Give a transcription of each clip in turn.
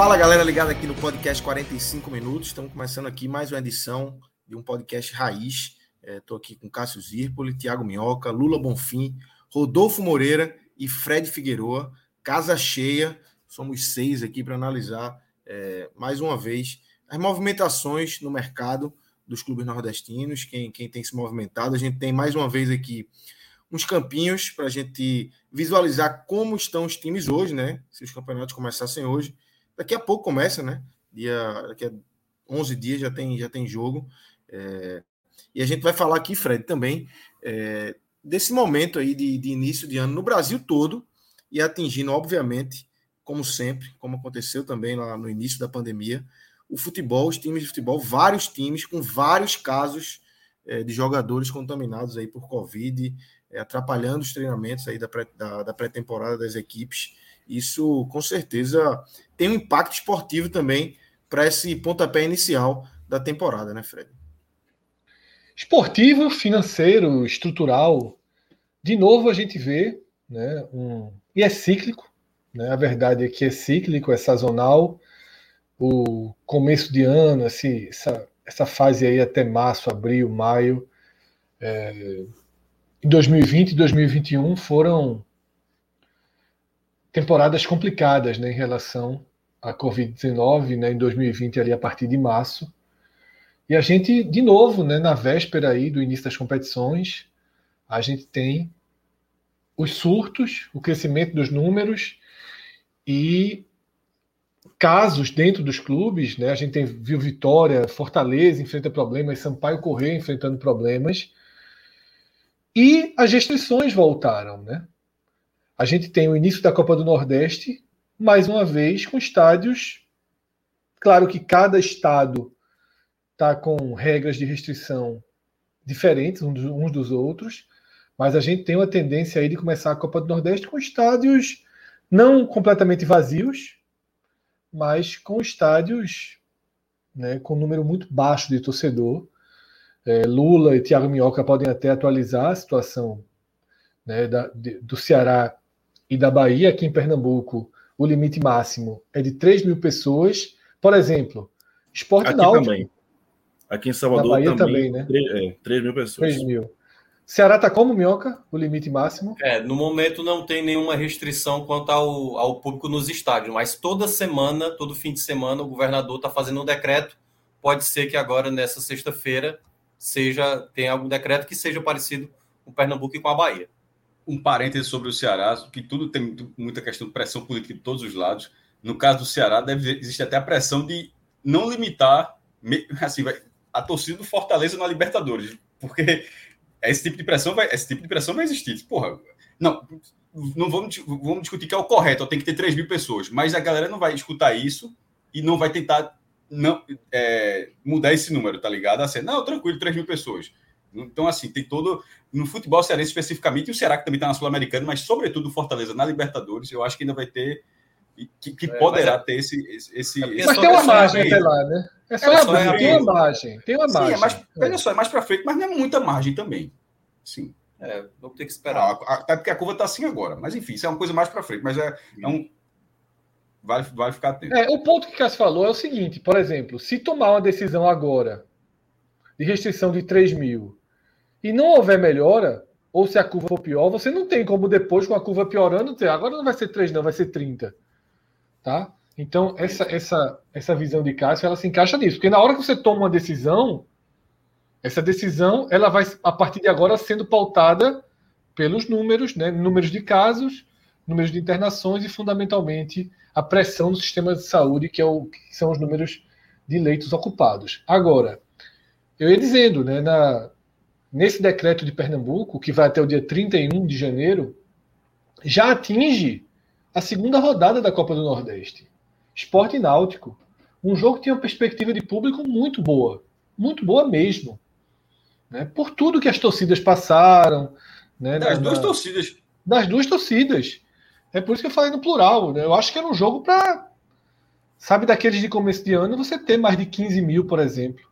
Fala galera ligada aqui no podcast 45 minutos. Estamos começando aqui mais uma edição de um podcast raiz. Estou aqui com Cássio Zirpoli, Thiago Minhoca, Lula Bonfim, Rodolfo Moreira e Fred Figueroa. Casa cheia. Somos seis aqui para analisar é, mais uma vez as movimentações no mercado dos clubes nordestinos, quem, quem tem se movimentado. A gente tem mais uma vez aqui uns campinhos para a gente visualizar como estão os times hoje, né? Se os campeonatos começassem hoje Daqui a pouco começa, né? Dia, daqui a 11 dias já tem, já tem jogo. É, e a gente vai falar aqui, Fred, também é, desse momento aí de, de início de ano no Brasil todo e atingindo, obviamente, como sempre, como aconteceu também lá no início da pandemia, o futebol, os times de futebol, vários times com vários casos é, de jogadores contaminados aí por Covid, é, atrapalhando os treinamentos aí da pré-temporada da, da das equipes. Isso, com certeza, tem um impacto esportivo também para esse pontapé inicial da temporada, né, Fred? Esportivo, financeiro, estrutural. De novo a gente vê, né, um... e é cíclico, né? A verdade é que é cíclico, é sazonal. O começo de ano, assim, essa, essa fase aí até março, abril, maio, é... em 2020 e 2021 foram temporadas complicadas né, em relação à Covid-19, né, em 2020, ali a partir de março. E a gente, de novo, né, na véspera aí do início das competições, a gente tem os surtos, o crescimento dos números e casos dentro dos clubes, né? A gente tem, viu Vitória, Fortaleza enfrenta problemas, Sampaio Correia enfrentando problemas. E as restrições voltaram, né? A gente tem o início da Copa do Nordeste, mais uma vez, com estádios. Claro que cada estado está com regras de restrição diferentes uns dos outros, mas a gente tem uma tendência aí de começar a Copa do Nordeste com estádios não completamente vazios, mas com estádios né, com um número muito baixo de torcedor. É, Lula e Thiago Minhoca podem até atualizar a situação né, da, de, do Ceará e da Bahia, aqui em Pernambuco, o limite máximo é de 3 mil pessoas. Por exemplo, esporte aqui náutico. Também. Aqui em Salvador Bahia também, também né? 3, é, 3 mil pessoas. 3 mil. Ceará está como, Minhoca? O limite máximo? É, no momento não tem nenhuma restrição quanto ao, ao público nos estádios, mas toda semana, todo fim de semana, o governador está fazendo um decreto. Pode ser que agora, nessa sexta-feira, seja tem algum decreto que seja parecido com Pernambuco e com a Bahia um parêntese sobre o Ceará, que tudo tem muita questão de pressão política de todos os lados. No caso do Ceará, deve existe até a pressão de não limitar assim, a torcida do Fortaleza na Libertadores, porque esse tipo de pressão vai, esse tipo de pressão vai existir. Porra, não, não vamos, vamos discutir que é o correto, tem que ter 3 mil pessoas, mas a galera não vai escutar isso e não vai tentar não é, mudar esse número, tá ligado? Assim, não, tranquilo, 3 mil pessoas. Então, assim, tem todo. No futebol cearense especificamente, e o Ceará que também está na Sul-Americana, mas sobretudo o Fortaleza na Libertadores, eu acho que ainda vai ter. Que, que é, poderá é... ter esse. esse, é mas tem uma margem até lá, né? É só, é, só é tem uma margem. Tem uma Sim, margem. É mais, olha só, é mais para frente, mas não é muita margem também. Sim. É, vamos ter que esperar. Ah, até porque a curva está assim agora. Mas enfim, isso é uma coisa mais para frente. Mas é, é um. Vale, vale ficar atento. É, o ponto que o Cássio falou é o seguinte: por exemplo, se tomar uma decisão agora de restrição de 3 mil e não houver melhora, ou se a curva for pior, você não tem como depois, com a curva piorando, ter. Agora não vai ser 3, não, vai ser 30. Tá? Então, essa, essa, essa visão de Cássio, ela se encaixa nisso. Porque na hora que você toma uma decisão, essa decisão, ela vai, a partir de agora, sendo pautada pelos números, né? números de casos, números de internações e, fundamentalmente, a pressão no sistema de saúde, que, é o, que são os números de leitos ocupados. Agora, eu ia dizendo, né, na, nesse decreto de Pernambuco, que vai até o dia 31 de janeiro, já atinge a segunda rodada da Copa do Nordeste. Esporte Náutico. Um jogo que tinha uma perspectiva de público muito boa. Muito boa mesmo. Né? Por tudo que as torcidas passaram. Né? Das na, duas torcidas. Das duas torcidas. É por isso que eu falei no plural. Né? Eu acho que era um jogo para. Sabe, daqueles de começo de ano, você ter mais de 15 mil, por exemplo.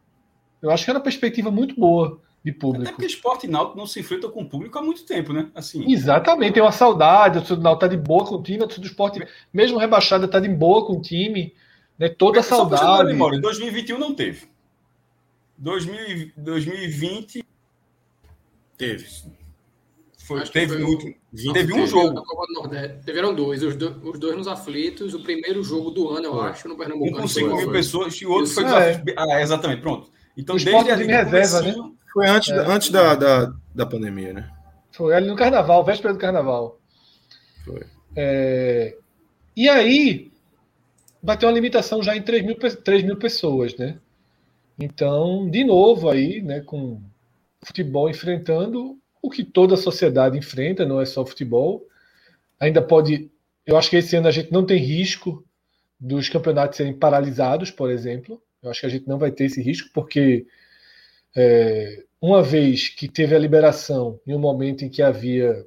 Eu acho que era uma perspectiva muito boa de público. Até porque esporte e náutico não se enfrenta com o público há muito tempo, né? Assim. Exatamente, tem uma saudade, o do tá de boa com o time, o do esporte, mesmo rebaixado, está de boa com o time, né? Toda a saudade. Memória, 2021 não teve. 2000, 2020 teve. Foi, teve foi muito. Teve um jogo. Tiveram dois, os, dois, os dois nos aflitos. O primeiro jogo do ano, eu foi. acho, no Pernambuco. Um com 5 mil pessoas e o outro Isso foi. É. Ah, exatamente, pronto. Então, o desde ali. reserva, né? Foi antes, é. antes da, da, da pandemia, né? Foi ali no carnaval, véspera do carnaval. Foi. É... E aí, bateu uma limitação já em 3 mil, 3 mil pessoas, né? Então, de novo aí, né, com futebol enfrentando o que toda a sociedade enfrenta, não é só futebol. Ainda pode. Eu acho que esse ano a gente não tem risco dos campeonatos serem paralisados, por exemplo. Eu acho que a gente não vai ter esse risco, porque é, uma vez que teve a liberação em um momento em que havia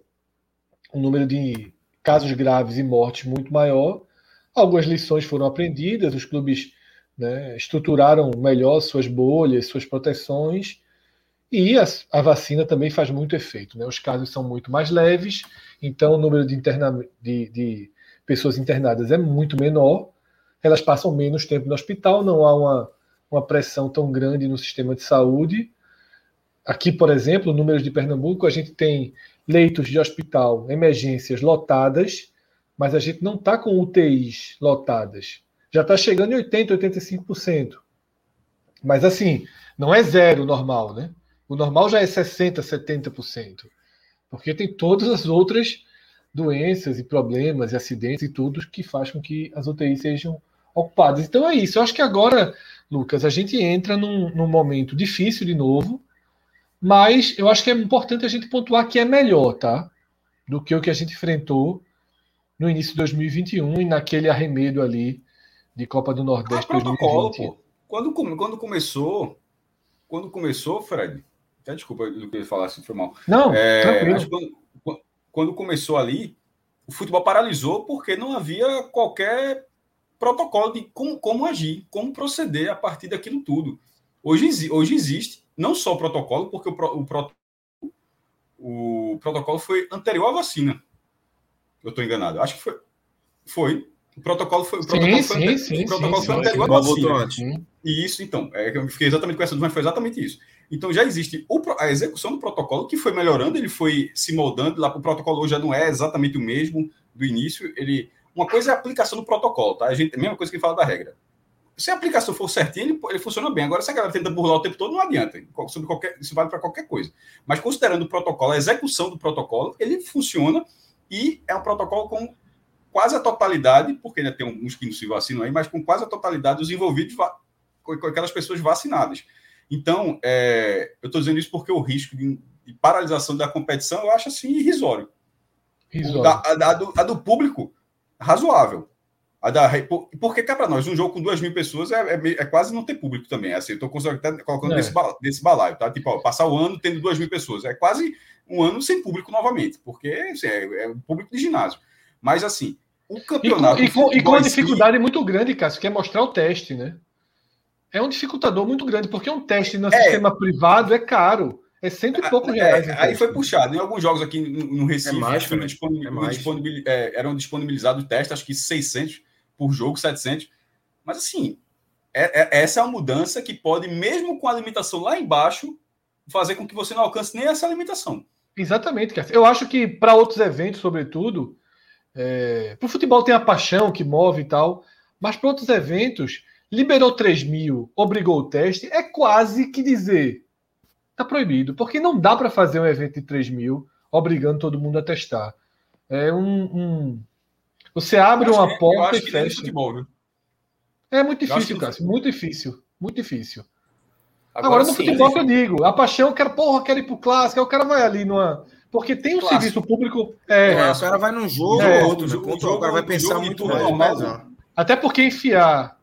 um número de casos graves e mortes muito maior, algumas lições foram aprendidas, os clubes né, estruturaram melhor suas bolhas, suas proteções, e a, a, vacina também faz muito efeito. Né? Os casos são muito mais leves, então o número de, interna, de, de pessoas internadas é muito menor, elas passam menos tempo no hospital, não há uma, uma pressão tão grande no sistema de saúde. Aqui, por exemplo, números de Pernambuco, a gente tem leitos de hospital, emergências lotadas, mas a gente não está com UTIs lotadas. Já está chegando em 80%, 85%. Mas assim, não é zero normal, né? O normal já é 60%, 70%. Porque tem todas as outras doenças e problemas e acidentes e tudo que faz com que as UTIs sejam ocupadas. Então é isso. Eu acho que agora, Lucas, a gente entra num, num momento difícil de novo, mas eu acho que é importante a gente pontuar que é melhor, tá? Do que o que a gente enfrentou no início de 2021 e naquele arremedo ali de Copa do Nordeste ah, protocolo, pô. Quando, quando começou, quando começou, Fred, até desculpa do que eu falasse, foi mal. Não, é, quando, quando começou ali, o futebol paralisou porque não havia qualquer protocolo de como, como agir, como proceder a partir daquilo tudo. Hoje, hoje existe não só o protocolo, porque o, o, o protocolo foi anterior à vacina. Eu estou enganado. Acho que foi. Foi. O protocolo foi, o protocolo sim, foi, sim, sim, o protocolo foi anterior à vacina. E isso, então, é, eu fiquei exatamente com essa dúvida, mas foi exatamente isso. Então já existe o, a execução do protocolo que foi melhorando, ele foi se moldando. Lá, o protocolo hoje já não é exatamente o mesmo do início. Ele uma coisa é a aplicação do protocolo, tá? A gente, mesma coisa que fala da regra. Se a aplicação for certinha, ele, ele funciona bem. Agora, se a galera tenta burlar o tempo todo, não adianta. Sobre qualquer, isso vale para qualquer coisa. Mas considerando o protocolo, a execução do protocolo, ele funciona e é um protocolo com quase a totalidade, porque ainda tem uns que não se vacinam aí, mas com quase a totalidade dos envolvidos, com aquelas pessoas vacinadas. Então, é, eu estou dizendo isso porque o risco de, de, paralisação da competição eu acho assim irrisório. irrisório. Da, a, a, do, a do público razoável. A da, porque cá para nós, um jogo com duas mil pessoas é, é, é, quase não ter público também. Assim, eu estou colocando é. desse, desse balaio, tá? Tipo, ó, passar o ano tendo duas mil pessoas. É quase um ano sem público novamente, porque assim, é, é um público de ginásio. Mas assim, o campeonato. E com, e com, uma dificuldade muito grande, Cássio, que é mostrar o teste, né? É um dificultador muito grande, porque um teste no é. sistema privado é caro. É cento e poucos reais. É, aí foi puxado. Em alguns jogos aqui no Recife, é mais, disponibil, é mais. Disponibil, é, eram disponibilizados testes, acho que 600 por jogo, 700. Mas assim, é, é, essa é uma mudança que pode, mesmo com a limitação lá embaixo, fazer com que você não alcance nem essa limitação. Exatamente, Cássio. Eu acho que para outros eventos, sobretudo, é, para o futebol tem a paixão que move e tal, mas para outros eventos, liberou 3 mil, obrigou o teste, é quase que dizer Está proibido, porque não dá para fazer um evento de 3 mil obrigando todo mundo a testar. É um. um... Você abre uma que, porta e fecha. Futebol, né? É muito difícil, Cássio. Muito difícil. Muito difícil. Agora, Agora no sim, futebol que eu digo, a paixão, eu quero, porra, quero ir pro clássico, aí o cara vai ali numa. Porque tem um clássico. serviço público. É, é, o cara vai num jogo é, ou outro, né? Jogo, o cara vai pensar muito mais. Até porque enfiar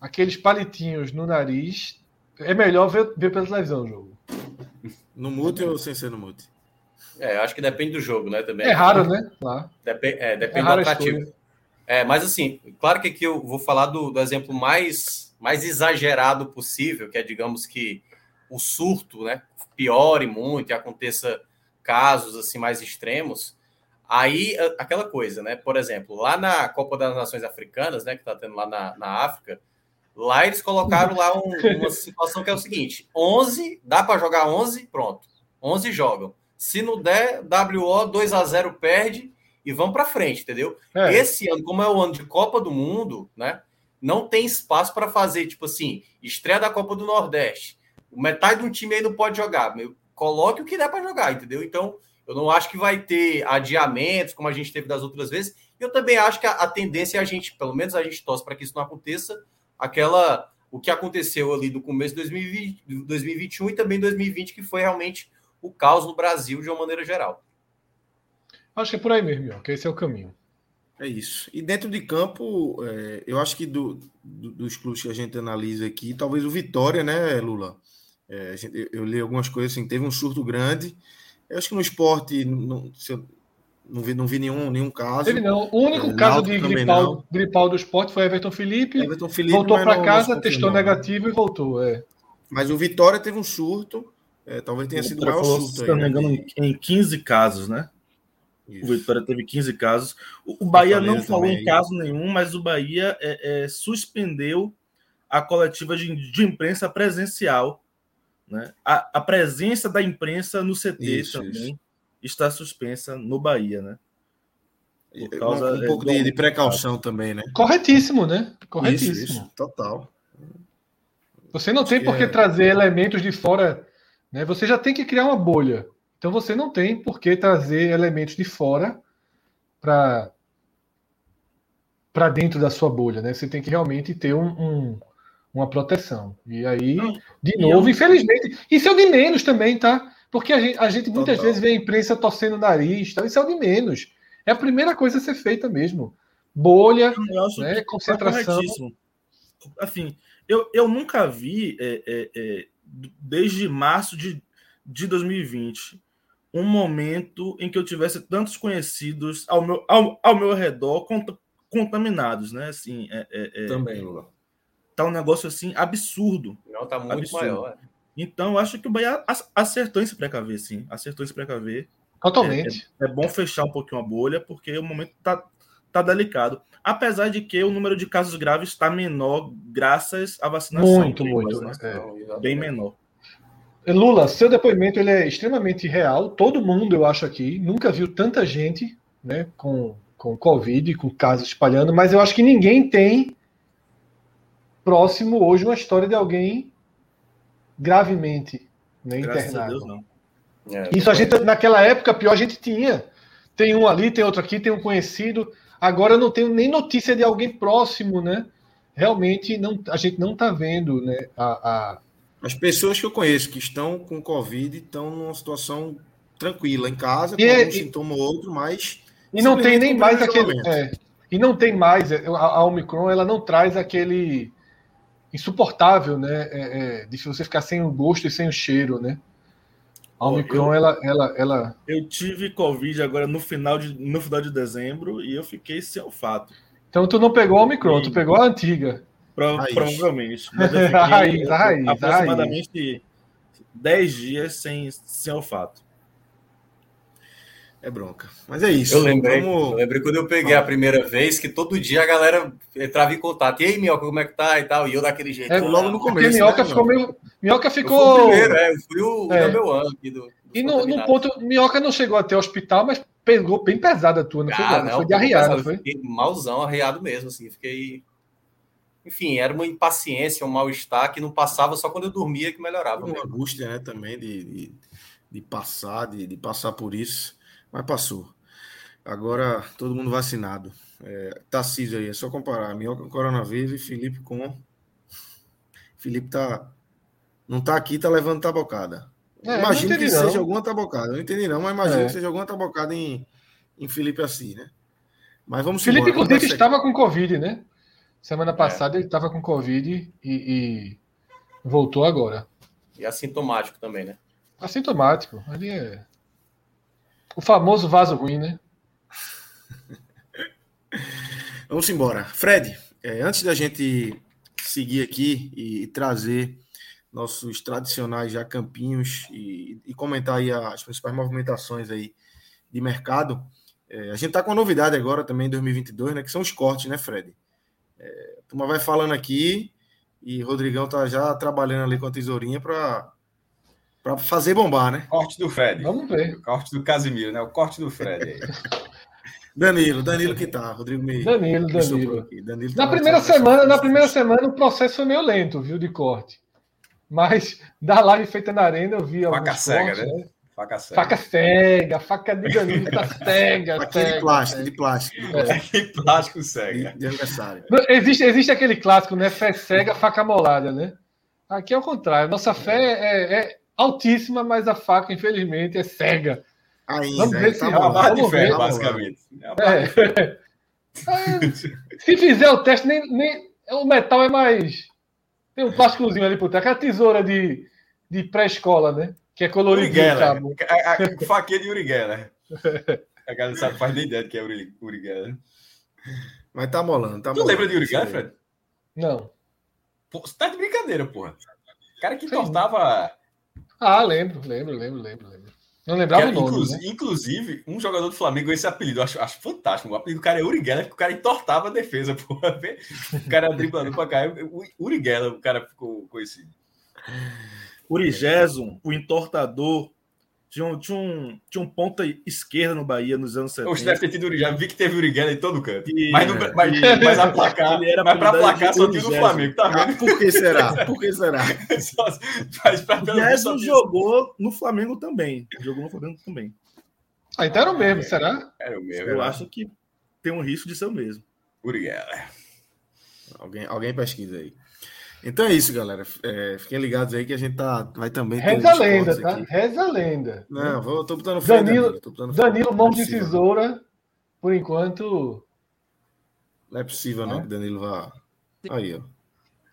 aqueles palitinhos no nariz é melhor ver, ver pela televisão o jogo. No mute ou sem ser no mute? É, acho que depende do jogo, né? Também. É raro, né? Lá. Dep é, depende é do atrativo. É, mas assim, claro que aqui eu vou falar do, do exemplo mais, mais exagerado possível, que é, digamos que, o surto, né? Piore muito e aconteça casos assim mais extremos. Aí, aquela coisa, né? Por exemplo, lá na Copa das Nações Africanas, né? Que tá tendo lá na, na África, lá eles colocaram lá um, uma situação que é o seguinte: 11, dá para jogar 11, pronto. 11 jogam. Se não der, WO 2 a 0 perde e vão para frente, entendeu? É. Esse ano, como é o ano de Copa do Mundo, né? Não tem espaço para fazer, tipo assim, estreia da Copa do Nordeste. Metade de um time aí não pode jogar. Coloque o que der para jogar, entendeu? Então, eu não acho que vai ter adiamentos, como a gente teve das outras vezes. Eu também acho que a, a tendência é a gente, pelo menos a gente torce para que isso não aconteça, aquela o que aconteceu ali no começo de 2020, 2021 e também 2020, que foi realmente o caos no Brasil de uma maneira geral. Acho que é por aí mesmo, que esse é o caminho. É isso. E dentro de campo, é, eu acho que do, do, dos clubes que a gente analisa aqui, talvez o Vitória, né, Lula? É, gente, eu, eu, li algumas coisas assim, teve um surto grande. Eu acho que no esporte, não, eu, não, vi, não vi nenhum, nenhum caso. Ele não. O único é, caso de gripal, gripal do esporte foi Everton Felipe. Everton Felipe voltou para casa, testou negativo e voltou. É. Mas o Vitória teve um surto. É, talvez tenha sido o maior falou, surto. Se não me engano, em 15 casos, né? Isso. O Vitória teve 15 casos. O, o Bahia não falou em caso nenhum, mas o Bahia é, é, suspendeu a coletiva de, de imprensa presencial. Né? A, a, presença da imprensa no CT isso, também isso. Está suspensa no Bahia, né? Por causa, um, um pouco de, de, precaução também, né? Corretíssimo, né? Corretíssimo. total. Você não tem por que é... trazer elementos de fora né? Você já tem que criar uma bolha. Então você não tem por que trazer elementos de fora para para dentro da sua bolha, né? Você tem que realmente ter um, um uma proteção. E aí, de novo, eu... infelizmente, isso é o de menos também, tá? Porque a gente, a gente muitas Total. vezes vê a imprensa torcendo o nariz, tá? isso é o de menos. É a primeira coisa a ser feita mesmo. Bolha, né? Tá concentração. Assim, eu, eu nunca vi é, é, é desde março de, de 2020 um momento em que eu tivesse tantos conhecidos ao meu, ao, ao meu redor cont, contaminados, né? Assim, é, é, é, Também, Lula. Tá um negócio assim absurdo. Não, tá muito absurdo. maior. Então, acho que o Bahia acertou em se precaver, sim. Acertou em se precaver. Totalmente. É, é, bom fechar um pouquinho a bolha, porque o momento tá, tá delicado. Apesar de que o número de casos graves está menor graças à vacinação. Muito, muito. Né? É. Bem menor. Lula, seu depoimento ele é extremamente real. Todo mundo, eu acho aqui, nunca viu tanta gente né, com, com Covid, com casos espalhando, mas eu acho que ninguém tem próximo hoje uma história de alguém gravemente né, internado. Deus, não. É, Isso a gente, naquela época, pior a gente tinha. Tem um ali, tem outro aqui, tem um conhecido. Agora eu não tenho nem notícia de alguém próximo, né? Realmente não, a gente não está vendo né, a, a as pessoas que eu conheço que estão com Covid estão numa situação tranquila em casa, com e, é, um sintoma ou outro, mas. E não tem nem mais aquele. É, e não tem mais. É, a, a, Omicron ela não traz aquele insuportável, né? É, é, de você ficar sem o gosto e sem o cheiro, né? A Omicron, eu, ela, ela, ela. Eu tive Covid agora no final de, no final de dezembro e eu fiquei sem olfato. Então tu não pegou a Omicron, tu pegou a antiga. Pro, provavelmente. Mas eu fiquei raiz, raiz, aproximadamente raiz. 10 dias sem, sem olfato. É bronca. Mas é isso. Eu lembrei, Vamos... eu lembrei quando eu peguei ah. a primeira vez que todo dia a galera entrava em contato. E aí, Minhoca, como é que tá? E tal. E eu daquele jeito. É, logo no começo. Minhoca né, ficou meio. Minhoca ficou. Eu fui o primeiro, é. Eu fui o é. meu ano aqui do. E no, no, ponto, Minhoca não chegou até o hospital, mas pegou bem pesada a tua, não foi? Ah, não, foi de arriado, foi? Fiquei malzão, arriado mesmo, assim. Fiquei enfim, era uma impaciência, um mal-estar que não passava só quando eu dormia que melhorava. Uma angústia, né, também de, de, de passar, de, de, passar por isso. Mas passou. Agora todo mundo vacinado. É, Tarcísio aí, é só comparar. Minhoca com coronavírus e Felipe com. Felipe tá. Não tá aqui, tá levando tabocada. É, imagino que não. seja alguma tabocada. Não entendi não, mas imagino é. que seja alguma tabocada em, em Felipe assim, né? Mas vamos Felipe, embora, inclusive, estava com Covid, né? Semana é. passada ele estava com Covid e, e, voltou agora. E assintomático também, né? Assintomático. Ali é. O famoso vaso ruim, né? Vamos embora. Fred, é, antes da gente seguir aqui e, trazer nossos tradicionais já campinhos e, e comentar aí as principais movimentações aí de mercado, é, a gente está com uma novidade agora também em 2022, né? Que são os cortes, né, Fred? É, a turma vai falando aqui e Rodrigão tá já trabalhando ali com a tesourinha para para fazer bombar, né? Corte do Fred. Vamos ver. O corte do Casimiro, né? O corte do Fred. Danilo, Danilo que tá, Rodrigo me Danilo, Danilo. Danilo tá na primeira semana, na primeira semana o processo foi meio lento, viu, de corte. Mas da live feita na arena eu vi Faca cega, cortes, né? né? Faca cega. Faca cega, faca de Danilo tá cega. Faca de plástico, de plástico. É. De plástico cega. De, de aniversário. Existe, existe aquele clássico, né? Fé cega, faca molada, né? Aqui é o contrário. Nossa fé é, é altíssima, mas a faca, infelizmente, é cega. Ainda, Vamos ver se tá é uma barra de fé, basicamente. É é. se fizer o teste, nem, nem, o metal é mais. Tem um plásticozinho ali por trás, aquela tesoura de, de pré-escola, né? Que é coloridinho, sabe? A, a, faquinha de Uriguela. A galera sabe, faz nem ideia de que é Uriguela. Mas tá molando, tá tu molando. lembra de Uriguela, Fred? Não. Pô, você tá de brincadeira, porra. O cara que tortava. Ah, lembro, lembro, lembro, lembro, lembro. Não lembrava cara, o nome. Inclusive, né? inclusive, um jogador do Flamengo, esse apelido, eu acho, acho fantástico. O apelido do cara é Uriguela, porque o cara entortava a defesa, porra. O cara driblando pra cá. Uriguela, o cara ficou conhecido. Urigésum, o entortador, tinha um, tinha, um, tinha um ponta esquerda no Bahia nos anos 70. Oxe, deve ter tido já vi que teve Uriguela em todo canto. E, mas, não, mas, e, mas a placar, mas para placar só tinha no Flamengo, tá vendo? Ah, por que será? Por que será? o jogou no Flamengo também. Jogou no Flamengo também. Ah, então era o mesmo, será? Era o mesmo. Eu acho que tem um risco de ser o mesmo. Uriguela. Alguém, alguém pesquisa aí. Então é isso, galera. É, fiquem ligados aí que a gente tá, vai também ter. Reza a lenda, tá? Aqui. Reza a lenda. Não, vou, tô botando fé. Danilo, tô botando Danilo mão de tesoura, por enquanto. Não é possível, é? não, que Danilo vá. Aí, ó.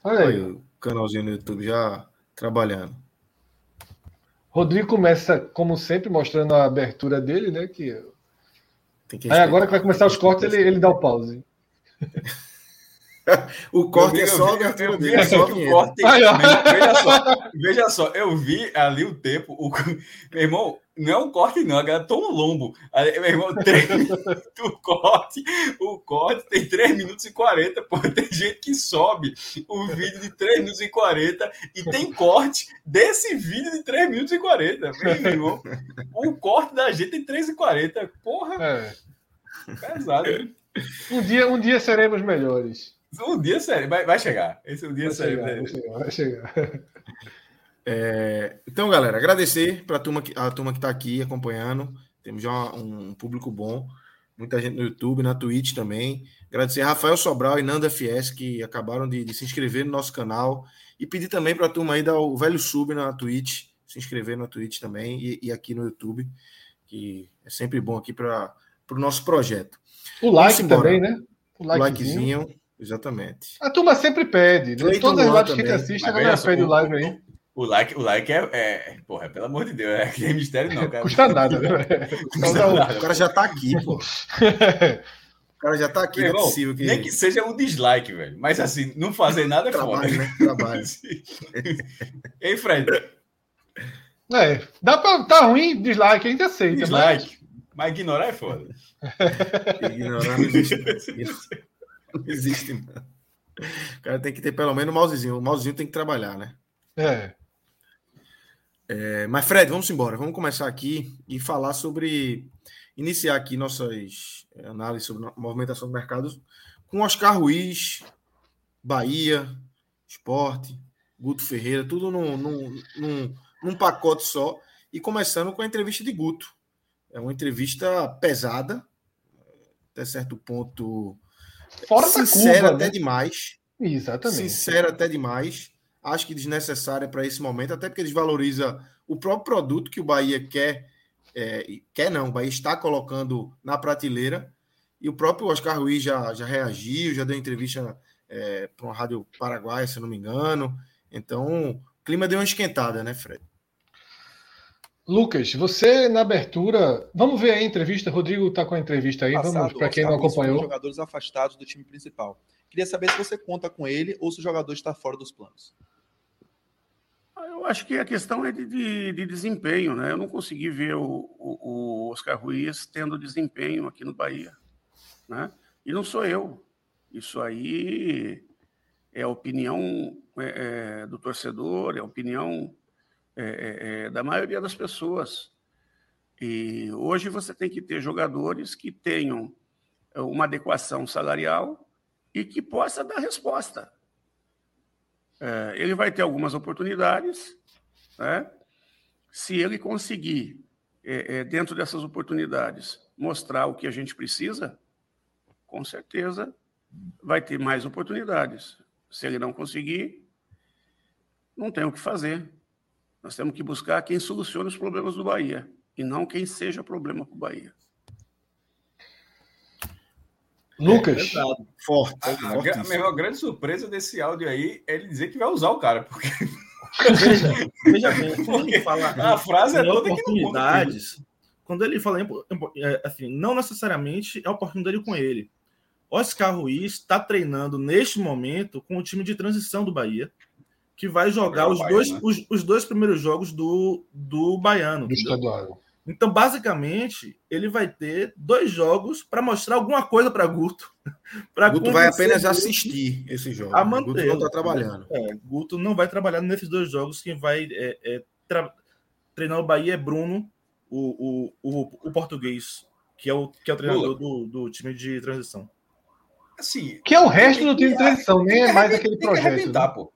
Olha aí. aí. o canalzinho no YouTube já trabalhando. Rodrigo começa, como sempre, mostrando a abertura dele, né? Que... que aí agora que vai começar os cortes, ele, ele dá o pause. o corte vi, é só a abertura dele. Só o corte, veja, só, veja só, eu vi ali o tempo. O, meu irmão, não é um corte, não, a galera toma um lombo. Aí, meu irmão, três, o corte, o corte tem 3 minutos e 40. Pô, tem gente que sobe o vídeo de 3 minutos e 40 e tem corte desse vídeo de 3 minutos e 40. Meu irmão, o corte da gente tem 3 e 40. Porra, é. pesado. Hein? Um dia, um dia seremos melhores. Um dia sério, vai, vai chegar. Esse é um dia vai sério. Chegar, vai chegar, vai chegar. É, então, galera, agradecer para a turma que a turma que está aqui acompanhando. Temos já um, um, público bom, muita gente no YouTube, na Twitch também. Agradecer a Rafael Sobral e Nanda FS que acabaram de, de se inscrever no nosso canal e pedir também para a turma aí dar o velho sub na Twitch, se inscrever na Twitch também e, e aqui no YouTube, que é sempre bom aqui para o nosso projeto. O like também, né? O, o likezinho Exatamente. A turma sempre pede. Né? Todas as lives que a gente assiste, a galera pede o live aí. O like, o like é, é. Porra, pelo amor de Deus, é que é mistério, não, cara. Custa nada, né? Custa nada, o cara já tá aqui, pô. O cara já tá aqui, Meu não é possível que. Nem que seja um dislike, velho. Mas assim, não fazer nada é Trabalho, foda. Né? Trabalho. Ei, Fred. É, dá pra. Tá ruim, dislike, a gente aceita. Dislike. Mas, mas ignorar é foda. ignorar não existe. Não existe, não. O cara tem que ter pelo menos o mousezinho. O mousezinho tem que trabalhar, né? É. é. Mas, Fred, vamos embora. Vamos começar aqui e falar sobre. Iniciar aqui nossas análises sobre movimentação do mercado com Oscar Ruiz, Bahia, Esporte, Guto Ferreira, tudo num, num, num, num pacote só. E começando com a entrevista de Guto. É uma entrevista pesada, até certo ponto. Fora sincera da curva, até né? demais. Exatamente. Sincera até demais. Acho que desnecessária para esse momento, até porque desvaloriza o próprio produto que o Bahia quer. é, quer não, o Bahia está colocando na prateleira. E o próprio Oscar Ruiz já, já reagiu, já deu entrevista é, para uma rádio paraguaia, se eu não me engano. Então, o clima deu uma esquentada, né, Fred? Lucas, você na abertura. Vamos ver aí a entrevista. Rodrigo está com a entrevista aí. Passado, Vamos para quem não acompanhou. jogadores afastados do time principal. Queria saber se você conta com ele ou se o jogador está fora dos planos. Eu acho que a questão é de, de- de desempenho, né? Eu não consegui ver o, o- o Oscar Ruiz tendo desempenho aqui no Bahia, né? E não sou eu. Isso aí é a opinião é, é, do torcedor, é a opinião é, é, é, da maioria das pessoas. E hoje você tem que ter jogadores que tenham é, uma adequação salarial e que possa dar resposta. É, ele vai ter algumas oportunidades, né? Se ele conseguir, é, dentro dessas oportunidades, mostrar o que a gente precisa, com certeza vai ter mais oportunidades. Se ele não conseguir, não tem o que fazer. Nós temos que buscar quem solucione os problemas do Bahia e não quem seja problema para o Bahia. Lucas, Pesado. Forte. A, a, fortíssimo. a maior grande surpresa desse áudio aí é ele dizer que vai usar o cara, porque Veja, veja bem, quando ele fala a frase é toda que oportunidades, quando ele fala, é, assim, não necessariamente é a oportunidade com ele. Oscar Ruiz está treinando neste momento com o time de transição do Bahia, que vai jogar os, Bahia, dois, né? os, os dois primeiros jogos do, do Baiano. do estadual. Então, basicamente, ele vai ter dois jogos para mostrar alguma coisa para Guto. pra Guto vai apenas Guto assistir esse jogo. A O Guto não está trabalhando. É, Guto não vai trabalhar nesses dois jogos. Quem vai é, é, tra- treinar o Bahia é Bruno, o, o, o, o português, que é o, que é o treinador do, do time de transição. Assim, Que é o resto do time de transição, nem tem é mais aquele Tem que projeto. arrebentar, né? pô.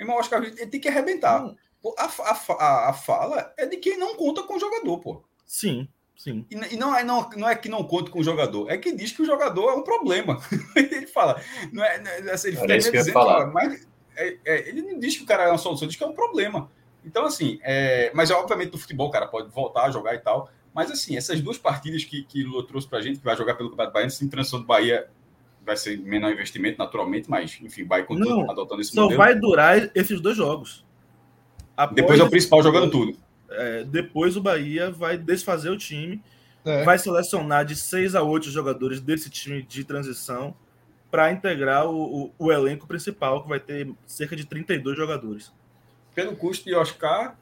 Meu irmão, Oscar ele tem que arrebentar. Pô, A, a, a, a fala é de quem não conta com o jogador, pô. Sim, sim. E, e não, é, não, não é que não conta com o jogador, é que diz que o jogador é um problema. ele fala. Não é, não é- assim, ele fica isso que dizendo, falar. fala, mas é- é, ele não diz que o cara é uma solução, diz que é um problema. Então, assim, é, mas obviamente no futebol o cara pode voltar a jogar e tal. Mas assim, essas duas partidas que, que Lula trouxe pra gente, que vai jogar pelo Campeonato Baiano, sim, transição do Bahia vai ser menor investimento, naturalmente, mas enfim, vai continua Não, adotando esse Só modelo. vai durar esses dois jogos. Após Depois é o principal jogando tudo. é, depois o Bahia vai desfazer o time, É. vai selecionar de seis a oito jogadores desse time de transição para integrar o, o, o elenco principal, que vai ter cerca de 32 jogadores. Pelo custo de Oscar,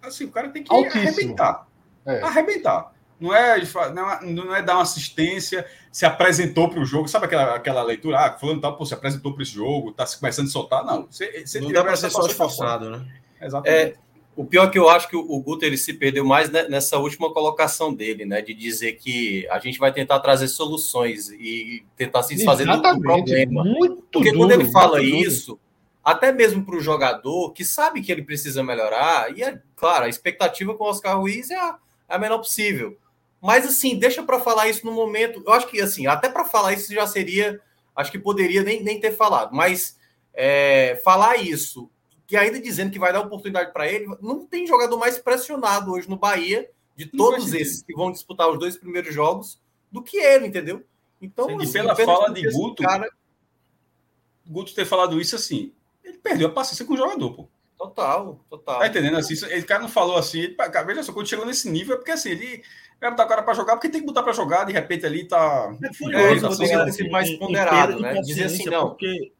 assim, o cara tem que Altíssimo. arrebentar. É. Arrebentar. Não é, não é, não é dar uma assistência, se apresentou para o jogo. Sabe aquela, aquela leitura? Ah, fulano tal, pô, se apresentou para esse jogo, tá se começando a soltar. Não. Você, você Não dá para ser só esforçado, né? Exatamente. O pior é que eu acho que o Guto ele se perdeu mais ne- nessa última colocação dele, né? De dizer que a gente vai tentar trazer soluções e tentar se desfazer do- problema. Muito Porque duro, quando ele fala muito duro. isso, até mesmo para o jogador que sabe que ele precisa melhorar, e é claro, a expectativa com o Oscar Ruiz é a, é a menor possível. Mas assim, deixa para falar isso no momento. Eu acho que assim, até para falar isso já seria, acho que poderia nem, nem ter falado, mas é, falar isso, que ainda dizendo que vai dar oportunidade para ele, não tem jogador mais pressionado hoje no Bahia, de todos esses que vão disputar os dois primeiros jogos, do que ele, entendeu? Então, Sim, assim, pela fala de Guto, cara, Guto ter falado isso assim, ele perdeu a paciência com o jogador, pô. total, total. Tá entendendo? Assim, esse cara não falou assim. Ele, cara, veja só, quando chegou nesse nível é porque assim, ele vai botar o cara para jogar porque tem que botar para jogar, de repente ali tá. É é, tá poderia sendo- ter sido mais em- ponderado, né? Dizer assim, não. Porque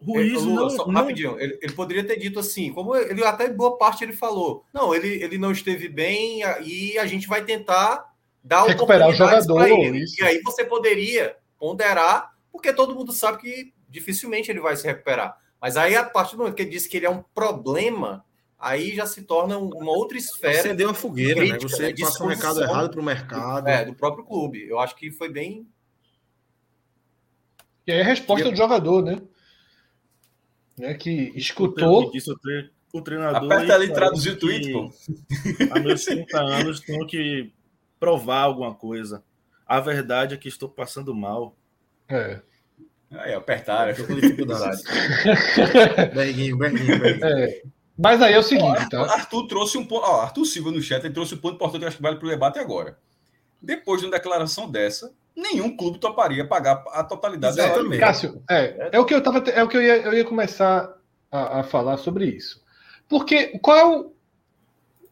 Ruiz Ele- Lula, não, só- não- rapidinho, ele, ele poderia ter dito assim, como ele até boa parte ele falou. Não, ele, ele não esteve bem e a gente vai tentar dar Recuperar o jogador. E aí você poderia ponderar, porque todo mundo sabe que dificilmente ele vai se recuperar. Mas aí, a partir do momento que ele disse que ele é um problema, aí já se torna um- uma outra esfera Acendeu a fogueira, né? crítica, Você né? passa um recado errado para o mercado. é, do próprio clube. Eu acho que foi bem. E aí a resposta E- do jogador, né? né? Que escutou. o, tre- o treinador. Aperta ali traduzir o tweet, pô. Há meus 30 anos tenho que provar alguma coisa. A verdade é que estou passando mal. É. Aí, apertaram. Tô com dificuldade. berguinho, berguinho, berguinho. É. Mas aí é o seguinte, tá? Arthur trouxe um ponto. Ó, Arthur Silva no chat ele trouxe um ponto importante que eu acho que vale para o debate agora. Depois de uma declaração dessa, nenhum clube toparia pagar a totalidade da. Cássio, é, é o que eu tava, é o que eu ia, eu ia começar a, a falar sobre isso. Porque qual é o,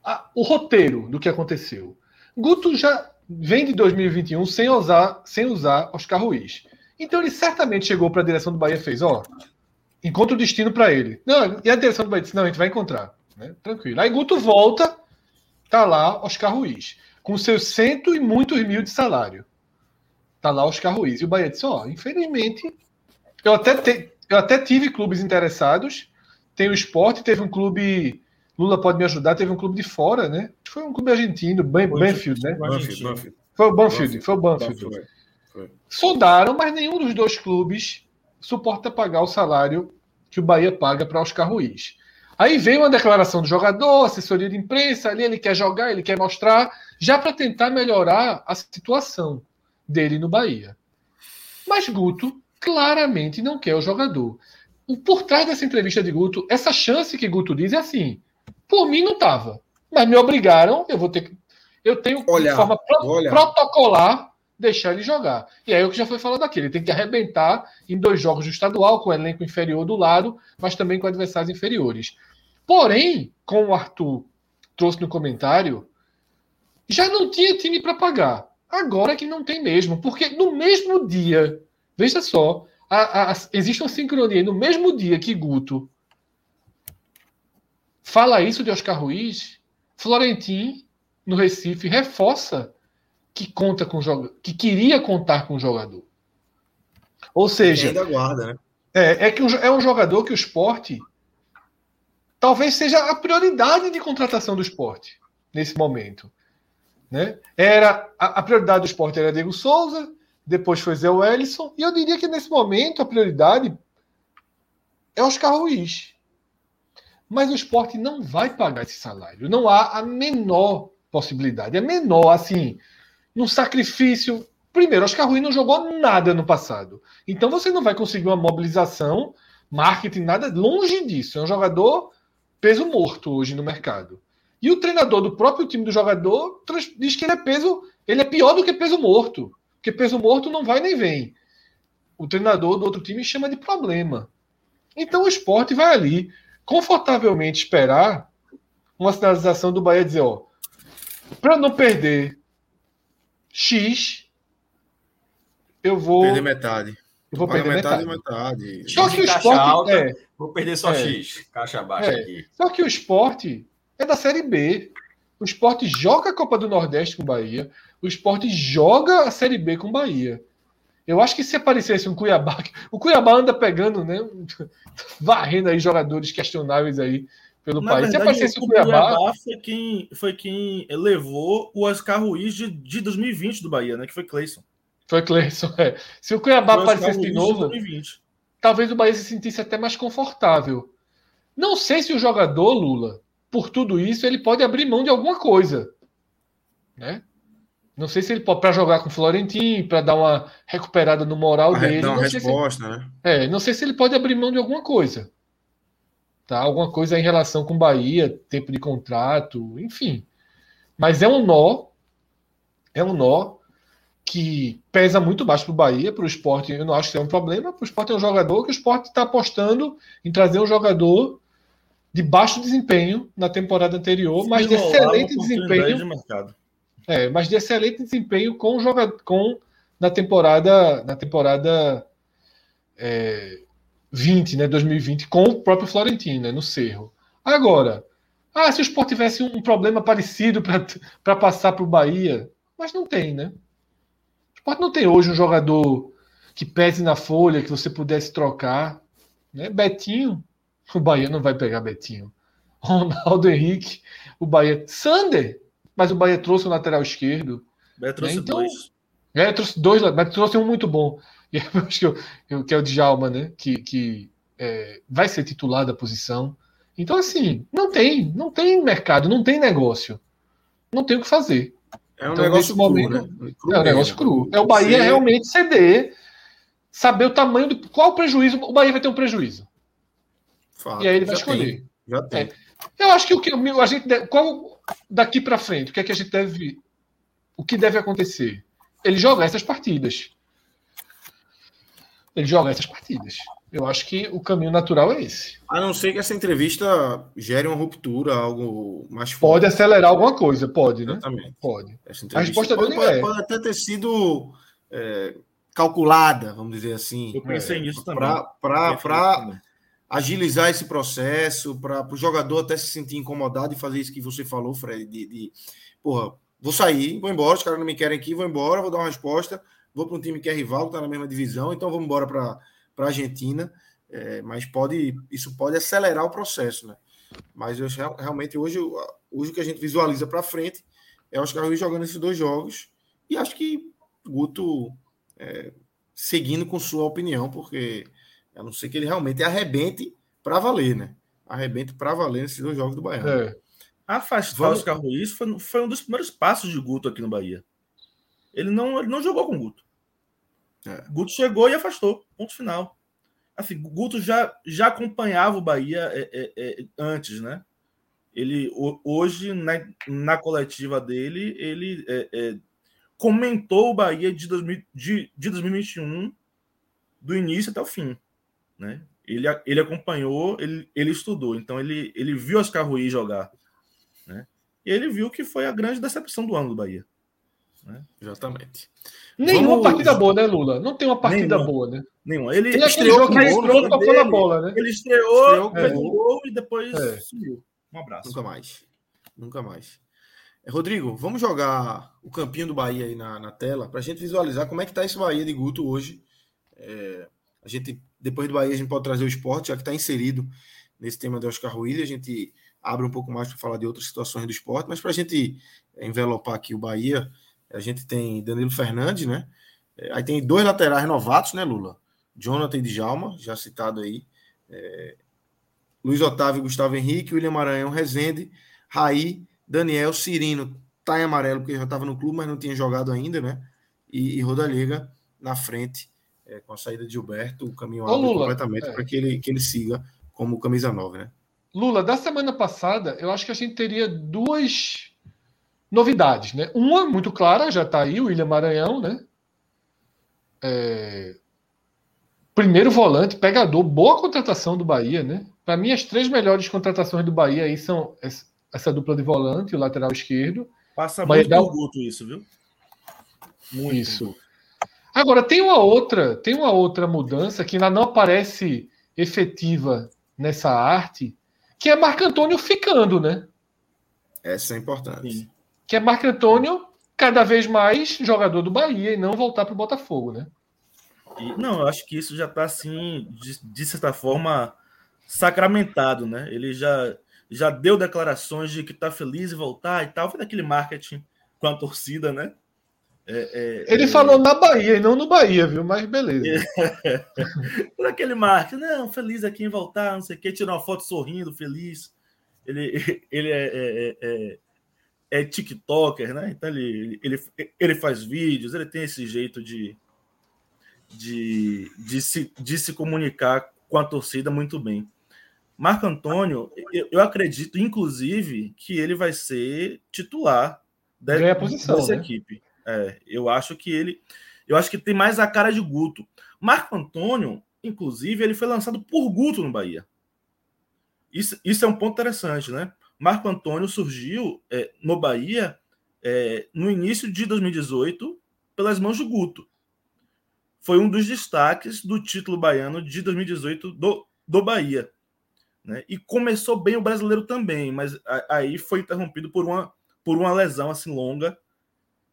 a- o roteiro do que aconteceu? Guto já vem de 2021 sem usar, sem usar Oscar Ruiz. Então ele certamente chegou para a direção do Bahia e fez, ó, encontra o destino para ele. Não, e a direção do Bahia disse, não, a gente vai encontrar, né? Tranquilo. Aí Guto volta, tá lá Oscar Ruiz, com seus cento e muitos mil de salário. Tá lá Oscar Ruiz. E o Bahia disse, ó, infelizmente, eu até, te- eu até tive clubes interessados, tem o esporte, teve um clube, Lula pode me ajudar, teve um clube de fora, né? Foi um clube argentino, Ban- Banfield, né? Banfield, Banfield. Foi o Banfield, foi o Banfield. Banfield. Foi. Soldaram, mas nenhum dos dois clubes suporta pagar o salário que o Bahia paga para Oscar Ruiz. Aí veio uma declaração do jogador, assessoria de imprensa, ali ele quer jogar, ele quer mostrar, já para tentar melhorar a situação dele no Bahia. Mas Guto claramente não quer o jogador. O- Por trás dessa entrevista de Guto, essa chance que Guto diz é assim: por mim não tava, mas me obrigaram, eu vou ter que. Eu tenho Olhar, de forma pro- vou olhar. protocolar deixar ele jogar. E aí é o que já foi falado aqui, ele tem que arrebentar em dois jogos do estadual, com o elenco inferior do lado, mas também com adversários inferiores. Porém, como o Arthur trouxe no comentário, já não tinha time para pagar. Agora é que não tem mesmo, porque no mesmo dia, veja só, a- a- existe uma sincronia. No mesmo dia que Guto fala isso de Oscar Ruiz, Florentin, no Recife, reforça que conta com jogador, que queria contar com o jogador. Ou seja, ainda guarda, né? é, é que um é um jogador que o esporte talvez seja a prioridade de contratação do esporte nesse momento. Né? Era a, a prioridade do esporte era Diego Souza, depois foi Zé Wellison, e eu diria que nesse momento a prioridade é Oscar Ruiz. Mas o esporte não vai pagar esse salário. Não há a menor possibilidade. É menor, assim, num sacrifício. Primeiro, Oscar Ruiz não jogou nada no passado. Então você não vai conseguir uma mobilização, marketing, nada longe disso. É um jogador peso morto hoje no mercado. E o treinador do próprio time do jogador diz que ele é peso, ele é pior do que peso morto, porque peso morto não vai nem vem. O treinador do outro time chama de problema. Então o esporte vai ali confortavelmente esperar uma sinalização do Bahia dizer, ó, para não perder X, eu vou Perder metade. eu vou perder metade metade. metade. Só que o esporte alta. é, Vou perder só É. X. Caixa baixa É. aqui. Só que o esporte é da Série B. O esporte joga a Copa do Nordeste com o Bahia. O esporte joga a Série B com o Bahia. Eu acho que se aparecesse um Cuiabá. O Cuiabá anda pegando, né? Varrendo aí jogadores questionáveis aí pelo Na país. Se verdade, aparecesse o o Cuiabá. Cuiabá foi quem, foi quem levou o Oscar Ruiz de, de 2020 do Bahia, né? Que foi Cleison. Foi Cleison. É. Se o Cuiabá Foi aparecesse de novo, 2020. talvez o Bahia se sentisse até mais confortável. Não sei se o jogador, Lula, por tudo isso, ele pode abrir mão de alguma coisa. Né? Não sei se ele pode para jogar com o Florentin, para dar uma recuperada no moral Pra dele. dar uma Não sei, se, resposta, né? é, não sei se ele pode abrir mão de alguma coisa. Tá? Alguma coisa em relação com o Bahia, tempo de contrato, enfim. Mas é um nó, é um nó que pesa muito baixo para o Bahia, para o esporte. Eu não acho que é um problema. Para o esporte é um jogador que o esporte está apostando em trazer um jogador de baixo desempenho na temporada anterior, mas de excelente desempenho. de mercado. É, mas de excelente desempenho com o jogador com na temporada na temporada é, 20, né, 2020 com o próprio Florentino, né, no Cerro. Agora, ah, se o Sport tivesse um problema parecido para passar para o Bahia, mas não tem, né? O Sport não tem hoje um jogador que pese na folha que você pudesse trocar, né? Betinho, o Bahia não vai pegar Betinho. Ronaldo Henrique, o Bahia, Sander, mas o Bahia trouxe o lateral esquerdo. Beto trouxe Então, dois. É, trouxe dois, mas trouxe um muito bom. E eu acho que, eu, eu- que é o Djalma, né? Que, que é, vai ser titular da posição. Então, assim, não tem, não tem mercado, não tem negócio. Não tem o que fazer. É um Então, negócio cru, momento, né? Cru é um negócio cru. É o Bahia Você- realmente ceder, saber o tamanho do. Qual o prejuízo? O Bahia vai ter um prejuízo. Fato, E aí ele vai escolher. tem, já tem. Eu acho que o que a gente deve, qual daqui para frente, o que é que a gente deve o que deve acontecer? Ele jogar essas partidas. Ele jogar essas partidas. Eu acho que o caminho natural é esse. A não ser que essa entrevista gere uma ruptura, algo mais forte. Pode acelerar alguma coisa, pode, né? Exatamente. Pode. Essa A resposta pode, dele pode, é. pode até ter sido é, calculada, vamos dizer assim, Eu pensei nisso também. para agilizar esse processo, para o jogador até se sentir incomodado e fazer isso que você falou, Fred, de, de porra, vou sair, vou embora, os caras não me querem aqui, vou embora, vou dar uma resposta, vou para um time que é rival, que está na mesma divisão, então vamos embora para a Argentina, é, mas pode isso pode acelerar o processo, né? Mas eu, real- realmente hoje, hoje o que a gente visualiza para frente é Oscar Ruiz jogando esses dois jogos e acho que Guto é, seguindo com sua opinião, porque a não ser que ele realmente arrebente para valer, né? Arrebente para valer nesses dois jogos do Baiano. É. Afastar Vamos- o Oscar Ruiz foi, foi um dos primeiros passos de Guto aqui no Bahia. Ele não, ele não jogou com Guto. É. Guto chegou e afastou. Ponto final. Assim, Guto já, já acompanhava o Bahia é, é, é, antes, né? Ele ho- hoje, na, na coletiva dele, ele é, é, comentou o Bahia de, 2000, de, de 2021 do início até o fim. Né? Ele, ele acompanhou, ele, ele estudou, então ele, ele viu Oscar Ruiz jogar. Né? E ele viu que foi a grande decepção do ano do Bahia. Exatamente. Nenhuma Vamos- partida boa, né, Lula? Não tem uma partida Nenhuma. boa, né? Nenhuma. Ele, Ele é estreou com foi tocando a bola, né? ele estreou, Estreou com fez gol. um gol e depois É. sumiu. Um abraço. Nunca mais. Nunca mais. É, Rodrigo, vamos jogar o campinho do Bahia aí na, na tela para a gente visualizar como é que está esse Bahia de Guto hoje. É, a gente, depois do Bahia, a gente pode trazer o esporte, já que está inserido nesse tema de Oscar Ruiz. A gente abre um pouco mais para falar de outras situações do esporte, mas para a gente envelopar aqui o Bahia, a gente tem Danilo Fernandes, né? É, Aí tem dois laterais novatos, né, Lula? Jonathan e Djalma, já citado aí. É, Luiz Otávio, Gustavo Henrique, William Maranhão, Rezende, Raí, Daniel, Cirino, tá em amarelo, porque já estava no clube, mas não tinha jogado ainda, né? E, e Rodallega na frente, é, com a saída de Gilberto, o caminho abre completamente é. para que ele, que ele siga como camisa 9, né? Lula, da semana passada, eu acho que a gente teria duas novidades, né? Uma muito clara, já está aí, o William Maranhão, né? É, Primeiro volante, pegador, boa contratação do Bahia, né? Para mim, as três melhores contratações do Bahia aí são essa- dupla de volante e o lateral esquerdo. Passa Bahia muito dá Guto isso, viu? Muito. Isso. Agora, tem uma outra, tem uma outra mudança que ainda não aparece efetiva nessa arte, que é Marco Antônio ficando, né? Essa é importante. Sim. Que é Marco Antônio cada vez mais jogador do Bahia e não voltar para o Botafogo, né? Não, eu acho que isso já está assim, de, de certa forma, sacramentado, né? Ele já, já deu declarações de que está feliz em voltar e tal. Foi daquele marketing com a torcida, né? É, é, Ele é, falou na Bahia e não no Bahia, viu? Mas beleza. Por aquele marketing, não, feliz aqui em voltar, não sei o quê, tirou uma foto sorrindo, feliz. Ele, ele é, é, TikToker, né? Então ele, ele, ele faz vídeos, ele tem esse jeito de, de, de, se, de se comunicar com a torcida muito bem. Marco Antônio, eu, eu acredito, inclusive, que ele vai ser titular de- Ganha a posição, dessa né? equipe. É, eu acho que ele. Eu acho que tem mais a cara de Guto. Marco Antônio, inclusive, ele foi lançado por Guto no Bahia. Isso, isso é um ponto interessante, né? Marco Antônio surgiu é, no Bahia é, no início de 2018 pelas mãos de Guto. Foi um dos destaques do título baiano de 2018 do, do Bahia. Né? E começou bem o brasileiro também, mas a- aí foi interrompido por uma, por uma lesão assim longa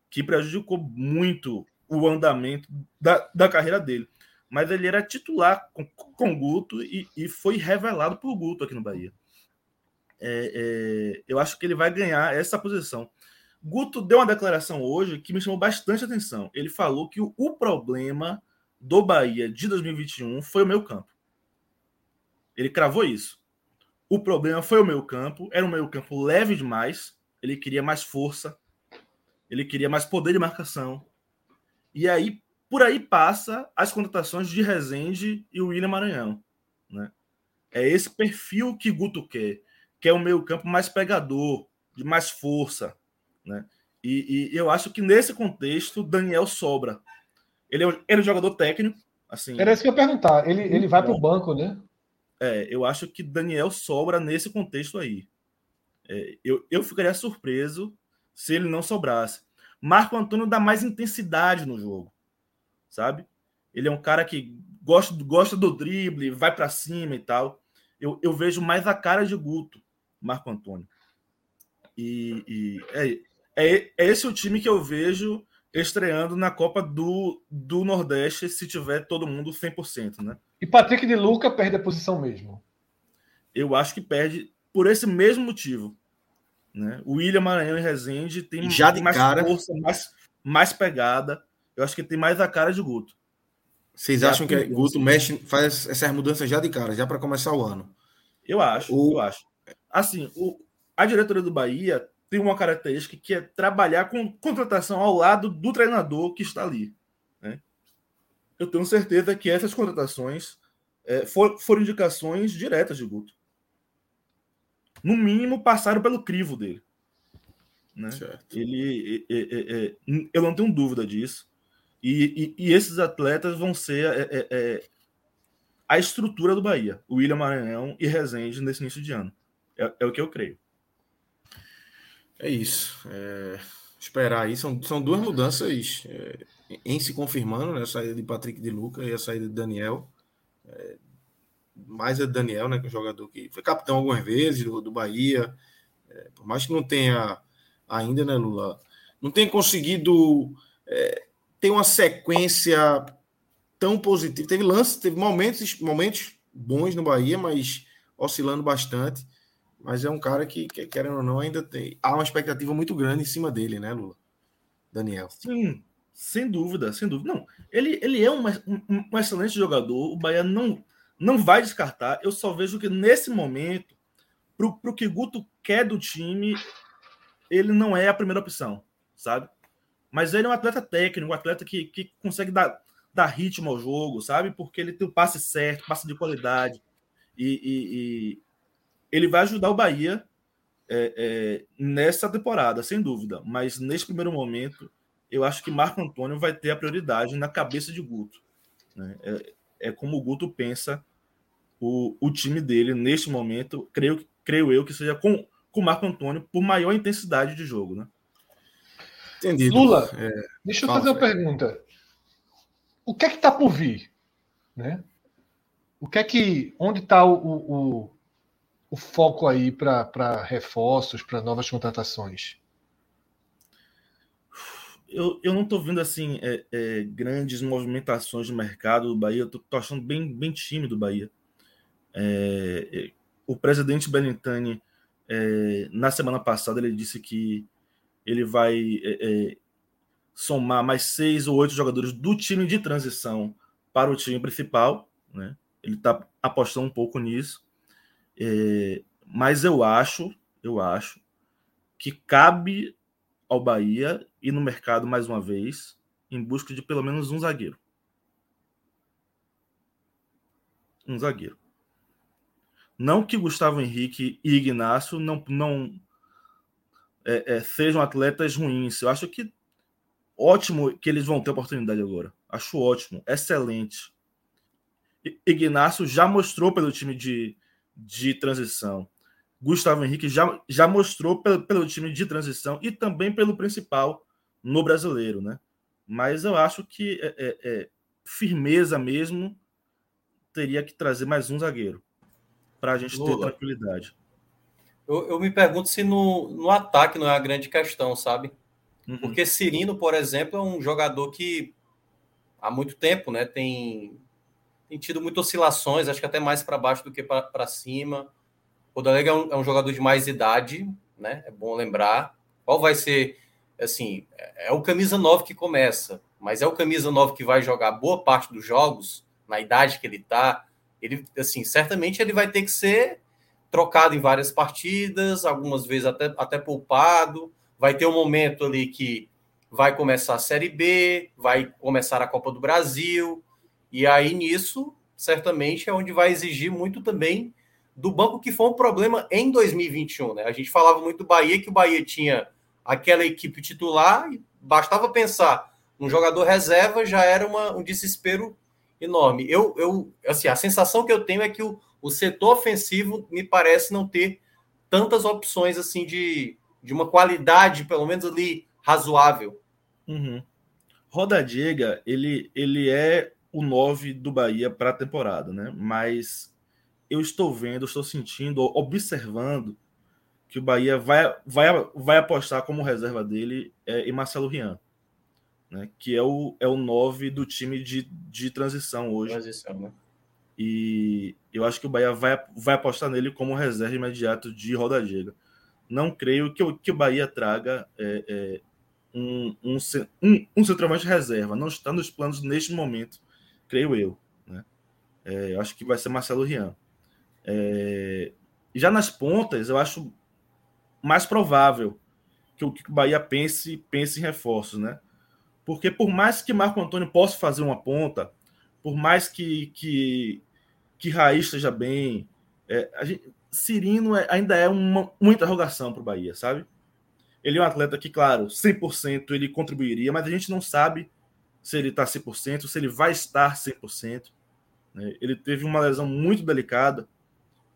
que prejudicou muito o andamento da, da carreira dele. Mas ele era titular com, com Guto e, e foi revelado por Guto aqui no Bahia. É, é, eu acho que ele vai ganhar essa posição. Guto deu uma declaração hoje que me chamou bastante atenção. Ele falou que o, o problema do Bahia de 2021 foi o meu campo. Ele cravou isso. O problema foi o meio campo. Era um meio campo leve demais. Ele queria mais força. Ele queria mais poder de marcação. E aí, por aí passa as contratações de Rezende e William Maranhão. Né? É esse perfil que Guto quer, que é um meio campo mais pegador, de mais força. Né? E, e, eu acho que nesse contexto, Daniel sobra. Ele é, um, ele é um jogador técnico. Assim, Era isso que eu ia perguntar. Ele, ele vai para o banco, né? É, eu acho que Daniel sobra nesse contexto aí. É, eu, eu ficaria surpreso se ele não sobrasse. Marco Antônio dá mais intensidade no jogo, sabe? Ele é um cara que gosta, gosta do drible, vai para cima e tal. Eu, eu vejo mais a cara de Guto, Marco Antônio. E, e é, é, é esse o time que eu vejo estreando na Copa do, do Nordeste se tiver todo mundo 100%, né? E Patrick de Luca perde a posição mesmo. Eu acho que perde por esse mesmo motivo. Né? O William Maranhão e Rezende tem Já de mais cara... força, mais, mais pegada. Eu acho que tem mais a cara de Guto. Vocês acham que Guto mexe, faz essas mudanças já de cara, já para começar o ano? Eu acho, O- eu acho. Assim, o, a diretoria do Bahia tem uma característica que é trabalhar com contratação ao lado do treinador que está ali. né? Eu tenho certeza que essas contratações é, for- foram indicações diretas de Guto. No mínimo, passaram pelo crivo dele. Né? Certo. Ele, é, é, eu não tenho dúvida disso. E, e- e esses atletas vão ser é, é, é, a estrutura do Bahia. O William Maranhão e Rezende nesse início de ano. É, é o que eu creio. É isso. É, esperar aí. São, são duas mudanças é, em se confirmando, né? A saída de Patrick de Luca e a saída de Daniel. É, mais a Daniel, né? Que é um jogador que foi capitão algumas vezes do, do Bahia. É, por mais que não tenha ainda, né, Lula? Não tenha conseguido é, ter uma sequência tão positiva. Teve lance, teve momentos, momentos bons no Bahia, mas oscilando bastante. Mas é um cara que, que, querendo ou não, ainda tem. Há uma expectativa muito grande em cima dele, né, Lula? Daniel. Sim, sem dúvida, sem dúvida. Não, ele, ele é um, um, um excelente jogador. O Bahia não, não vai descartar. Eu só vejo que nesse momento, para o que Guto quer do time, ele não é a primeira opção, sabe? Mas ele é um atleta técnico, um atleta que, que consegue dar, dar ritmo ao jogo, sabe? Porque ele tem o passe certo, passe de qualidade. E, e, e ele vai ajudar o Bahia é, é, nessa temporada, sem dúvida. Mas nesse primeiro momento, eu acho que Marco Antônio vai ter a prioridade na cabeça de Guto. Né? É, é, como o Guto pensa o, o time dele neste momento. Creio, creio eu que seja com com Marco Antônio por maior intensidade de jogo, né? Entendido. Lula, É, deixa eu fala, fazer uma pergunta. O que é que está por vir? Né? O que é que. Onde está o, o, o foco aí para reforços, para novas contratações? Eu, eu não estou vendo assim é, é, grandes movimentações de mercado do Bahia. Estou achando bem, bem tímido o Bahia. É, é, o presidente Benintani, é, na semana passada, ele disse que ele vai é, somar mais seis ou oito jogadores do time de transição para o time principal. Né? Ele está apostando um pouco nisso. É, mas eu acho, eu acho que cabe ao Bahia ir no mercado mais uma vez em busca de pelo menos um zagueiro. Um zagueiro. Não que Gustavo Henrique e Ignacio não, não é, é, sejam atletas ruins. Eu acho que ótimo que eles vão ter oportunidade agora. Acho ótimo, excelente. Ignacio já mostrou pelo time de, de transição. Gustavo Henrique já, já mostrou pelo, pelo time de transição e também pelo principal no brasileiro, né? Mas eu acho que é, é, é, firmeza mesmo teria que trazer mais um zagueiro para a gente ter Lula. tranquilidade. Eu, eu me pergunto se no, no ataque não é a grande questão, sabe? Uhum. Porque Cirino, por exemplo, é um jogador que há muito tempo né, tem, tem tido muitas oscilações, acho que até mais para baixo do que para cima. O Dalega é, um, é um, jogador de mais idade, né? É bom lembrar. Qual vai ser, assim, é, é o camisa 9 que começa, mas é o camisa 9 que vai jogar boa parte dos jogos, na idade que ele está. Ele, assim, certamente ele vai ter que ser trocado em várias partidas, algumas vezes até, até poupado. Vai ter um momento ali que vai começar a Série B, vai começar a Copa do Brasil, e aí nisso, certamente, é onde vai exigir muito também do banco, que foi um problema em 2021. Né? A gente falava muito do Bahia, que o Bahia tinha aquela equipe titular, e bastava pensar um jogador reserva, já era uma, um desespero enorme. Eu, eu, assim, a sensação que eu tenho é que o, o setor ofensivo me parece não ter tantas opções assim de, de uma qualidade, pelo menos ali, razoável. Uhum. Roda Diga, ele, ele é o 9 do Bahia para a temporada, né? Mas eu estou vendo, estou sentindo, observando que o Bahia vai, vai, vai apostar como reserva dele é, em Marcelo Rian, né? que é o, é o 9 do time de, de transição hoje. Transição, né? E eu acho que o Bahia vai, vai apostar nele como reserva imediato de Roda Diga. Não creio que o, que o Bahia traga é, é, um, um, um, um centroavante reserva. Não está nos planos neste momento, creio eu. Né? É, eu acho que vai ser Marcelo Rian. É, já nas pontas, eu acho mais provável que o, Bahia pense, pense em reforços, né? Porque por mais que Marco Antônio possa fazer uma ponta, por mais que, que, que Raiz esteja bem, é, gente, Cirino é, ainda é uma, uma interrogação para o Bahia, sabe? Ele é um atleta que, claro, 100% ele contribuiria, mas a gente não sabe se ele está 100%, se ele vai estar 100%. Né? Ele teve uma lesão muito delicada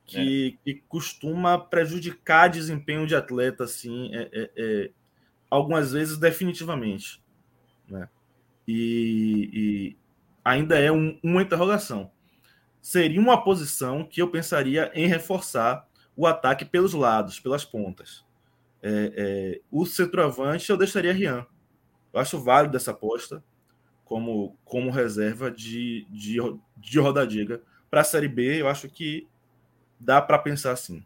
que, é. que costuma prejudicar desempenho de atleta, assim, é, é, é, algumas vezes definitivamente. Né? E, e ainda é um, uma interrogação. Seria uma posição que eu pensaria em reforçar o ataque pelos lados, pelas pontas. É, é, o centroavante eu deixaria Rian. Eu acho válido essa aposta como, como reserva de, de, de rodadiga. Para a Série B, eu acho que dá para pensar assim.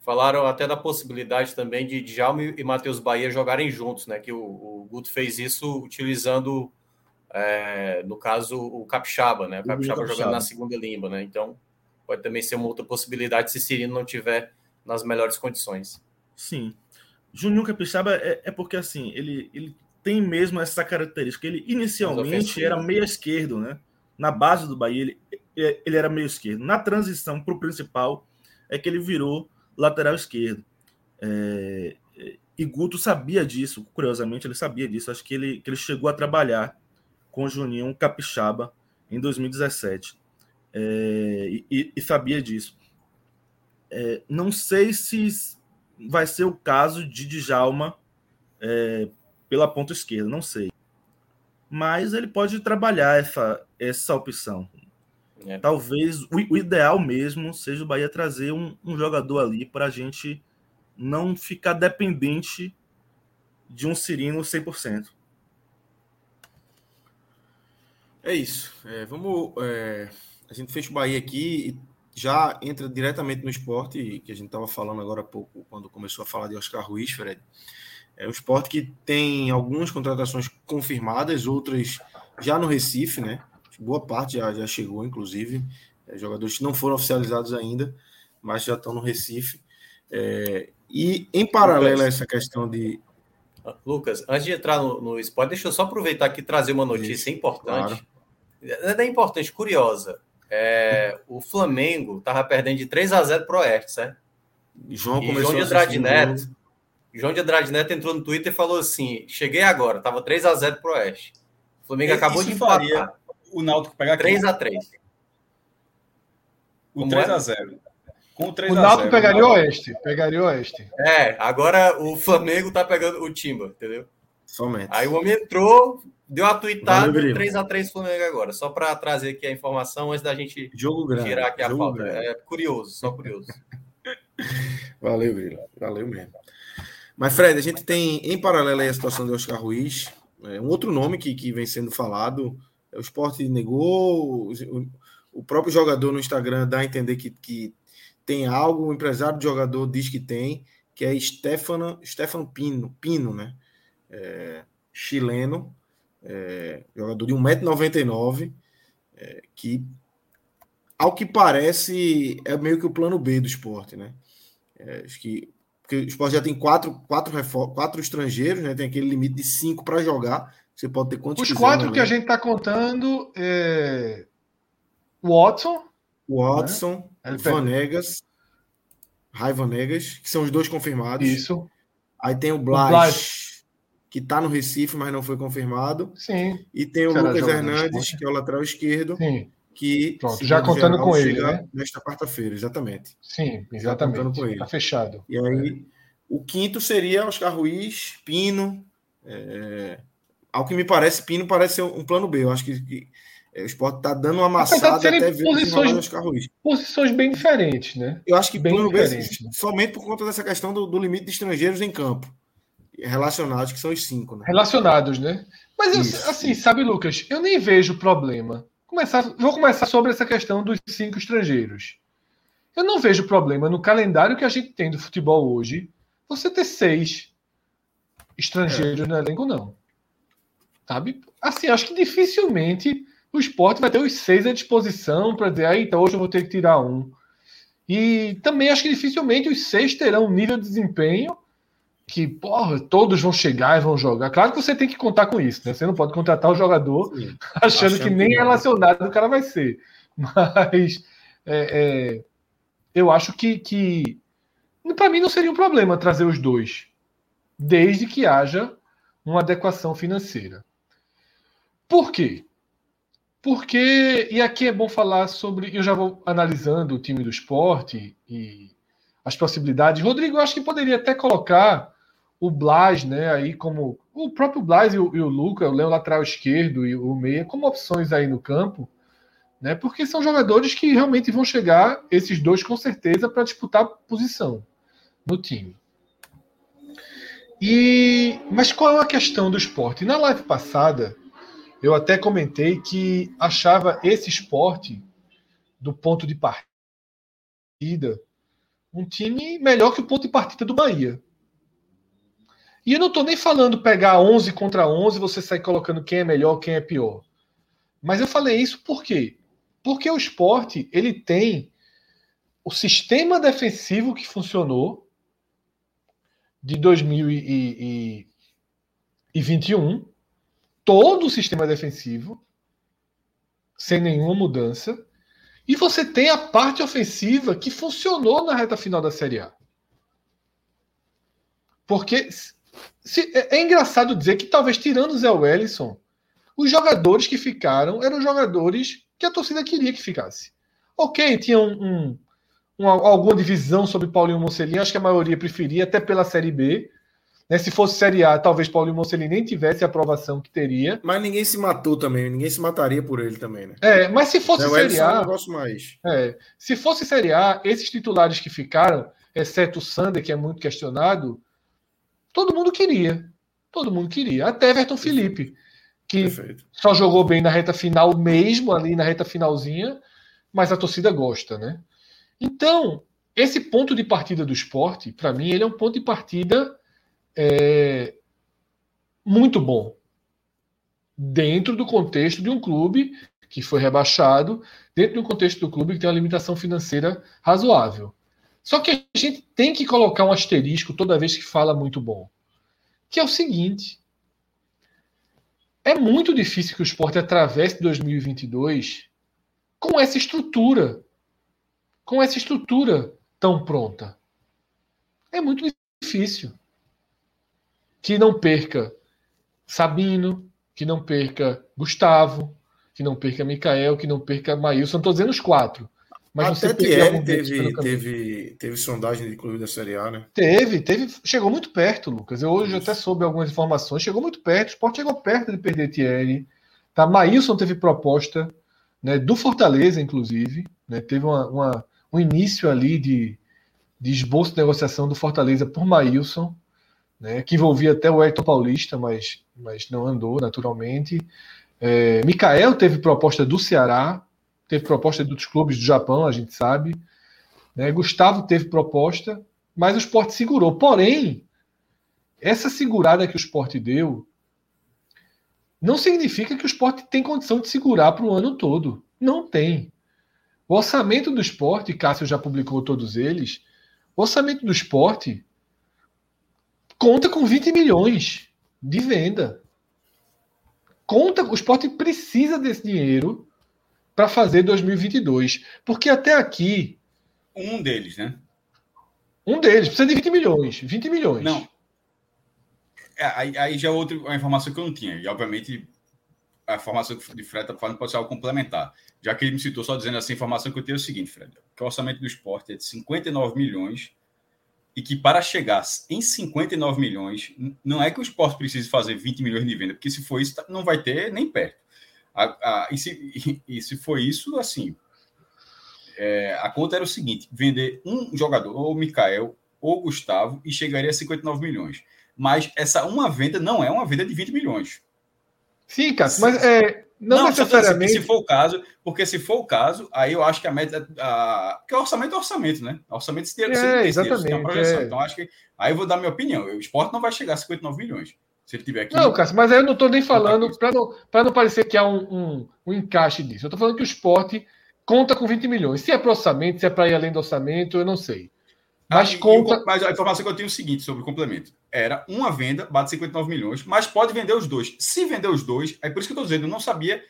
Falaram até da possibilidade também de Djalma e Matheus Bahia jogarem juntos, né? Que o, o Guto fez isso utilizando, é, no caso, o Capixaba, né? O Capixaba, Capixaba jogando na segunda limba, né? Então, pode também ser uma outra possibilidade se Cirino não tiver nas melhores condições. Sim. Juninho Capixaba é, é porque, assim, ele, ele tem mesmo essa característica. Ele inicialmente era meio esquerdo, né? Na base do Bahia, ele, ele era meio esquerdo. Na transição para o principal, é que ele virou lateral esquerdo. É, e Guto sabia disso, curiosamente, ele sabia disso. Acho que ele, que ele chegou a trabalhar com o Juninho Capixaba em 2017 é, e, e, sabia disso. É, não sei se vai ser o caso de Djalma é, pela ponta esquerda, não sei. Mas ele pode trabalhar essa, essa opção. É. Talvez o, o, ideal mesmo seja o Bahia trazer um, um jogador ali para a gente não ficar dependente de um Cirino 100%. É isso. É, vamos. É, a gente fecha o Bahia aqui e já entra diretamente no esporte, que a gente estava falando agora há pouco, quando começou a falar de Oscar Ruiz, Fred. É um esporte que tem algumas contratações confirmadas, outras já no Recife, né? boa parte já, já chegou, inclusive. É, jogadores que não foram oficializados ainda, mas já estão no Recife. É, e em paralelo a essa questão de. Lucas, antes de entrar no, no esporte, deixa eu só aproveitar aqui e trazer uma notícia Isso, importante. Claro. É importante, curiosa. É, o Flamengo estava perdendo de 3 a 0 para o Oeste, certo? João e João de Andrade Neto. João de Andrade Neto entrou no Twitter e falou assim: cheguei agora, estava 3 a 0 para o Oeste. O Flamengo acabou de empatar o Náutico pegar 3 a 3 O 3 a 0 Com o 3 o Náutico pegaria o Oeste. Pegaria o Oeste. É, agora o Flamengo tá pegando o Timba, entendeu? Somente. Aí o homem entrou, deu a tweetada, 3x3 Flamengo agora. Só para trazer aqui a informação antes da gente jogo grande, tirar aqui a jogo falta. Grande. É curioso, só curioso. Valeu, Grilo. Valeu mesmo. Mas, Fred, a gente tem em paralelo a situação de Oscar Ruiz, é, um outro nome que, que vem sendo falado o esporte negou, o, o próprio jogador no Instagram dá a entender que, que tem algo, o empresário do jogador diz que tem, que é Stefano, Stefano Pino, Pino, né? É, chileno, é, jogador de 1,99m, é, que ao que parece, é meio que o plano B do esporte, né? É, acho que porque o esporte já tem quatro, quatro, quatro estrangeiros, né? Tem aquele limite de cinco para jogar. Você pode ter quantos Os quatro que a gente está contando é Watson, Watson, né? Vanegas, Rai Vanegas, que são os dois confirmados. Isso. Aí tem o Blas, Blas. que está no Recife, mas não foi confirmado. Sim. E tem o Lucas Hernandes, que é o lateral esquerdo. Sim. Que Pronto, já contando com ele, né? Nesta quarta-feira, exatamente. Sim, exatamente. Com ele. Tá fechado. E aí, o quinto seria Oscar Ruiz, Pino. É... Ao que me parece, Pino parece ser um plano B. Eu acho que, que é, o esporte está dando uma amassada até ver posições, Oscar Ruiz. Posições bem diferentes, né? Eu acho que bem plano B né? somente por conta dessa questão do, do limite de estrangeiros em campo relacionados, que são os cinco. Né? Relacionados, né? Mas, eu, assim, sabe, Lucas, eu nem vejo problema começar, vou começar sobre essa questão dos cinco estrangeiros. Eu não vejo problema no calendário que a gente tem do futebol hoje você ter seis estrangeiros é. no elenco, não. Sabe? Assim, acho que dificilmente o esporte vai ter os seis à disposição para dizer, ah, então hoje eu vou ter que tirar um. E também acho que dificilmente os seis terão um nível de desempenho que, porra, todos vão chegar e vão jogar. Claro que você tem que contar com isso, né? Você não pode contratar o jogador Sim, achando, achando, que nem relacionado o cara vai ser. Mas é, é, eu acho que, que para mim não seria um problema trazer os dois, desde que haja uma adequação financeira. Por quê? Porque, e aqui é bom falar sobre, eu já vou analisando o time do esporte e as possibilidades. Rodrigo, eu acho que poderia até colocar o Blas, né, aí como o próprio Blas e o, e o Luca, o Leão lateral esquerdo e o meia, como opções aí no campo, né, porque são jogadores que realmente vão chegar, esses dois com certeza, para disputar posição no time. E mas qual é a questão do esporte? Na live passada, eu até comentei que achava esse esporte do ponto de partida um time melhor que o ponto de partida do Bahia. E eu não estou nem falando pegar 11 contra 11 você sair colocando quem é melhor, quem é pior. Mas eu falei isso por quê? Porque o esporte ele tem o sistema defensivo que funcionou de 2021, todo o sistema defensivo, sem nenhuma mudança, e você tem a parte ofensiva que funcionou na reta final da Série A. Porque se, é, é, engraçado dizer que talvez tirando o Zé Wellison, os jogadores que ficaram eram jogadores que a torcida queria que ficasse. Ok, tinha um, um, um, alguma divisão sobre Paulinho Mocelin, acho que a maioria preferia, até pela Série B. Né? Se fosse Série A, talvez Paulinho Mocelin nem tivesse a aprovação que teria. Mas ninguém se matou também, ninguém se mataria por ele também, né? É, mas se fosse Série A. Eu gosto mais. É, se fosse Série A, esses titulares que ficaram, exceto o Sander, que é muito questionado, todo mundo queria. Todo mundo queria. Até Everton Felipe, que Perfeito. só jogou bem na reta final mesmo, ali na reta finalzinha, mas a torcida gosta, né? Então, esse ponto de partida do esporte, para mim, ele é um ponto de partida é, muito bom. Dentro do contexto de um clube que foi rebaixado, dentro do contexto do clube que tem uma limitação financeira razoável. Só que a gente tem que colocar um asterisco toda vez que fala muito bom. Que é o seguinte: é muito difícil que o esporte atravesse 2022 com essa estrutura. Com essa estrutura tão pronta. É muito difícil. Que não perca Sabino, que não perca Gustavo, que não perca Mikael, que não perca Maílson. Estou dizendo os quatro. Mas Até Thierry teve, teve, teve sondagem de clube da Série A, né? Teve, teve. Chegou muito perto, Lucas. Eu hoje Isso. até soube algumas informações. Chegou muito perto. O Sport chegou perto de perder Thierry. Tá? Maílson teve proposta né, do Fortaleza, inclusive. Né, teve uma, uma, um início ali de, de esboço de negociação do Fortaleza por Maílson, né, que envolvia até o Hector Paulista, mas, mas não andou, naturalmente. É, Mikael teve proposta do Ceará, teve proposta de outros clubes do Japão, a gente sabe. Né? Gustavo teve proposta, mas o esporte segurou. Porém, essa segurada que o esporte deu não significa que o esporte tem condição de segurar para o ano todo. Não tem. O orçamento do esporte, Cássio já publicou todos eles, o orçamento do esporte conta com 20 milhões de venda. Conta, o esporte precisa desse dinheiro para fazer 2022. Porque até aqui. Um deles, né? Um deles, precisa de 20 milhões. 20 milhões. Não. É, aí, aí já é outra informação que eu não tinha. E, obviamente, a informação que o Fred está falando pode ser algo complementar. Já que ele me citou só dizendo essa informação que eu tenho é o seguinte, Fred, que o orçamento do esporte é de 59 milhões e que para chegar em 59 milhões, não é que o esporte precise fazer 20 milhões de venda, porque se for isso, não vai ter nem perto. A, a, e, se, e, e, se for isso, assim, é, a conta era o seguinte: vender um jogador, ou Mikael, ou Gustavo, e chegaria a 59 milhões. Mas essa uma venda não é uma venda de 20 milhões. Sim, Cássio, mas é, não, não necessariamente. Se for o caso, porque se for o caso, aí eu acho que a meta. A... Porque o orçamento é orçamento, né? Orçamento se tem, é, exatamente, tem uma projeção. É. Então, acho que. Aí eu vou dar minha opinião. O esporte não vai chegar a 59 milhões. Se ele tiver aqui. Não, Cássio, mas aí eu não estou nem falando, para não, não parecer que há um, um, um encaixe disso. Eu estou falando que o esporte conta com 20 milhões. Se é para orçamento, se é para ir além do orçamento, eu não sei. Mas, ah, conta... mas a informação que eu tenho é o seguinte sobre o complemento. Era uma venda, bate 59 milhões, mas pode vender os dois. Se vender os dois, é por isso que eu estou dizendo, eu não sabia,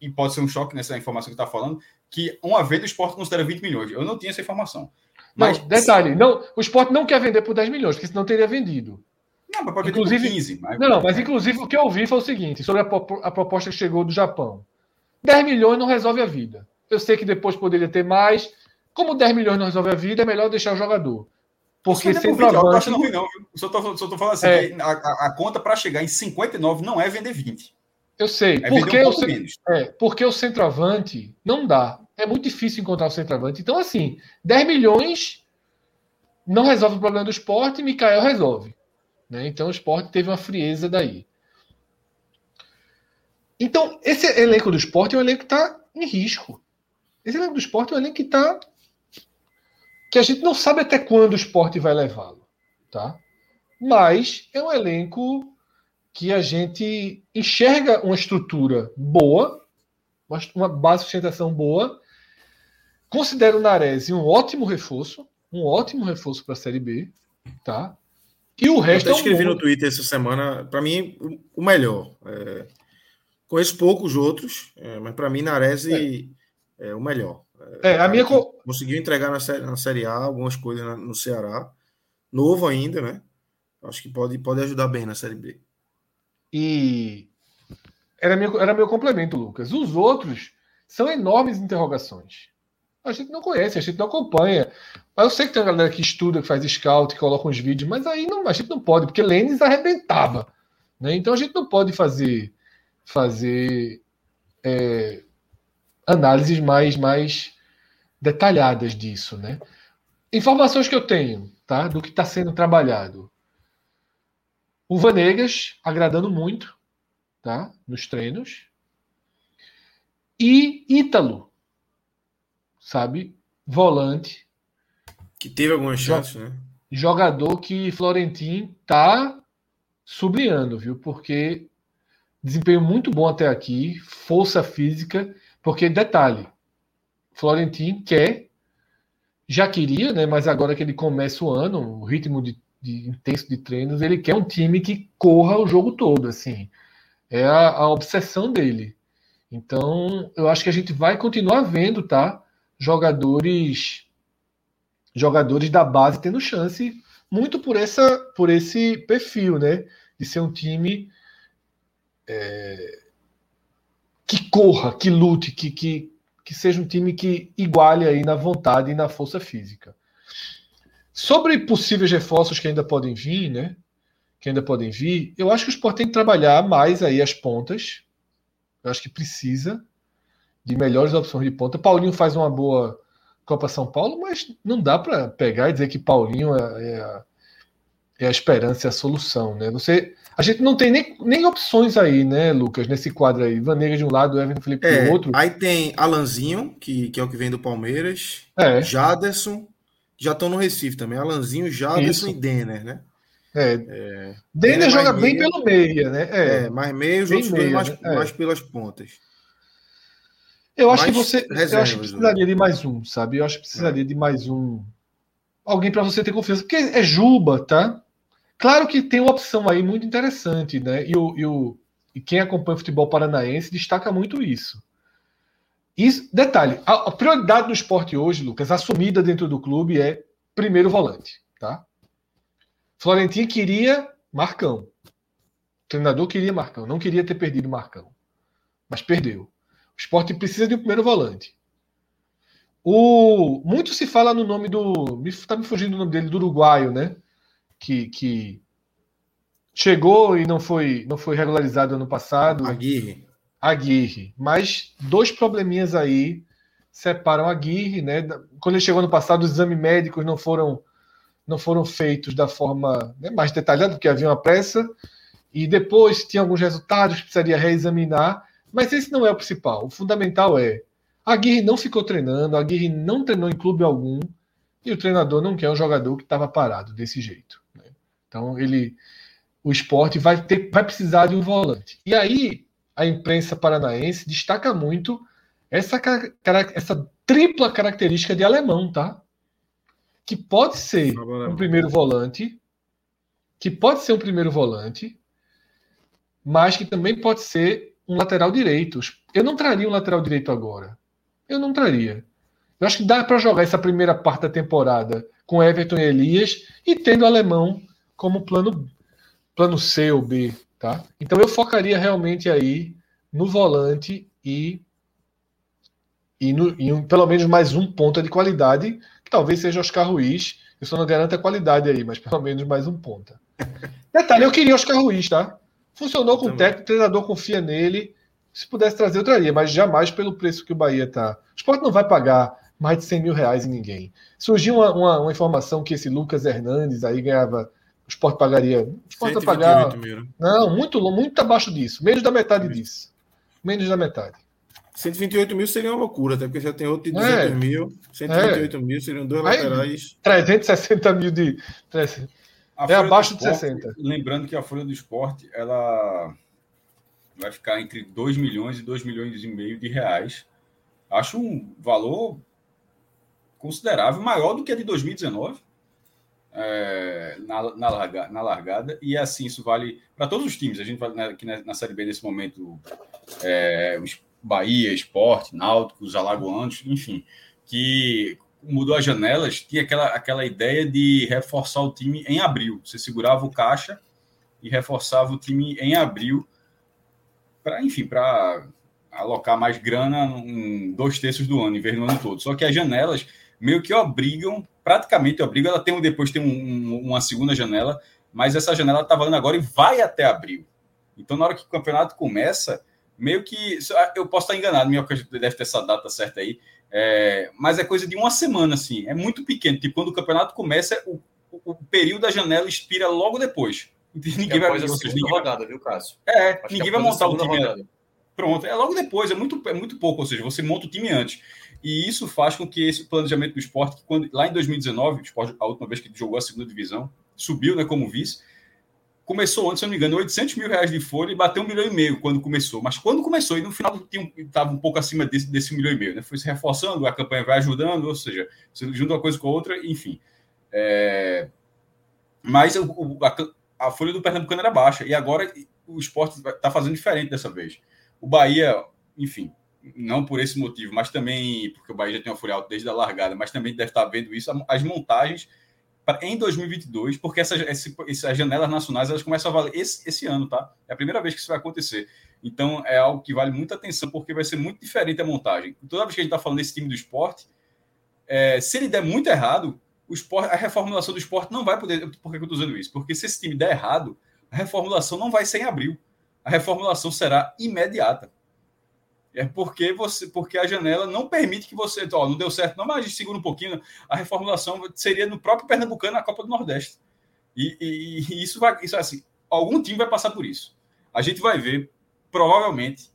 e pode ser um choque nessa informação que está falando, que uma venda o esporte considera 20 milhões. Eu não tinha essa informação. Mas, não, detalhe, não, o esporte não quer vender por 10 milhões, porque senão teria vendido. Não, mas pode inclusive, 15. Mas... Não, mas inclusive o que eu ouvi foi o seguinte, sobre a, a proposta que chegou do Japão. 10 milhões não resolve a vida. Eu sei que depois poderia ter mais. Como 10 milhões não resolve a vida, é melhor deixar o jogador. Porque centroavante... Não, não, só tô, só tô falando assim, é... a, a, conta para chegar em 59 não é vender 20. Eu sei. É porque, um o, é, porque o centroavante não dá. É muito difícil encontrar o centroavante. Então, assim, 10 milhões não resolve o problema do esporte, Mikael resolve. Né? Então, o esporte teve uma frieza daí. Então, esse elenco do esporte é um elenco que está em risco. Esse elenco do esporte é um elenco que está que a gente não sabe até quando o esporte vai levá-lo, tá? Mas é um elenco que a gente enxerga uma estrutura boa, uma base de sustentação boa. Considero o Nares um ótimo reforço, um ótimo reforço para a Série B, tá? E o resto Eu até escrevi é um no Twitter essa semana, para mim, o melhor. É... Conheço poucos outros, é, mas para mim, Nares é. é o melhor. É, a minha. Conseguiu entregar na série, na série A algumas coisas no Ceará. Novo ainda, né? Acho que pode, pode ajudar bem na Série B. E era meu, era meu complemento, Lucas. Os outros são enormes interrogações. A gente não conhece, a gente não acompanha. Mas eu sei que tem uma galera que estuda, que faz scout, que coloca uns vídeos, mas aí não, a gente não pode, porque Lênis arrebentava. Né? Então a gente não pode fazer, fazer é, análises mais, mais detalhadas disso, né? Informações que eu tenho, tá? Do que está sendo trabalhado. O Vanegas agradando muito, tá? Nos treinos. E Ítalo, sabe? Volante. Que teve algumas chances, né? Jogador que Florentin tá sublinhando, viu? Porque desempenho muito bom até aqui, força física porque, detalhe, Florentin quer, já queria, né, mas agora que ele começa o ano, o ritmo de, de intenso de treinos, ele quer um time que corra o jogo todo, assim. É a, a obsessão dele. Então, eu acho que a gente vai continuar vendo, tá? Jogadores jogadores da base tendo chance muito por essa por esse perfil, né? De ser um time é, que corra, que lute, que, que, que seja um time que iguale aí na vontade e na força física. Sobre possíveis reforços que ainda podem vir, né? Que ainda podem vir, eu acho que o Sport tem que trabalhar mais aí as pontas. Eu acho que precisa de melhores opções de ponta. Paulinho faz uma boa Copa São Paulo, mas não dá para pegar e dizer que Paulinho é, é, a, é a esperança, é a solução, né? Você a gente não tem nem, nem opções aí, né, Lucas, nesse quadro aí. Vanegas de um lado, Evan Felipe é, do outro. Aí tem Alanzinho, que, que é o que vem do Palmeiras. É. Jaderson, já estão no Recife também. Alanzinho, Jaderson Isso. e Denner, né? É. é. Denner, Denner joga bem pelo meia, né? É, é mais meio, os outros meia, mais, né? mais é. pelas pontas. Eu acho que Mais você. Eu reservas, acho que precisaria de mais um, sabe? Eu acho que precisaria de mais um. Alguém para você ter confiança. Porque é Juba, tá? Claro que tem uma opção aí muito interessante, né? E, o, e, o, e quem acompanha o futebol paranaense destaca muito isso. Isso, detalhe, a, a prioridade no esporte hoje, Lucas, assumida dentro do clube é primeiro volante, tá? Florentino queria Marcão. O treinador queria Marcão, não queria ter perdido Marcão. Mas perdeu. O esporte precisa de um primeiro volante. O, muito se fala no nome do. Está me fugindo o nome dele, do uruguaio, né? Que, que chegou e não foi, não foi regularizado ano passado. Aguirre. Aguirre. Mas dois probleminhas aí separam Aguirre, né? Quando ele chegou ano passado, os exames médicos não foram não foram feitos da forma né, mais detalhada, porque havia uma pressa, e depois tinha alguns resultados que precisaria reexaminar, mas esse não é o principal. O fundamental é a Aguirre não ficou treinando, a Aguirre não treinou em clube algum, e o treinador não quer um jogador que estava parado desse jeito. Né? Então ele o esporte vai ter vai precisar de um volante. E aí a imprensa paranaense destaca muito essa, essa tripla característica de alemão, tá? Que pode ser um primeiro volante, que pode ser um primeiro volante, mas que também pode ser um lateral direito. Eu não traria um lateral direito agora. Eu não traria. Eu acho que dá para jogar essa primeira parte da temporada com Everton e Elias e tendo o alemão como plano plano C ou B, tá? Então eu focaria realmente aí no volante e e, no, e um, pelo menos mais um ponta de qualidade, que talvez seja Oscar Ruiz. Eu só não garanto a qualidade aí, mas pelo menos mais um ponta. Detalhe, eu queria Oscar Ruiz, tá? Funcionou com o técnico, o treinador confia nele. Se pudesse trazer, eu traria, mas jamais pelo preço que o Bahia tá. O esporte não vai pagar mais de 100 mil reais em ninguém. Surgiu uma, uma, uma informação que esse Lucas Hernandes aí ganhava. O esporte pagaria. O esporte vai pagar. Mil. né? Não, muito, muito abaixo disso. Menos da metade disso. Menos da metade. 128 mil seria uma loucura, até porque já tem outro de É. 200 mil. 128 mil seriam dois Aí- laterais. 360 mil de. A É abaixo de esporte, 60. Lembrando que a folha do esporte ela vai ficar entre 2 milhões e 2 milhões e meio de reais. Acho um valor considerável, maior do que a de 2019 é, na, na, larga, na largada. E assim, isso vale para todos os times. A gente vai né, aqui na, na Série B nesse momento, é, os Bahia, Esporte, Náutico, os Alagoanos, enfim, que mudou as janelas, tinha aquela, aquela ideia de reforçar o time em abril. Você segurava o caixa e reforçava o time em abril para, enfim, para alocar mais grana em dois terços do ano, em vez do ano todo. Só que as janelas meio que obrigam, praticamente obrigam, ela tem um, depois tem um, um, uma segunda janela, mas essa janela está valendo agora e vai até abril. Então, na hora que o campeonato começa, meio que. Eu posso estar enganado, minha deve ter essa data certa aí. É, mas é coisa de uma semana, assim. É muito pequeno. Tipo, quando o campeonato começa, o, o, período da janela expira logo depois. Ninguém vai, após a segunda ninguém rodada, vai... viu, Cássio? É, Acho ninguém vai montar o time. Rodada. Pronto, é logo depois, é muito, é muito pouco, ou seja, você monta o time antes. E isso faz com que esse planejamento do esporte, que quando, lá em 2019, o esporte, a última vez que jogou a segunda divisão, subiu né, como vice, começou antes, se não me engano, 800 mil reais de folha e bateu um milhão e meio quando começou. Mas quando começou, e no final estava um pouco acima desse, desse milhão e meio, né? Foi se reforçando, a campanha vai ajudando, ou seja, você junta uma coisa com a outra, enfim. É... Mas o, a, a, folha do Pernambucano era baixa, e agora o esporte está fazendo diferente dessa vez. O Bahia, enfim, não por esse motivo, mas também porque o Bahia já tem uma folha alta desde a largada, mas também deve estar vendo isso, as montagens em 2022, porque essas, essas janelas nacionais elas começam a valer esse, esse ano, tá? É a primeira vez que isso vai acontecer. Então é algo que vale muita atenção, porque vai ser muito diferente a montagem. Toda vez que a gente está falando desse time do esporte, é, se ele der muito errado, o esporte, a reformulação do esporte não vai poder. Por que eu estou dizendo isso? Porque se esse time der errado, a reformulação não vai ser em abril. A reformulação será imediata. É porque você, porque a janela não permite que você, ó, não deu certo, não, mas segura um pouquinho. A reformulação seria no próprio Pernambucano na Copa do Nordeste. E, e, e isso vai, isso assim, algum time vai passar por isso. A gente vai ver, provavelmente,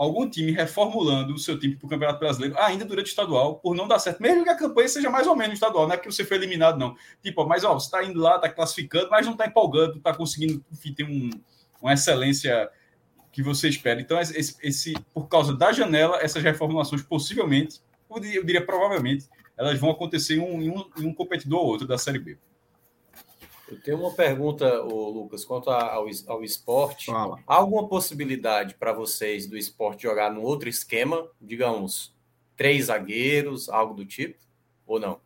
algum time reformulando o seu time para o Campeonato Brasileiro ainda durante o estadual, por não dar certo, mesmo que a campanha seja mais ou menos estadual, não é que você foi eliminado, não. Tipo, mas ó, você está indo lá, está classificando, mas não está empolgando, está conseguindo enfim, ter um, uma excelência que você espera. Então, esse, esse, por causa da janela, essas reformulações possivelmente, eu diria, eu diria provavelmente, elas vão acontecer em um, em um, em um competidor ou outro da Série B. Eu tenho uma pergunta, ô, Lucas, quanto ao, ao esporte. Fala. Há alguma possibilidade para vocês do esporte jogar no outro esquema? Digamos, três zagueiros, algo do tipo? Ou não?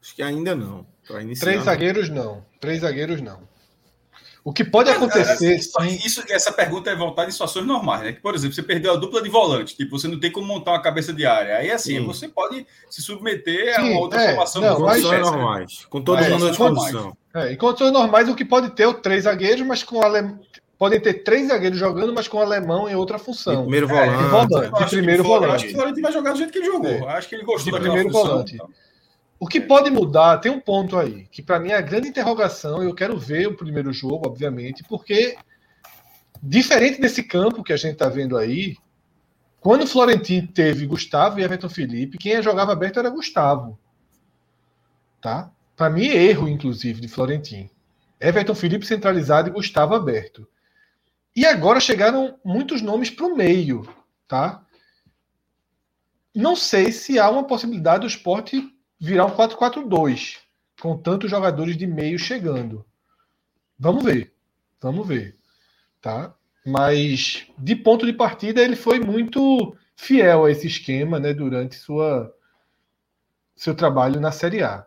Acho que ainda não. Iniciar, Três não. zagueiros não. Três zagueiros não. O que pode acontecer, Isso, sim, isso- essa pergunta é voltada em situações normais, né? Que, por exemplo, você perdeu a dupla de volante, tipo, você não tem como montar uma cabeça de área. Aí, assim, Sim. você pode se submeter a Sim, uma outra é, formação. não, com mas- né? normais. Com todo Mas mundo à condições normais. disposição. É, em condições normais, o que pode ter é o três zagueiros, mas com alem... podem ter três zagueiros jogando, mas com alemão em outra De função. primeiro de volante. volante. Eu de acho que primeiro o eu volante. Acho que o Florentino vai jogar do jeito que ele jogou. É. Eu Acho que ele gostou De daquela primeiro função. volante. O que pode mudar, tem um ponto aí, que para mim é a grande interrogação, eu quero ver o primeiro jogo, obviamente, porque diferente desse campo que a gente está vendo aí, quando o Florentino teve Gustavo e Everton Felipe, quem jogava aberto era Gustavo. Tá? Para mim, erro, inclusive, de Florentino. Everton Felipe centralizado e Gustavo aberto. E agora chegaram muitos nomes para o meio, tá? Não sei se há uma possibilidade do esporte virar um 4-4-2, com tantos jogadores de meio chegando. Vamos ver. Vamos ver. Tá? Mas de ponto de partida ele foi muito fiel a esse esquema, né, durante sua seu trabalho na Série A.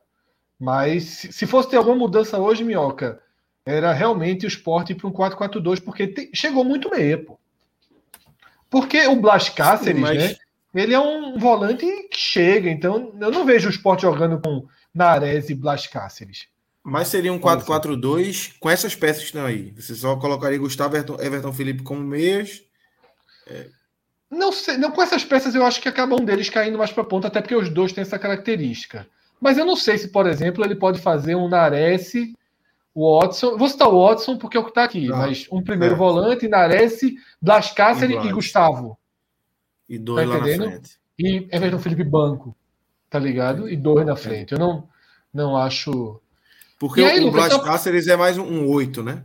Mas se se fosse ter alguma mudança hoje, Minhoca, era realmente o esporte para um 4-4-2, porque te- chegou muito meia, pô. Porque o Blas Cáceres, mas- né? Ele é um volante que chega, então eu não vejo o esporte jogando com Nares e Blas Cáceres. Mas seria um 4-4-2 com essas peças que estão aí. Você só colocaria Gustavo Everton, Everton Felipe como meias. Não sei, não com essas peças eu acho que acaba um deles caindo mais para ponta, até porque os dois têm essa característica. Mas eu não sei se, por exemplo, ele pode fazer um Nares, o Watson. Vou citar o Watson porque é o que está aqui, Ah, mas um primeiro é. volante, Nares, Blas Cáceres E e. Gustavo. E dois Tá lá na entendendo? frente. E Everton Felipe Banco, tá ligado? E dois na frente. Eu não, não acho. Porque aí, o Blas então- Cáceres é mais um, um 8, né?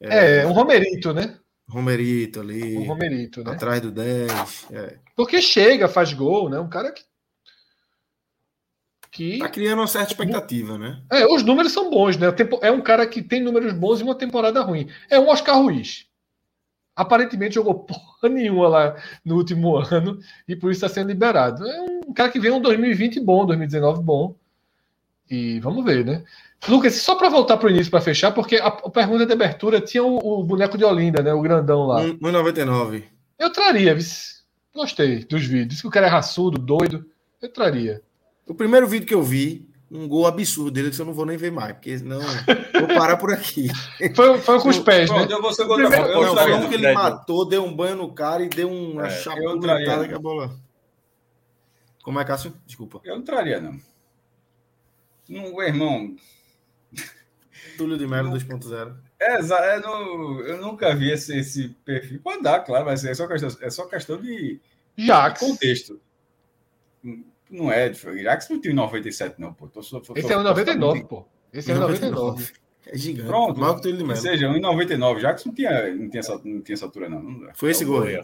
É, um Romerito, né? Romerito ali. Um Romerito, né? Atrás do 10. É. Porque chega, faz gol, né? Um cara que. que Tá criando uma certa expectativa, né? É, os números são bons, né? É um cara que tem números bons e uma temporada ruim. É um Oscar Ruiz. Aparentemente jogou porra nenhuma lá no último ano e por isso está sendo liberado. É um cara que vem um 2020 bom, 2019 bom. E vamos ver, né? Lucas, só para voltar para o início para fechar, porque a, pergunta de abertura tinha o, o boneco de Olinda, né? O grandão lá. Um- 1,99. Eu traria. Gostei dos vídeos. Que o cara é raçudo, doido. Eu traria. O primeiro vídeo que eu vi, um gol absurdo dele, que eu não vou nem ver mais, porque senão vou parar por aqui. Foi, foi com os pés, né? Eu vou ser gol da Primeiro. Eu que ele matou, deu um banho no cara e deu uma É, comentada que a bola. Como é, Cássio? Desculpa. Eu não traria, não. Não, meu irmão. Túlio de Melo 2.0. É, é no- eu nunca vi esse, esse perfil. Pode dar, claro, mas é só questão, é só questão de, de contexto. Não é, Jax não tem 97, não, pô. Tô, só- tô- Esse tô- é o 99, pô. Esse é o 99. É gigante. Pronto. Maior que Ou seja, 1,99. Jax não tinha, não tinha, essa, não tinha essa altura, não. não Foi esse É gol aí. aí,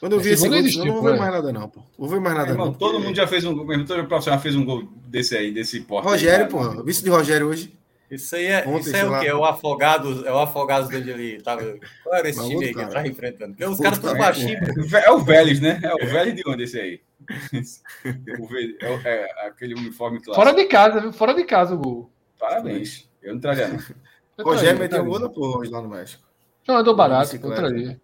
Quando eu vi Esse gol eu existiu, não vou ver é. mais nada, não, pô. Vou ver mais nada, Irmão, não. todo porque- mundo já fez um gol, mesmo todo profissional fez um gol desse aí, desse porte. Rogério, aí, pô. Vice de Rogério hoje. Isso aí é, Ontem, isso sei é o quê? É o Afogados, é o Afogados onde ele tava. Qual era esse Mas time aí que cara. tava enfrentando? Porque os caras tudo cara. baixinhos. É o Vélez, né? É o Vélez de onde esse aí? É, é aquele uniforme clássico. Fora de casa, viu? Fora de casa o gol. Parabéns. Eu não traria, não. Rogério meteu gol porra hoje lá no México. Jogador barato, eu traria.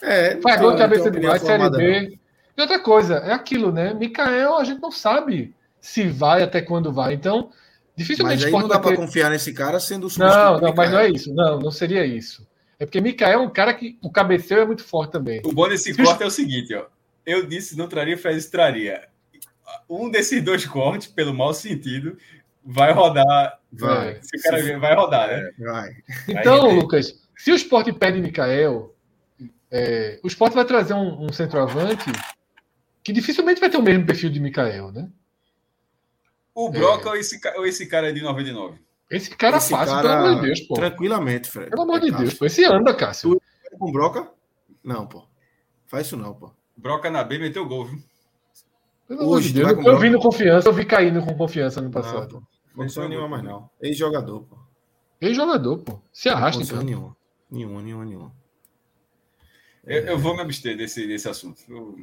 É, não Faz gol de não cabeça demais, Série formada, não. B. E outra coisa, é aquilo, né? Mikael, a gente não sabe se vai até quando vai. Então, dificilmente Mas aí não dá ter... confiar nesse cara sendo o Não, não, mas não é isso. Não, não seria isso. É porque Mikael é um cara que o cabeceio é muito forte também. O bom desse corte é o seguinte, ó. Eu disse não traria, Fez traria. Um desses dois cortes, pelo mau sentido, vai rodar. Vai. Se o cara vai rodar, né? Vai. Então, render. Lucas, se o Sport pede Mikael, é, o Sport vai trazer um, um centroavante que dificilmente vai ter o mesmo perfil de Mikael, né? O Broca ou, esse, ou esse cara é de 99? Esse cara Esse fácil, cara, pelo amor de Deus, pô. Tranquilamente, Fred. Pelo amor de É Deus, pô. Esse anda, Cássio. com Broca? Não, pô. Faz isso não, pô. Broca na B meteu gol, viu? Pelo amor Hoje, de Deus, com eu vi no confiança, eu vi caindo com confiança no Não, passado. pô. Condição nenhuma mais não. Ex-jogador, pô. Ex-jogador, pô. Se arrasta, então. nenhuma. Nenhuma, nenhuma, nenhuma. Eu, eu vou me abster desse, desse assunto. Eu-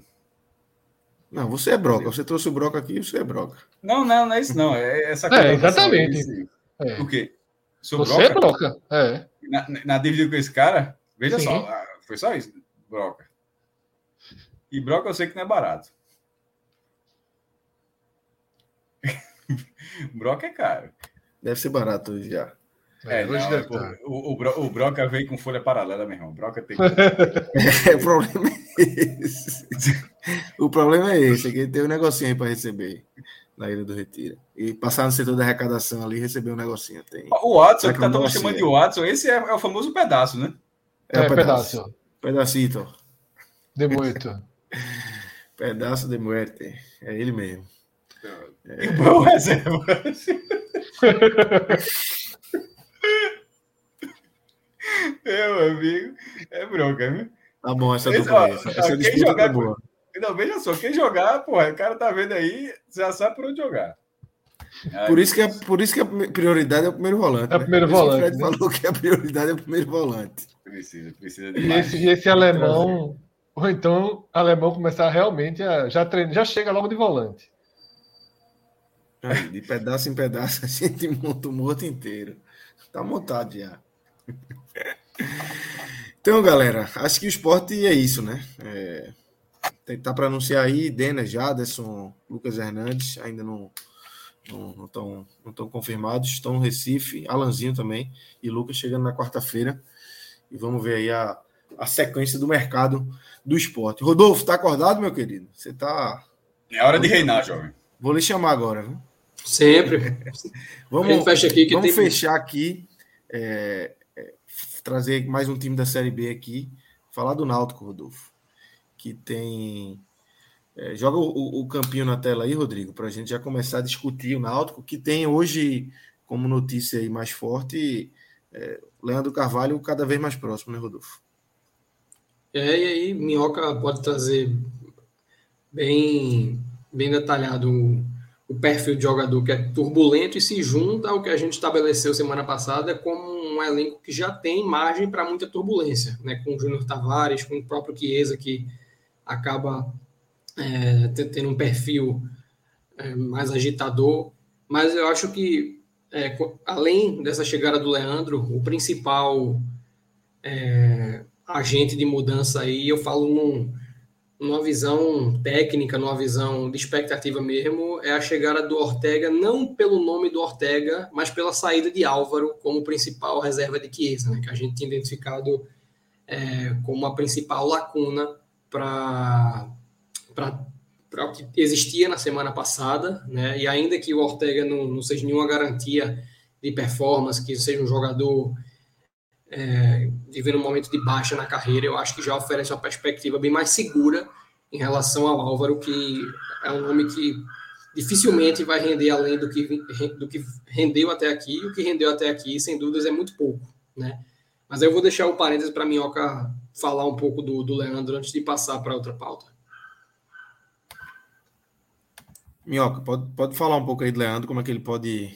Não, você é broca. Você trouxe o broca aqui, você é broca. Não, não, não é isso, não. É essa É, contratação exatamente. aí, É. O quê? Sou Você é broca? broca. É. Na, na dívida com esse cara? Veja Sim. só, ah, foi só isso, broca. E broca eu sei que não é barato. broca é caro. Deve ser barato hoje já. É, hoje não, deve é, pô, estar. o, o, Bro- o broca veio com folha paralela, meu irmão. Broca tem. É, o problema é esse. O problema é esse, é que ele tem um negocinho aí para receber na Ilha do Retiro. E passar no setor da arrecadação ali e receber um negocinho. Tem. O Watson, Será que que tá todo chamando de Watson, esse é, é o famoso pedaço, né? É, o pedaço. Pedacito. De muito. Pedaço de muerte. É ele mesmo. O bom reserva. Meu amigo, é bronca, viu? Tá bom, essa Esse, dupla ó. Essa, essa quem disputa jogar tá boa. Não, veja só, quem jogar, porra, o cara tá vendo aí, você já sabe por onde jogar. Ai, Por isso, que a, por isso que a prioridade é o primeiro volante. É o né? primeiro que volante, O Fred né? falou que a prioridade é o primeiro volante. Precisa, precisa E esse, e esse alemão, ou então alemão começar realmente a já treina, já chega logo de volante. Aí, de pedaço em pedaço, a gente monta o morto inteiro. Tá montado já. Então, galera, acho que o esporte é isso, né? É, tá para anunciar aí Denas, Jaderson, Lucas Hernandes, ainda não não estão não tão confirmados. Estão Recife, Alanzinho também e Lucas chegando na quarta-feira. E vamos ver aí a, a sequência do mercado do esporte. Rodolfo, tá acordado, meu querido? Você tá. É hora de reinar, jovem. Vou lhe chamar agora, viu? Sempre. Vamos, fecha aqui que Vamos tem. fechar aqui, é, é, trazer mais um time da Série B aqui, falar do Náutico, Rodolfo, que tem... é, joga o, o- o campinho na tela aí, Rodrigo, para a gente já começar a discutir o Náutico, que tem hoje como notícia aí mais forte é, Leandro Carvalho cada vez mais próximo, né, Rodolfo? É, e aí, Minhoca pode trazer bem, bem detalhado o, o perfil de jogador que é turbulento e se junta ao que a gente estabeleceu semana passada como um elenco que já tem margem para muita turbulência, né? Com o Júnior Tavares, com o próprio Chiesa, que acaba é, te- tendo um perfil é, mais agitador. Mas eu acho que, é, além dessa chegada do Leandro, o principal é, agente de mudança aí, eu falo num, numa visão técnica, numa visão de expectativa mesmo, é a chegada do Ortega, não pelo nome do Ortega, mas pela saída de Álvaro como principal reserva de Chiesa, né, que a gente tinha identificado é, como a principal lacuna para para o que existia na semana passada, né? E ainda que o Ortega não, não seja nenhuma garantia de performance, que seja um jogador é, vivendo um momento de baixa na carreira, eu acho que já oferece uma perspectiva bem mais segura em relação ao Álvaro, que é um nome que dificilmente vai render além do que, do que rendeu até aqui. E o que rendeu até aqui, sem dúvidas, é muito pouco, né? Mas eu vou deixar o parênteses para a Minhoca falar um pouco do, do Leandro antes de passar para outra pauta. Minhoca, pode, pode falar um pouco aí do Leandro, como é que ele pode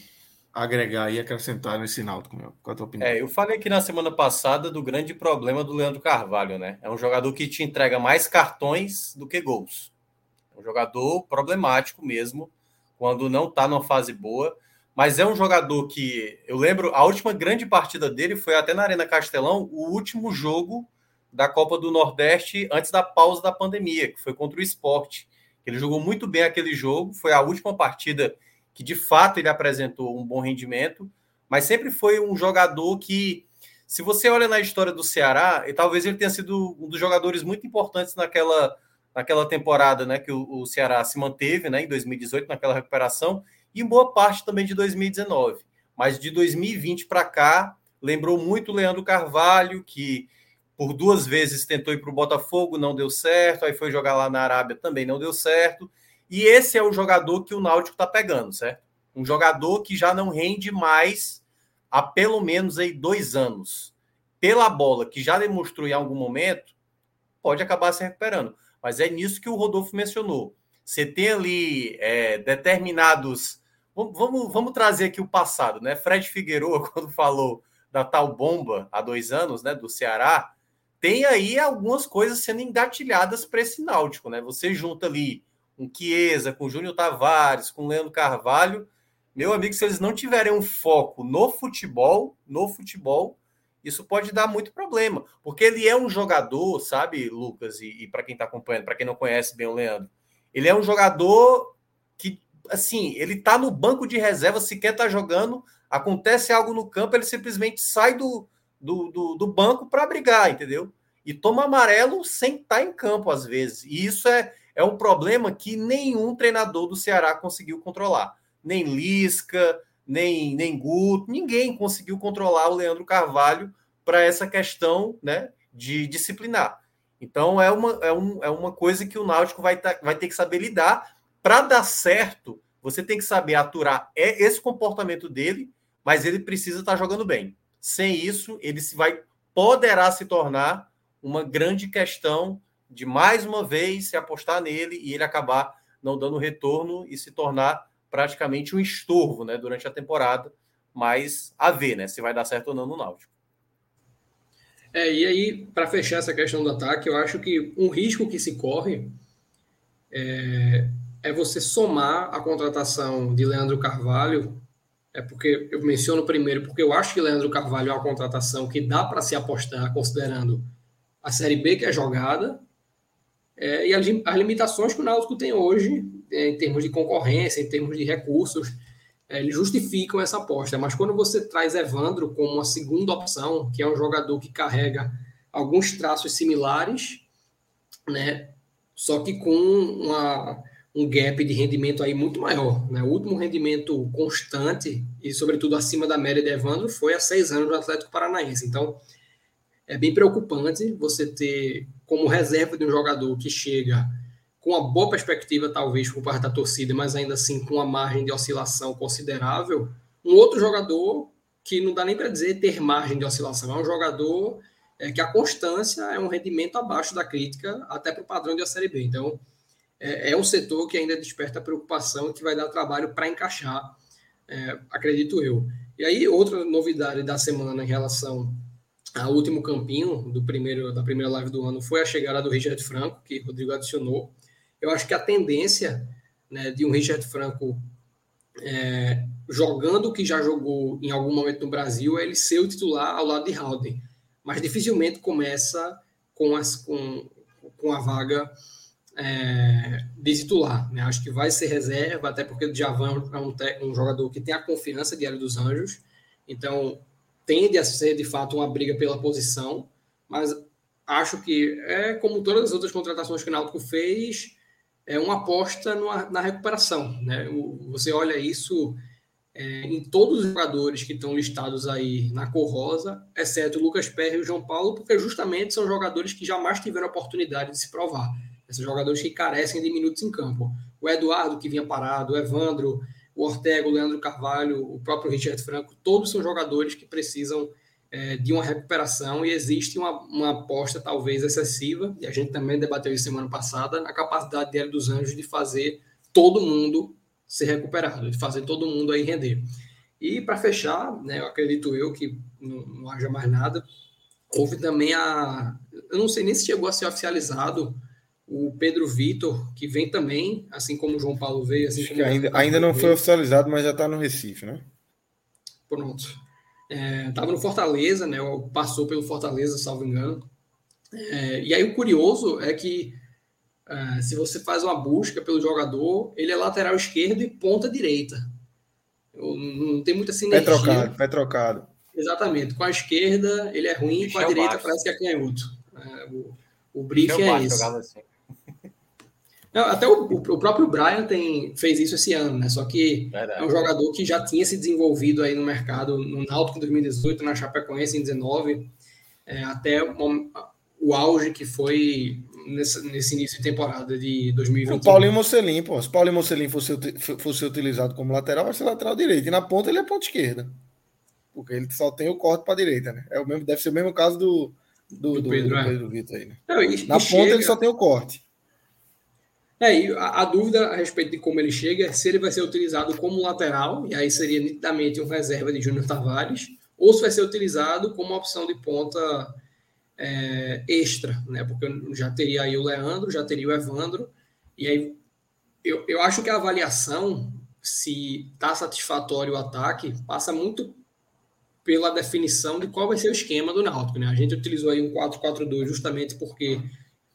agregar e acrescentar nesse Náutico, Minhoca? Qual a tua opinião? É, eu falei aqui na semana passada do grande problema do Leandro Carvalho, né? É um jogador que te entrega mais cartões do que gols. É um jogador problemático mesmo, quando não tá numa fase boa. Mas é um jogador que eu lembro, a última grande partida dele foi até na Arena Castelão, o último jogo da Copa do Nordeste antes da pausa da pandemia, que foi contra o esporte. Ele jogou muito bem aquele jogo, foi a última partida que de fato ele apresentou um bom rendimento, mas sempre foi um jogador que, se você olha na história do Ceará, e talvez ele tenha sido um dos jogadores muito importantes naquela, naquela temporada né, que o, o Ceará se manteve né, em 2018, naquela recuperação, e boa parte também de 2019. Mas de 2020 para cá, lembrou muito o Leandro Carvalho, que por duas vezes tentou ir para o Botafogo, não deu certo, aí foi jogar lá na Arábia, também não deu certo. E esse é o jogador que o Náutico está pegando, certo? Um jogador que já não rende mais há pelo menos aí dois anos. pela bola, que já demonstrou em algum momento, pode acabar se recuperando. Mas é nisso que o Rodolfo mencionou. Você tem ali é, determinados. Vamos, vamos, vamos trazer aqui o passado, né? Fred Figueiredo, quando falou da tal bomba há dois anos, né, do Ceará, tem aí algumas coisas sendo engatilhadas para esse Náutico, né? Você junta ali um Chiesa com Júnior Tavares, com Leandro Carvalho, meu amigo, se eles não tiverem um foco no futebol, no futebol, isso pode dar muito problema, porque ele é um jogador, sabe, Lucas, e, e para quem está acompanhando, para quem não conhece bem o Leandro, ele é um jogador que, assim, ele está no banco de reserva, sequer está jogando, acontece algo no campo, ele simplesmente sai do, do, do, do banco para brigar, entendeu? E toma amarelo sem estar tá em campo, às vezes. E isso é, é um problema que nenhum treinador do Ceará conseguiu controlar. Nem Lisca, nem, nem Guto, ninguém conseguiu controlar o Leandro Carvalho para essa questão né, de disciplinar. Então é uma, é, um, é uma coisa que o Náutico vai, tá, vai ter que saber lidar. Para dar certo, você tem que saber aturar é esse comportamento dele, mas ele precisa estar tá jogando bem. Sem isso, ele se vai poderá se tornar uma grande questão de mais uma vez se apostar nele e ele acabar não dando retorno e se tornar praticamente um estorvo né, durante a temporada. Mas a ver né, se vai dar certo ou não no Náutico. É, e aí, para fechar essa questão do ataque, eu acho que um risco que se corre é, é você somar a contratação de Leandro Carvalho. É porque eu menciono primeiro, porque eu acho que Leandro Carvalho é uma contratação que dá para se apostar, considerando a Série B que é jogada é, e as, as, limitações que o Náutico tem hoje, é, em termos de concorrência, em termos de recursos, é, eles justificam essa aposta. Mas quando você traz Evandro como uma segunda opção, que é um jogador que carrega alguns traços similares, né? Só que com uma, um gap de rendimento aí muito maior. Né? O último rendimento constante e, sobretudo, acima da média de Evandro foi há seis anos no Atlético Paranaense. Então, é bem preocupante você ter como reserva de um jogador que chega com uma boa perspectiva, talvez, por parte da torcida, mas ainda assim com uma margem de oscilação considerável, um outro jogador que não dá nem para dizer ter margem de oscilação, é um jogador é, que a constância é um rendimento abaixo da crítica, até para o padrão da Série B. Então, é, é, um setor que ainda desperta preocupação e que vai dar trabalho para encaixar, é, acredito eu. E aí, outra novidade da semana em relação ao último campinho do primeiro, da primeira live do ano foi a chegada do Richard Franco, que o Rodrigo adicionou eu acho que a tendência né, de um Richard Franco é, jogando o que já jogou em algum momento no Brasil é ele ser o titular ao lado de Halden. Mas dificilmente começa com, as, com, com a vaga é, de titular. Né? Acho que vai ser reserva, até porque o Javan é um, um jogador que tem a confiança de Hélio dos Anjos. Então, tende a ser, de fato, uma briga pela posição. Mas acho que é como todas as outras contratações que o Náutico fez, é uma aposta no, na recuperação. Né? Você olha isso é, em todos os jogadores que estão listados aí na cor rosa, exceto o Lucas Perry e o João Paulo, porque justamente são jogadores que jamais tiveram oportunidade de se provar. Esses jogadores que carecem de minutos em campo. O Eduardo, que vinha parado, o Evandro, o Ortega, o Leandro Carvalho, o próprio Richard Franco, todos são jogadores que precisam é, de uma recuperação e existe uma, uma aposta talvez excessiva, e a gente também debateu isso semana passada, na capacidade dele dos Anjos de fazer todo mundo ser recuperado, de fazer todo mundo aí render. E para fechar, né, eu acredito eu que não, não haja mais nada, houve também a. Eu não sei nem se chegou a ser oficializado o Pedro Vitor, que vem também, assim como o João Paulo veio. Assim Acho que ainda, ainda não foi oficializado, mas já está no Recife, né? Pronto estava é, no Fortaleza, né? Passou pelo Fortaleza, salvo engano. É, e aí o curioso é que é, se você faz uma busca pelo jogador, ele é lateral esquerdo e ponta direita. Eu, não tem muita sinergia. Pé trocado, pé trocado. Exatamente. Com a esquerda ele é ruim, Michel com a direita parece que é canhoto. É, o, o briefing é esse. Assim. Até o, o, próprio Brian tem, fez isso esse ano, né? Só que Verdade. é um jogador que já tinha se desenvolvido aí no mercado, no Náutico em 2018, na Chapecoense em 2019, é, até o, o, auge que foi nesse, nesse, início de temporada de 2021. O Paulinho Mocelin, pô. Se o Paulinho Mocelin fosse, fosse utilizado como lateral, vai ser lateral direito. E na ponta ele é ponta esquerda. Porque ele só tem o corte para a direita, né? É o mesmo, deve ser o mesmo caso do, do, do, do Pedro, é. Pedro Vitor aí, né? Não, e, Na e ponta chega... ele só tem o corte. É, e a, a, dúvida a respeito de como ele chega é se ele vai ser utilizado como lateral, e aí seria nitidamente um reserva de Júnior Tavares, ou se vai ser utilizado como opção de ponta é, extra, né? Porque já teria aí o Leandro, já teria o Evandro, e aí eu, eu acho que a avaliação, se está satisfatório o ataque, passa muito pela definição de qual vai ser o esquema do Náutico. Né? A gente utilizou aí um 4-4-2 justamente porque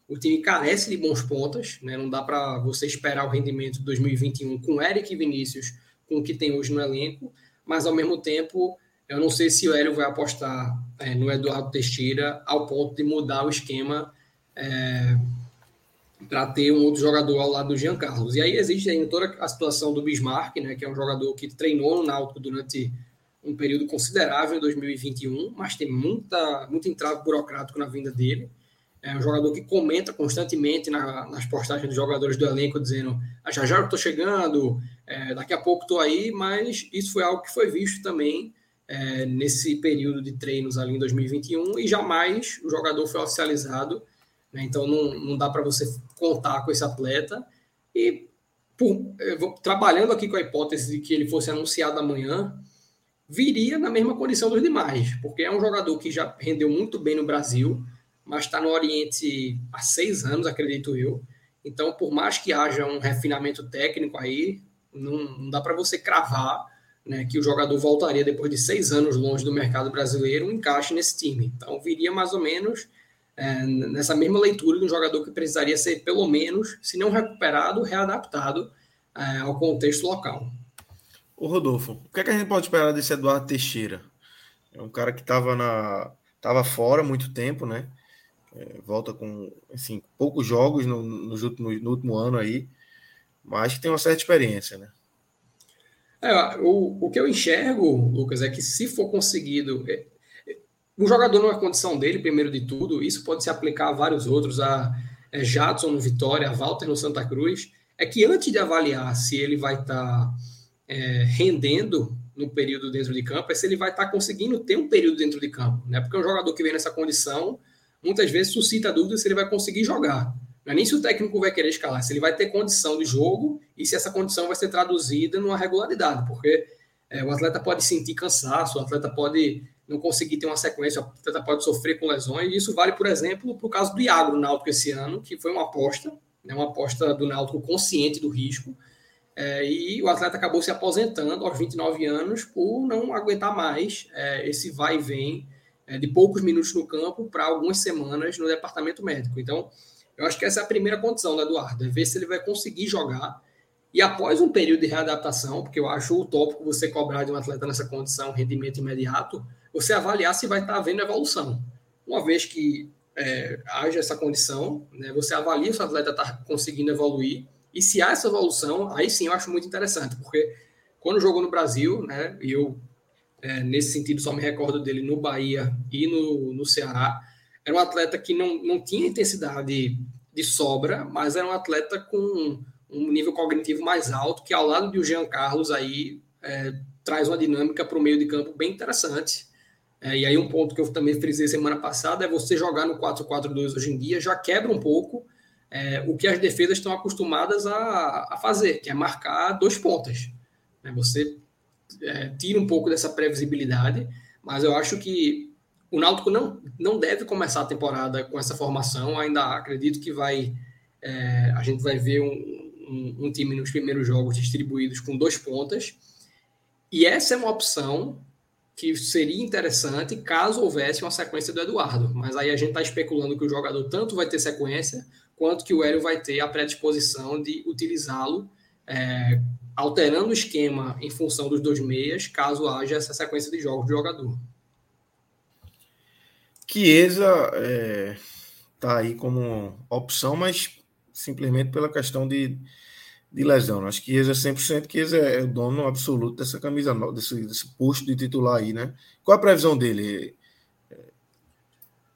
o time carece de bons pontas, né? não dá para você esperar o rendimento de 2021 com Eric e Vinícius, com o que tem hoje no elenco, mas ao mesmo tempo eu não sei se o Hélio vai apostar é, no Eduardo Teixeira ao ponto de mudar o esquema é, para ter um outro jogador ao lado do Jean Carlos. E aí existe ainda toda a situação do Bismarck, né, que é um jogador que treinou no Náutico durante um período considerável em 2021, mas tem muita, muito entrave burocrático na vinda dele. É um jogador que comenta constantemente na, nas postagens dos jogadores do elenco, dizendo: ah, já já eu estou chegando, é, daqui a pouco estou aí, mas isso foi algo que foi visto também é, nesse período de treinos ali em 2021 e jamais o jogador foi oficializado né? Então não, não dá para você contar com esse atleta. E por, trabalhando aqui com a hipótese de que ele fosse anunciado amanhã, viria na mesma condição dos demais, porque é um jogador que já rendeu muito bem no Brasil, mas está no Oriente há seis anos, acredito eu. Então, por mais que haja um refinamento técnico aí, não, não dá para você cravar né, que o jogador voltaria depois de seis anos longe do mercado brasileiro, um encaixe nesse time. Então, viria mais ou menos é, nessa mesma leitura de um jogador que precisaria ser, pelo menos, se não recuperado, readaptado é, ao contexto local. O Rodolfo, o que, é que a gente pode esperar desse Eduardo Teixeira? É um cara que estava tava fora muito tempo, né? É, volta com assim, poucos jogos no, no, último, no último ano aí, mas que tem uma certa experiência, né? É, o, o que eu enxergo, Lucas, é que se for conseguido, é, um jogador numa condição dele, primeiro de tudo, isso pode se aplicar a vários outros, a é, Jadson no Vitória, a Walter no Santa Cruz, é que antes de avaliar se ele vai estar tá, é, rendendo no período dentro de campo, é se ele vai estar tá conseguindo ter um período dentro de campo, né? Porque um jogador que vem nessa condição, muitas vezes suscita dúvida se ele vai conseguir jogar. Não é nem se o técnico vai querer escalar, se ele vai ter condição de jogo e se essa condição vai ser traduzida numa regularidade, porque é, o atleta pode sentir cansaço, o atleta pode não conseguir ter uma sequência, o atleta pode sofrer com lesões. E isso vale, por exemplo, para o caso do Iago no Náutico esse ano, que foi uma aposta, né, uma aposta do Náutico consciente do risco. É, e o atleta acabou se aposentando aos 29 anos por não aguentar mais é, esse vai e vem de poucos minutos no campo para algumas semanas no departamento médico. Então, eu acho que essa é a primeira condição do Eduardo, é ver se ele vai conseguir jogar e após um período de readaptação, porque eu acho utópico você cobrar de um atleta nessa condição rendimento imediato, você avaliar se vai estar havendo evolução. Uma vez que é, haja essa condição, né, você avalia se o atleta está conseguindo evoluir, e se há essa evolução, aí sim eu acho muito interessante, porque quando jogou no Brasil, né, e eu é, nesse sentido só me recordo dele no Bahia e no, no Ceará, era um atleta que não, não tinha intensidade de sobra, mas era um atleta com um nível cognitivo mais alto, que ao lado de o Jean Carlos aí é, traz uma dinâmica para o meio de campo bem interessante. É, e aí um ponto que eu também frisei semana passada é você jogar no 4-4-2 hoje em dia já quebra um pouco é, o que as defesas estão acostumadas a, a, fazer, que é marcar dois pontas. É, você é, tira um pouco dessa previsibilidade, mas eu acho que o Náutico não, não deve começar a temporada com essa formação. Ainda acredito que vai é, a gente vai ver um, um, um time nos primeiros jogos distribuídos com dois pontas. E essa é uma opção que seria interessante caso houvesse uma sequência do Eduardo. Mas aí a gente está especulando que o jogador tanto vai ter sequência, quanto que o Hélio vai ter a predisposição de utilizá-lo, é, alterando o esquema em função dos dois meias, caso haja essa sequência de jogos do jogador. Chiesa é, tá aí como opção, mas simplesmente pela questão de, de lesão. Acho que Chiesa 100%, Chiesa é o dono absoluto dessa camisa, desse, desse posto de titular aí, né? Qual a previsão dele?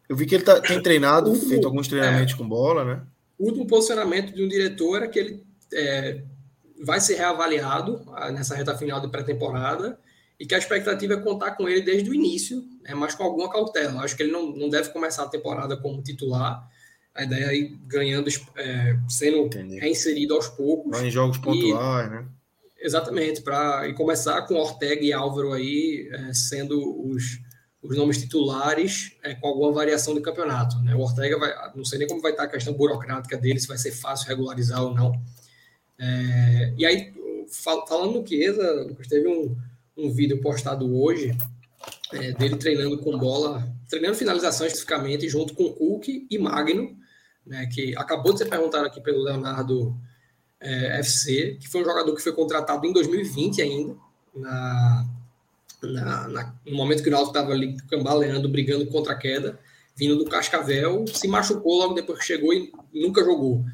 Eu vi que ele tá, tem treinado, último, feito alguns treinamentos é, com bola, né? O último posicionamento de um diretor é que ele é, vai ser reavaliado ah, nessa reta final de pré-temporada e que a expectativa é contar com ele desde o início, né, mas com alguma cautela. Acho que ele não, não deve começar a temporada como titular, a ideia é ir ganhando, é, sendo Entendi. reinserido aos poucos. Vai em jogos pontuais, né? Exatamente, para e começar com Ortega e Álvaro aí é, sendo os, os nomes titulares é, com alguma variação de campeonato. Né? O Ortega vai, não sei nem como vai estar a questão burocrática dele, se vai ser fácil regularizar ou não. É, e aí, fal, falando no Chiesa, teve um, um vídeo postado hoje é, dele treinando com bola, treinando finalização especificamente, junto com Cook e Magno, né, que acabou de ser perguntado aqui pelo Leonardo é, FC, que foi um jogador que foi contratado em 2020 ainda, na, na, na no momento que o Náutico estava ali cambaleando, brigando contra a queda, vindo do Cascavel, se machucou logo depois que chegou e nunca jogou.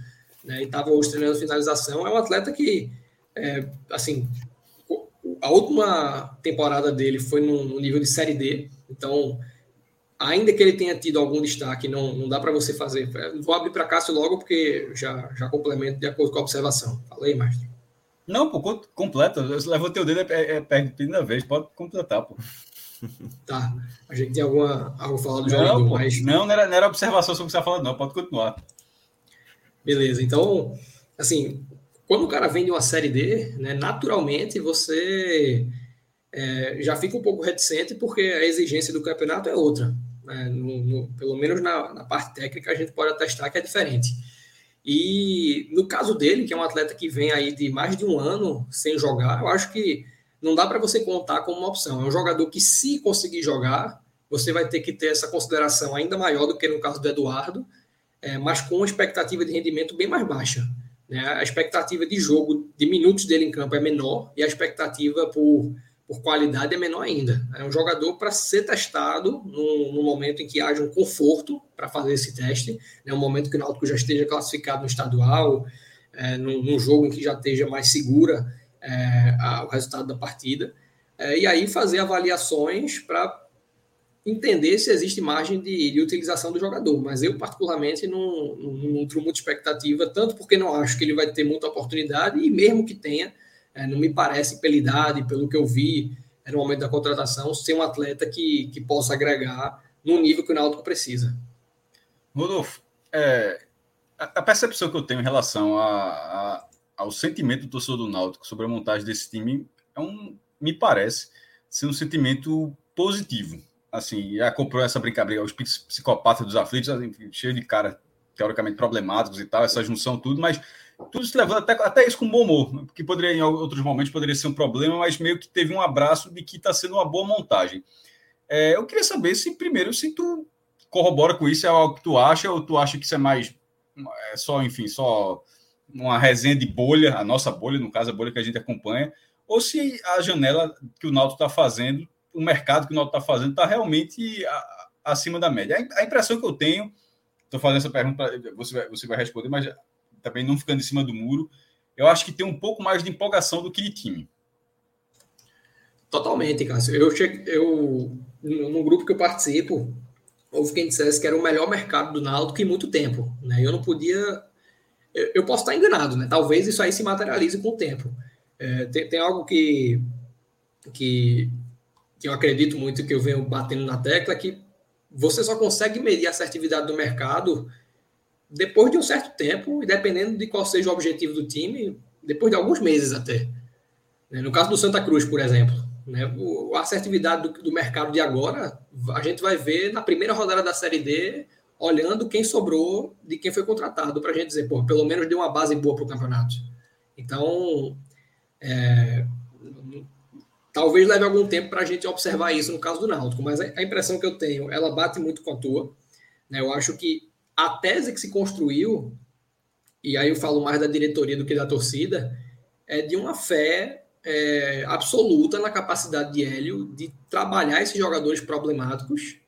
Né, e estava hoje treinando finalização. É um atleta que, é, assim, a última temporada dele foi no, nível de Série D, então ainda que ele tenha tido algum destaque, não, não dá para você fazer. Vou abrir para Cássio logo, porque já, já complemento de acordo com a observação. Falei, mestre. Não, pô, completa. Eu levantei o dedo, é, é primeira vez, pode completar, pô. Tá. A gente tem alguma, algo a falar do não, jogador, pô, mas... Não, não era, não era observação sobre o que você está falando, não. Pode continuar. Beleza, então, assim, quando o cara vem de uma série D, né, naturalmente você é, já fica um pouco reticente porque a exigência do campeonato é outra. Né? No, no, pelo menos na, na, parte técnica a gente pode atestar que é diferente. E no caso dele, que é um atleta que vem aí de mais de um ano sem jogar, eu acho que não dá para você contar como uma opção. É um jogador que, se conseguir jogar, você vai ter que ter essa consideração ainda maior do que no caso do Eduardo, é, mas com uma expectativa de rendimento bem mais baixa. Né? A expectativa de jogo, de minutos dele em campo é menor e a expectativa por por qualidade é menor ainda. É um jogador para ser testado no, no, momento em que haja um conforto para fazer esse teste, né, um momento que o Náutico já esteja classificado no estadual, é, num, num, jogo em que já esteja mais segura é, a, o resultado da partida, é, e aí fazer avaliações para entender se existe margem de, de, utilização do jogador. Mas eu, particularmente, não, não, nutro muita expectativa, tanto porque não acho que ele vai ter muita oportunidade, e mesmo que tenha, é, não me parece, pela idade, pelo que eu vi é, no momento da contratação, ser um atleta que, que possa agregar no nível que o Náutico precisa. Rodolfo, é, a, percepção que eu tenho em relação a, a, ao sentimento do torcedor do Náutico sobre a montagem desse time é um, me parece ser um sentimento positivo. Assim, acompanhou essa brincadeira, os psicopatas dos aflitos, assim, cheio de cara teoricamente problemáticos e tal, essa junção, tudo, mas tudo se levando até, até isso com bom humor, que poderia, em outros momentos, poderia ser um problema, mas meio que teve um abraço de que está sendo uma boa montagem. É, eu queria saber se, primeiro, se tu corrobora com isso, é algo que tu acha, ou tu acha que isso é mais, é só, enfim, só uma resenha de bolha, a nossa bolha, no caso, a bolha que a gente acompanha, ou se a janela que o Náutico está fazendo, o mercado que o Náutico está fazendo, está realmente a, acima da média. A impressão que eu tenho, estou fazendo essa pergunta, você vai, você vai responder, mas também não ficando em cima do muro. Eu acho que tem um pouco mais de empolgação do que de time. Totalmente, Cássio. Eu, cheguei, eu no grupo que eu participo, houve quem dissesse que era o melhor mercado do Náutico em muito tempo. Né? Eu não podia. Eu, eu, posso estar enganado, né? Talvez isso aí se materialize com o tempo. É, tem, tem, algo que, que, que eu acredito muito que eu venho batendo na tecla que você só consegue medir a assertividade do mercado depois de um certo tempo, e dependendo de qual seja o objetivo do time, depois de alguns meses até. Né? No caso do Santa Cruz, por exemplo, né? a assertividade do, do mercado de agora, a gente vai ver na primeira rodada da Série D, olhando quem sobrou de quem foi contratado, para a gente dizer, pô, pelo menos deu uma base boa para o campeonato. Então, é, talvez leve algum tempo para a gente observar isso no caso do Náutico, mas a impressão que eu tenho, ela bate muito com a tua. Né? Eu acho que a tese que se construiu, e aí eu falo mais da diretoria do que da torcida, é de uma fé é, absoluta na capacidade de Hélio de trabalhar esses jogadores problemáticos.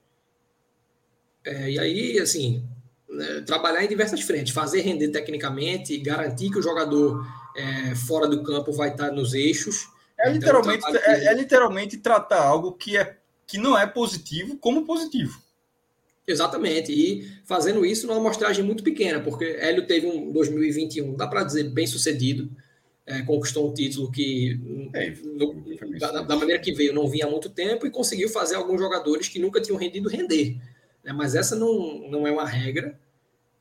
É, e aí, assim, né, trabalhar em diversas frentes, fazer render tecnicamente, garantir que o jogador é, fora do campo vai estar nos eixos. É literalmente, então, é, é literalmente tratar algo que, é, que não é positivo como positivo. Exatamente. E fazendo isso numa amostragem muito pequena, porque Hélio teve um 2021, dá para dizer, bem sucedido. é, conquistou um título que, é, no, da, da, maneira que veio, não vinha há muito tempo e conseguiu fazer alguns jogadores que nunca tinham rendido render. Né? Mas essa não, não é uma regra.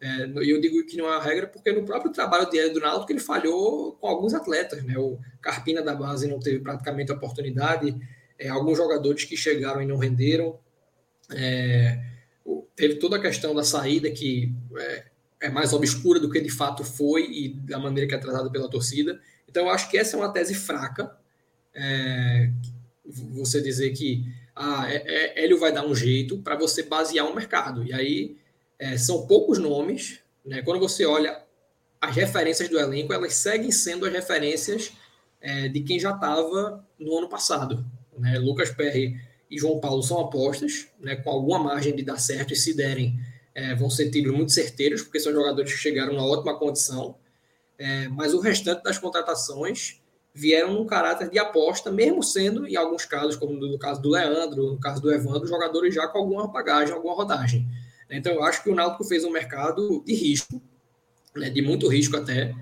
É, eu digo que não é uma regra porque no próprio trabalho diário do Náutico ele falhou com alguns atletas. Né? O Carpina da base não teve praticamente oportunidade, é, alguns jogadores que chegaram e não renderam. É, teve toda a questão da saída que é, é, mais obscura do que de fato foi e da maneira que é tratada pela torcida. Então, eu acho que essa é uma tese fraca. É, você dizer que ah, é, é, Hélio vai dar um jeito para você basear um mercado. E aí é, são poucos nomes. Né? Quando você olha as referências do elenco, elas seguem sendo as referências é, de quem já estava no ano passado. Né? Lucas Perry e João Paulo são apostas, né, com alguma margem de dar certo, e se derem, é, vão ser tiros muito certeiros, porque são jogadores que chegaram numa ótima condição. É, mas o restante das contratações vieram num caráter de aposta, mesmo sendo, em alguns casos, como no caso do Leandro, no caso do Evandro, jogadores já com alguma bagagem, alguma rodagem. Então, eu acho que o Náutico fez um mercado de risco, né, de muito risco até.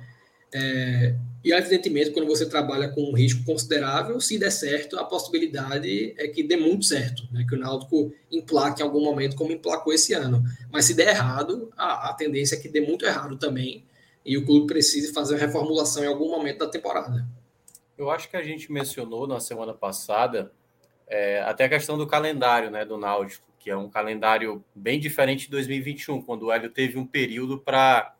É, e, evidentemente, quando você trabalha com um risco considerável, se der certo, a possibilidade é que dê muito certo, né, que o Náutico emplaque em algum momento, como emplacou esse ano. Mas se der errado, a, a tendência é que dê muito errado também, e o clube precise fazer a reformulação em algum momento da temporada. Eu acho que a gente mencionou na semana passada é, até a questão do calendário né, do Náutico, que é um calendário bem diferente de 2021, quando o Hélio teve um período para.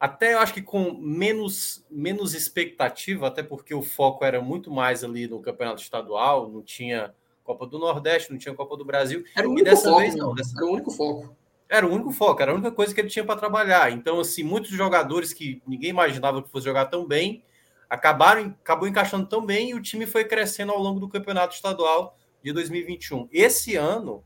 Até eu acho que com menos, menos expectativa, até porque o foco era muito mais ali no campeonato estadual, não tinha Copa do Nordeste, não tinha Copa do Brasil. Era o único foco, vez, não, dessa... era o único foco. Era o único foco, era a única coisa que ele tinha para trabalhar. Então, assim, muitos jogadores que ninguém imaginava que fosse jogar tão bem, acabaram acabou encaixando tão bem e o time foi crescendo ao longo do campeonato estadual de 2021. Esse ano,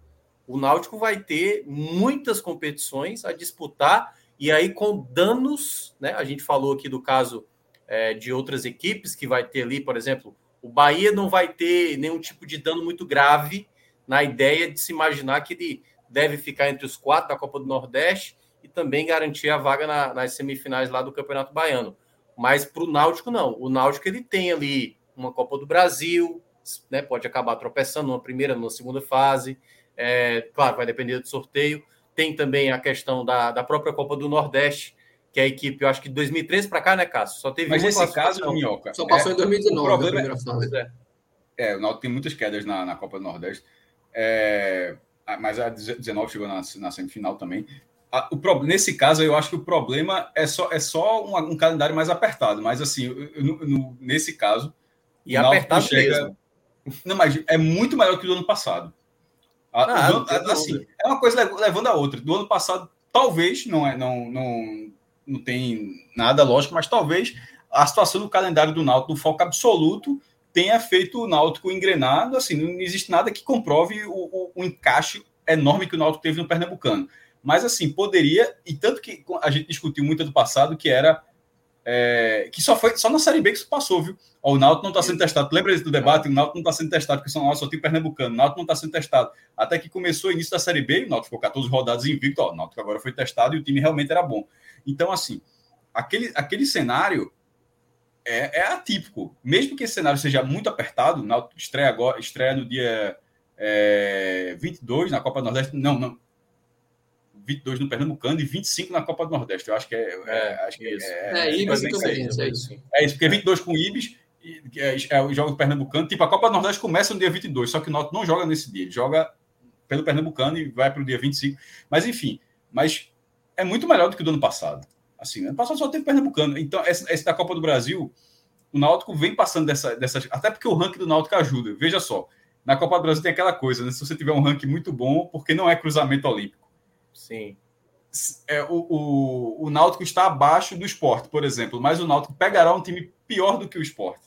o Náutico vai ter muitas competições a disputar e aí com danos, né? A gente falou aqui do caso é, de outras equipes que vai ter ali, por exemplo, o Bahia não vai ter nenhum tipo de dano muito grave na ideia de se imaginar que ele deve ficar entre os quatro da Copa do Nordeste e também garantir a vaga na, nas semifinais lá do Campeonato Baiano. Mas para o Náutico, não. O Náutico ele tem ali uma Copa do Brasil, né, pode acabar tropeçando numa primeira, numa segunda fase. É, claro, vai depender do sorteio. Tem também a questão da, da própria Copa do Nordeste, que é a equipe, eu acho que de 2013 para cá, né, Cássio? Só teve Mas nesse caso, Minhoca. Só passou é, em 2019. O problema é, é, o Náutico tem muitas quedas na, na Copa do Nordeste. É, mas a 19 chegou na, na semifinal também. A, o, nesse caso, eu acho que o problema é só, é só um, um calendário mais apertado. Mas, assim, no, no, nesse caso. E apertado chega. Mesmo. Não, mas é muito maior que o do ano passado. Ah, ano, assim, é uma coisa levando a outra. Do ano passado, talvez, não, é, não, não, não tem nada lógico, mas talvez a situação do calendário do Náutico, do foco absoluto, tenha feito o Náutico engrenado. Assim, não existe nada que comprove o, o, o encaixe enorme que o Náutico teve no Pernambucano. Mas, assim, poderia, e tanto que a gente discutiu muito do passado, que era. É, que só foi só na Série B que isso passou, viu? Ó, o Náutico não está sendo testado. Lembra do debate? O Náutico não está sendo testado, porque só, só tem Pernambucano. O Náutico não está sendo testado. Até que começou o início da Série B, o Náutico ficou 14 rodadas invicto. Ó, o Náutico agora foi testado e o time realmente era bom. Então, assim, aquele, aquele cenário é, é atípico. Mesmo que esse cenário seja muito apertado, o Náutico estreia, agora, estreia no dia é, 22 na Copa do Nordeste. Não, não. 22 no Pernambucano e 25 na Copa do Nordeste. Eu acho que é. é, é acho que é, isso. É, é, Ibis e é isso. É isso, porque 22 com Ibis é, é o jogo do Pernambucano. Tipo, a Copa do Nordeste começa no dia 22, só que o Náutico não joga nesse dia. Ele joga pelo Pernambucano e vai para o dia 25. Mas, enfim, mas é muito melhor do que o do ano passado. Assim, ano passado só teve Pernambucano. Então, esse, esse da Copa do Brasil, o Náutico vem passando dessa, dessas. Até porque o ranking do Náutico ajuda. Veja só, na Copa do Brasil tem aquela coisa, né? Se você tiver um ranking muito bom, porque não é cruzamento olímpico. Sim. É, o, o, o Náutico está abaixo do esporte, por exemplo, mas o Náutico pegará um time pior do que o esporte.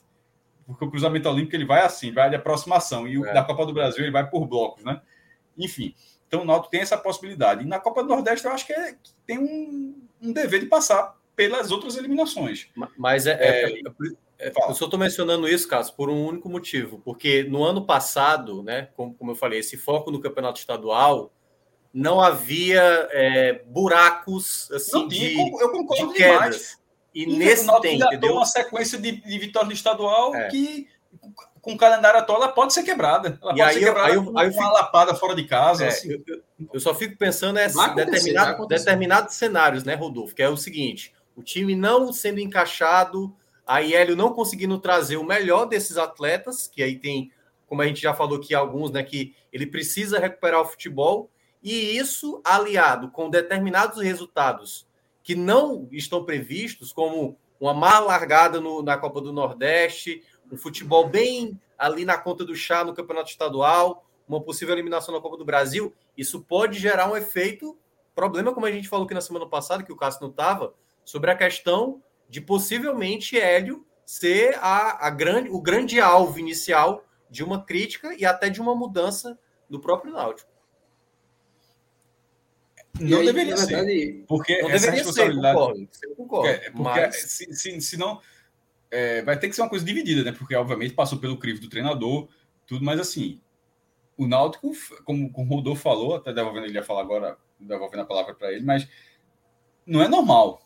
Porque o cruzamento olímpico ele vai assim, vai de aproximação. E o é. da Copa do Brasil ele vai por blocos, né? Enfim. Então o Náutico tem essa possibilidade. E na Copa do Nordeste eu acho que, é, que tem um, um, dever de passar pelas outras eliminações. Mas é, é, é é, eu só estou mencionando isso, Cássio, por um único motivo, porque no ano passado, né, como, como eu falei, esse foco no campeonato estadual não havia é, buracos assim não, de, eu concordo de quedas. E, e nesse o tem, entendeu? uma sequência de, de vitórias no estadual é. que com o calendário atual, ela pode ser quebrada. Ela e pode aí, ser quebrada aí eu, aí eu fico, uma lapada fora de casa. É, assim. eu, eu, só fico pensando em determinado, determinados cenários, né, Rodolfo? Que é o seguinte: o time não sendo encaixado, aí Hélio não conseguindo trazer o melhor desses atletas, que aí tem, como a gente já falou aqui, alguns, né, que ele precisa recuperar o futebol, e isso aliado com determinados resultados que não estão previstos, como uma má largada no, na Copa do Nordeste, um futebol bem ali na conta do chá no campeonato estadual, uma possível eliminação na Copa do Brasil, isso pode gerar um efeito, problema como a gente falou aqui na semana passada, que o Cássio não estava, sobre a questão de possivelmente Hélio ser a, a grande, o grande alvo inicial de uma crítica e até de uma mudança do próprio Náutico. Não aí, deveria ser. Porque não essa deveria responsabilidade. Ser, concordo, concordo, é, porque mas... se, se, se não é, vai ter que ser uma coisa dividida, né? Porque, obviamente, passou pelo crivo do treinador, tudo, mas assim, o Náutico, como, como o Rodolfo falou, até devolvendo ele ia falar agora, devolvendo a palavra para ele, mas não é normal.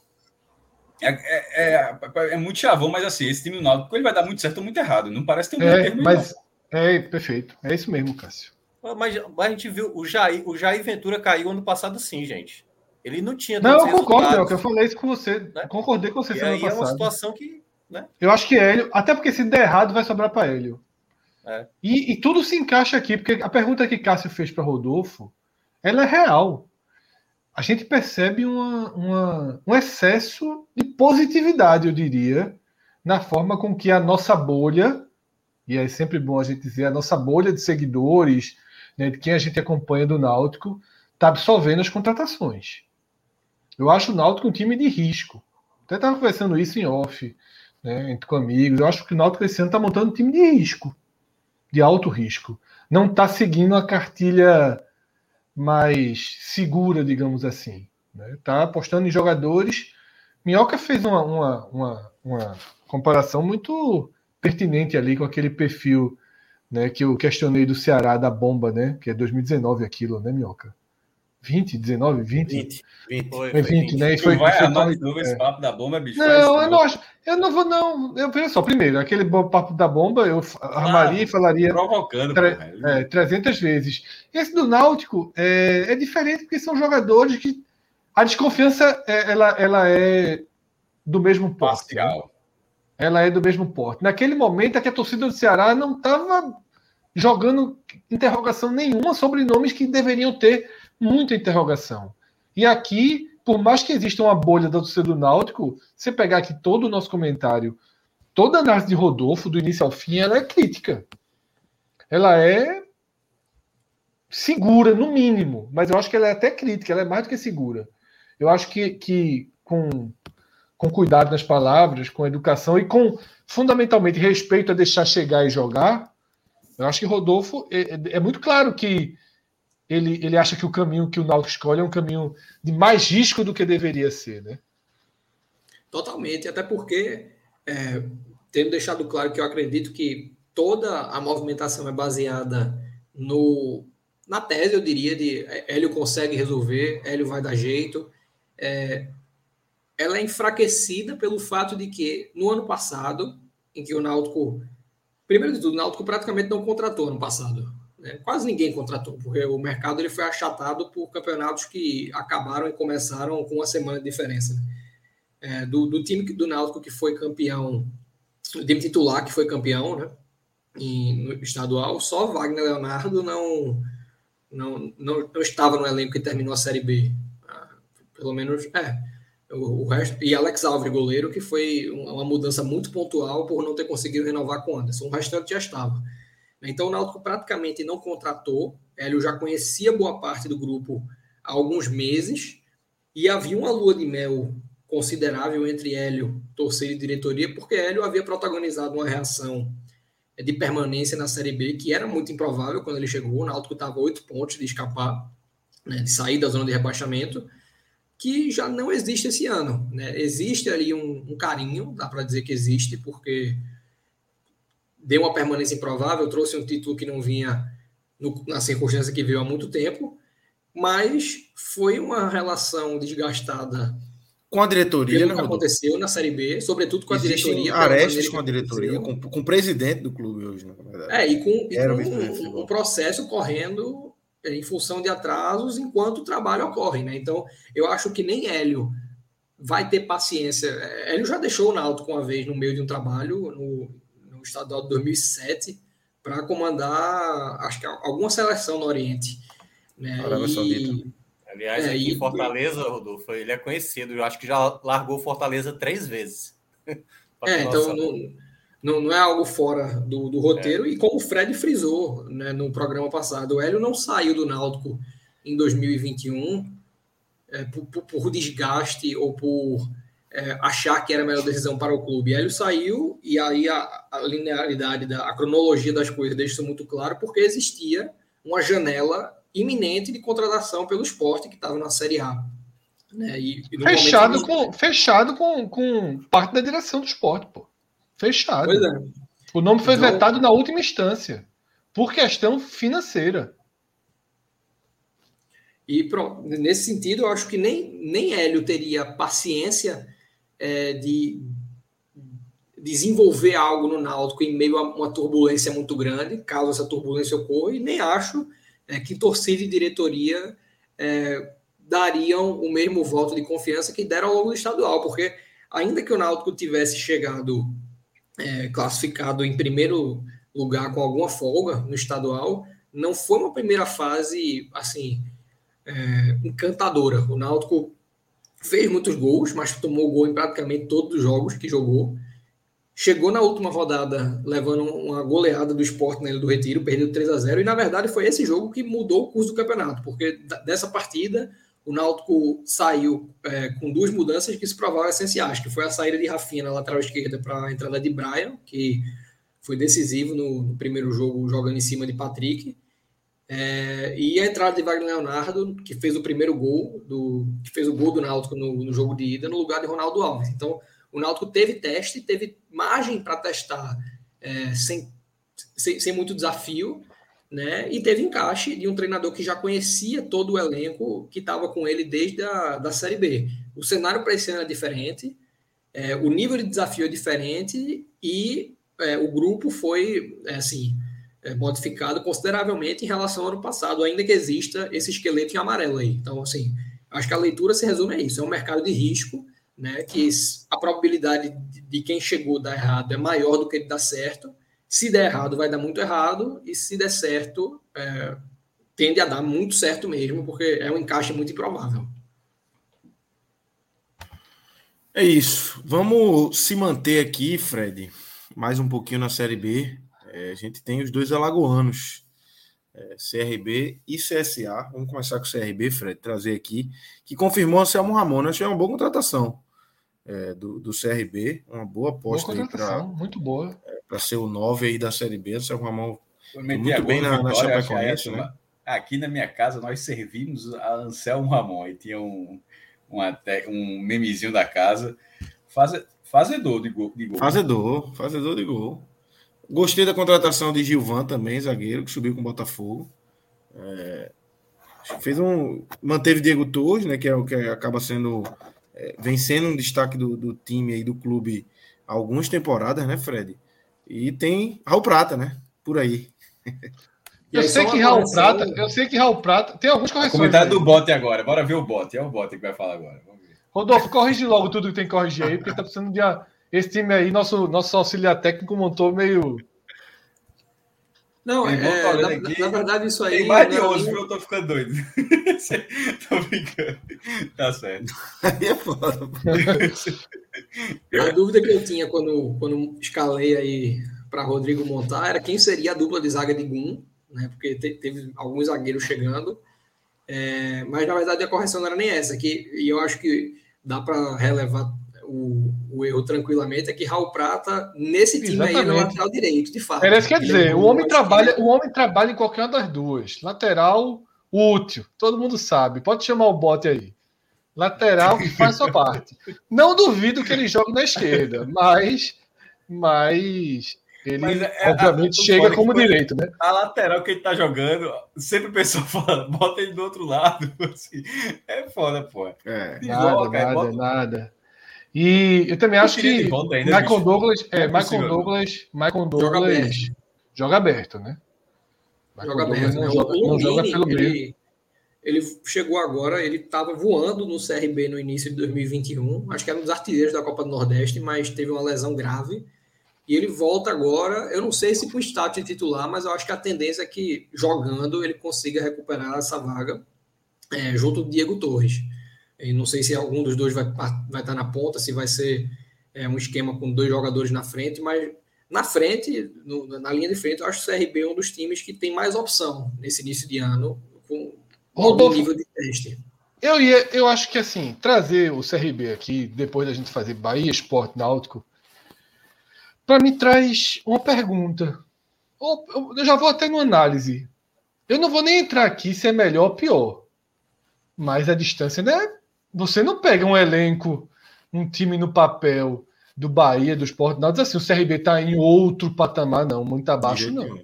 É, é, é, é, muito chavão, mas assim, esse time do Náutico ele vai dar muito certo ou muito errado. Não parece ter um é, mas É, perfeito. É isso mesmo, Cássio. Mas, mas, a gente viu, o Jair, o Jair Ventura caiu ano passado sim, gente. Ele não tinha. Não, eu concordo, é o que eu falei isso com você. Né? Concordei com você e aí passado. é uma situação que né? Eu acho que Hélio, até porque se der errado, vai sobrar para Hélio. É. E, e, tudo se encaixa aqui, porque a pergunta que Cássio fez para Rodolfo, ela é real. A gente percebe uma, uma, um excesso de positividade, eu diria, na forma com que a nossa bolha, e é sempre bom a gente dizer, a nossa bolha de seguidores, né, de quem a gente acompanha do Náutico, está absorvendo as contratações. Eu acho o Náutico um time de risco. Até estava conversando isso em off né, entre com amigos. Eu acho que o Náutico esse ano está montando um time de risco, de alto risco. Não está seguindo a cartilha mais segura, digamos assim. Está né? Tá apostando em jogadores. Minhoca fez uma, uma, uma, uma, comparação muito pertinente ali com aquele perfil né, que eu questionei do Ceará da bomba, né? Que é 2019 aquilo, né, Minhoca? 20, 19, 20? 20, 20. Foi, foi 20, 20. né? E foi, vai armar de novo esse papo da bomba, bicho. Não, eu não acho. Eu não vou, não. Eu vejo só, primeiro, aquele papo da bomba, eu armaria ah, e falaria. Provocando, tre é, 300 vezes. Esse do Náutico é, é diferente porque são jogadores que a desconfiança é, ela, ela é do mesmo porte. Né? Ela é do mesmo porte. Naquele momento é que a torcida do Ceará não estava jogando interrogação nenhuma sobre nomes que deveriam ter muita interrogação. E aqui, por mais que exista uma bolha da torcida do Náutico, você pegar aqui todo o nosso comentário, toda a análise de Rodolfo, do início ao fim, ela é crítica. Ela é segura, no mínimo, mas eu acho que ela é até crítica, ela é mais do que segura. Eu acho que, que com, com cuidado nas palavras, com educação e com, fundamentalmente, respeito a deixar chegar e jogar, eu acho que Rodolfo é, é, é muito claro que ele, ele acha que o caminho que o Náutico escolhe é um caminho de mais risco do que deveria ser, né? Totalmente, até porque, é, tendo deixado claro que eu acredito que toda a movimentação é baseada no, na tese, eu diria, de Hélio consegue resolver, Hélio vai dar jeito. É, ela é enfraquecida pelo fato de que, no ano passado, em que o Náutico, primeiro de tudo, o Náutico praticamente não contratou ano passado. Né? Quase ninguém contratou, porque o mercado ele foi achatado por campeonatos que acabaram e começaram com uma semana de diferença. É, do, do, time do Náutico que foi campeão, o time titular que foi campeão, né? No estadual, só Wagner Leonardo não, não, não, não estava no elenco que terminou a Série B. Ah, pelo menos, é. O, resto, e Alex Alves, goleiro, que foi uma mudança muito pontual por não ter conseguido renovar com Anderson. O restante já estava. Então o Náutico praticamente não contratou. Hélio já conhecia boa parte do grupo há alguns meses e havia uma lua de mel considerável entre Hélio, torcida e diretoria, porque Hélio havia protagonizado uma reação de permanência na Série B que era muito improvável quando ele chegou. O Náutico estava oito pontos de escapar, né, de sair da zona de rebaixamento, que já não existe esse ano. Né? Existe ali um, um carinho, dá para dizer que existe, porque deu uma permanência improvável, trouxe um título que não vinha no, na circunstância que veio há muito tempo, mas foi uma relação desgastada Com a diretoria, pelo né, que aconteceu na Série B, sobretudo com a Existem diretoria. maneira com a diretoria, com, com o presidente do clube hoje, na verdade. É, e com, e o com um, um processo correndo em função de atrasos enquanto o trabalho ocorre, né? Então, eu acho que nem Hélio vai ter paciência. É, Hélio já deixou o Náutico uma vez no meio de um trabalho no, no estadual de 2007 para comandar, acho que alguma seleção no Oriente. Né? Aliás, É, aqui em Fortaleza, Rodolfo, ele é conhecido. Eu acho que já largou Fortaleza três vezes. É, então não, não, não é algo fora do, do roteiro. E como o Fred frisou né, no programa passado, o Hélio não saiu do Náutico em 2021 é, por, por- por desgaste ou por é, achar que era a melhor decisão para o clube. Hélio saiu e aí a, a linearidade, da, a cronologia das coisas deixa isso muito claro, porque existia uma janela iminente de contratação pelo esporte que estava na Série A. Né? E, e momento Fechado, ele- com, fechado com, com parte da direção do esporte, pô. Fechado. Pois é. O nome foi Então- vetado na última instância, por questão financeira. E pronto, nesse sentido, eu acho que nem, nem Hélio teria paciência é, de desenvolver algo no Náutico em meio a uma turbulência muito grande, caso essa turbulência ocorra, e nem acho é, que torcida e diretoria é, dariam o mesmo voto de confiança que deram ao longo do estadual, porque ainda que o Náutico tivesse chegado é, classificado em primeiro lugar com alguma folga no estadual, não foi uma primeira fase assim é, encantadora. O Náutico fez muitos gols, mas tomou gol em praticamente todos os jogos que jogou. Chegou na última rodada levando uma goleada do esporte na Ilha do Retiro, perdeu 3 a 0 e na verdade foi esse jogo que mudou o curso do campeonato, porque dessa partida o Náutico saiu é, com duas mudanças que se provaram essenciais, que foi a saída de Rafinha na lateral esquerda para a entrada de Brian, que foi decisivo no, no primeiro jogo jogando em cima de Patrick, é, e a entrada de Wagner Leonardo, que fez o primeiro gol, do, que fez o gol do Náutico no, no jogo de ida, no lugar de Ronaldo Alves. Então, o Náutico teve teste, teve margem para testar é, sem, sem, sem muito desafio, né? E teve encaixe de um treinador que já conhecia todo o elenco que estava com ele desde a da Série B. O cenário para esse ano é diferente, é, o nível de desafio é diferente e é, o grupo foi, é, assim, é, modificado consideravelmente em relação ao ano passado, ainda que exista esse esqueleto em amarelo aí. Então, assim, acho que a leitura se resume a isso. É um mercado de risco, né? Que a probabilidade de, quem chegou dar errado é maior do que de dar certo. Se der errado, vai dar muito errado, e se der certo, é, tende a dar muito certo mesmo, porque é um encaixe muito improvável. É isso. Vamos se manter aqui, Fred, mais um pouquinho na Série B. É, a gente tem os dois alagoanos, é, CRB e CSA. Vamos começar com o CRB, Fred, trazer aqui, que confirmou o Selmo Ramon. Eu achei uma boa contratação é, do, do CRB, uma boa Boa aposta aí contratação, muito boa. Para ser o 9 aí da Série B. O Selmo Ramon Muito bem na- na Chapecoense, é essa, né? Aqui na minha casa nós servimos a Anselmo Ramon e tinha um, um, até, um memezinho da casa. Faze, fazedor de gol. De gol. Fazedor, fazedor de gol. Gostei da contratação de Gilvan também, zagueiro, que subiu com o Botafogo. É, fez um. Manteve Diego Torres, né? Que é o que acaba sendo. É, vem sendo um destaque do, do time aí, do clube há algumas temporadas, né, Fred? E tem Raul Prata, né? Por aí. E Eu aí, sei que Raul correção- Prata, eu sei que Raul Prata tem algumas correções. Comentário né? do bote agora. Bora ver o bote. É o bote que vai falar agora. Vamos ver. Rodolfo, corrige logo tudo que tem que corrigir aí, porque tá precisando de a- esse time aí, nosso nosso auxiliar técnico montou meio Não, é, na, aqui. na verdade, isso aí. Tem mais de não é 11, nem- viu? Eu tô ficando doido. tô brincando. Tá certo. Aí é foda. A dúvida que eu tinha quando, quando escalei aí para Rodrigo montar era quem seria a dupla de zaga de Gum, né? Porque te- teve alguns zagueiros chegando. É, mas na verdade a correção não era nem essa, que, e eu acho que dá para relevar o, o erro tranquilamente, é que Raul Prata, nesse time aí, ele é Exatamente. lateral direito, de fato. Era isso que quer dizer, é o homem lateral trabalha, o homem trabalha em qualquer uma das duas. Lateral, útil, todo mundo sabe. Pode chamar o bote aí. Lateral que faz sua parte. Não duvido que ele jogue na esquerda, mas mas ele Mas é- é- obviamente é- chega como foi- direito, né? A lateral que ele tá jogando, sempre o pessoal fala, bota ele do outro lado. assim. É foda, pô. É. Nada, Desloca, aí nada, bota- nada. E eu também acho que ainda, Michael bicho. Douglas, é é, Michael não. Douglas, Michael Joga Douglas aberto. joga aberto, né? Michael Joga Douglas aberto. não né? joga, não joga pelo meio. ele, ele chegou agora, ele estava voando no CRB no início de 2021, acho que era um dos artilheiros da Copa do Nordeste, mas teve uma lesão grave. E ele volta agora, eu não sei se com status de titular, mas eu acho que a tendência é que jogando ele consiga recuperar essa vaga é, junto do Diego Torres. E não sei se algum dos dois vai, vai estar na ponta, se vai ser é, um esquema com dois jogadores na frente, mas na frente, no- na linha de frente, eu acho que o CRB é um dos times que tem mais opção nesse início de ano, com Rodolfo, nível de teste. eu, ia, eu acho que assim, trazer o CRB aqui, depois da gente fazer Bahia Esporte Náutico, para mim traz uma pergunta. Eu já vou até numa análise. Eu não vou nem entrar aqui se é melhor ou pior. Mas a distância, né? Você não pega um elenco, um time no papel do Bahia, do Esporte Náutico, assim, o CRB tá em outro patamar, não, muito abaixo, não.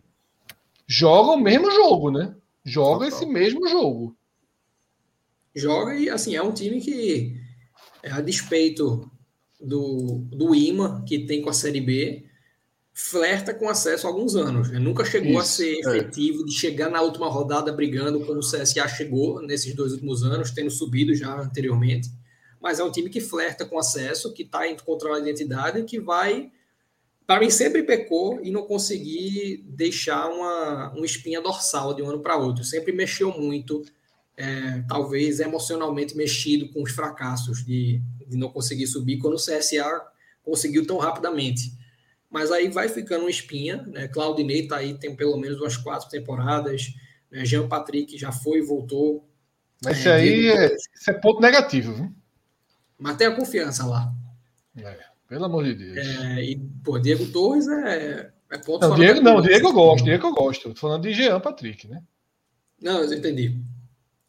Joga o mesmo jogo, né? Joga Total. esse mesmo jogo. Joga e, assim, é um time que, é, a despeito do, do imã que tem com a Série B, flerta com acesso há alguns anos. né? Nunca chegou a Isso, ser é. efetivo de chegar na última rodada brigando como o CSA chegou nesses dois últimos anos, tendo subido já anteriormente. Mas é um time que flerta com acesso, que está encontrando a identidade, que vai. Para mim, sempre pecou e não conseguir deixar uma, uma espinha dorsal de um ano para outro. Sempre mexeu muito, é, talvez emocionalmente mexido com os fracassos de, de não conseguir subir quando o CSA conseguiu tão rapidamente. Mas aí vai ficando uma espinha, né? Claudinei tá aí, tem pelo menos umas quatro temporadas. Né? Jean Patrick já foi e voltou. Mas É, isso aí Diego é, isso é ponto negativo, viu? Mas tem a confiança lá. É, pelo amor de Deus. É, e, pô, Diego Torres é, é ponto não, Diego, não. Diego eu gosto, Diego eu gosto. Tô falando de Jean Patrick, né? Não, eu entendi.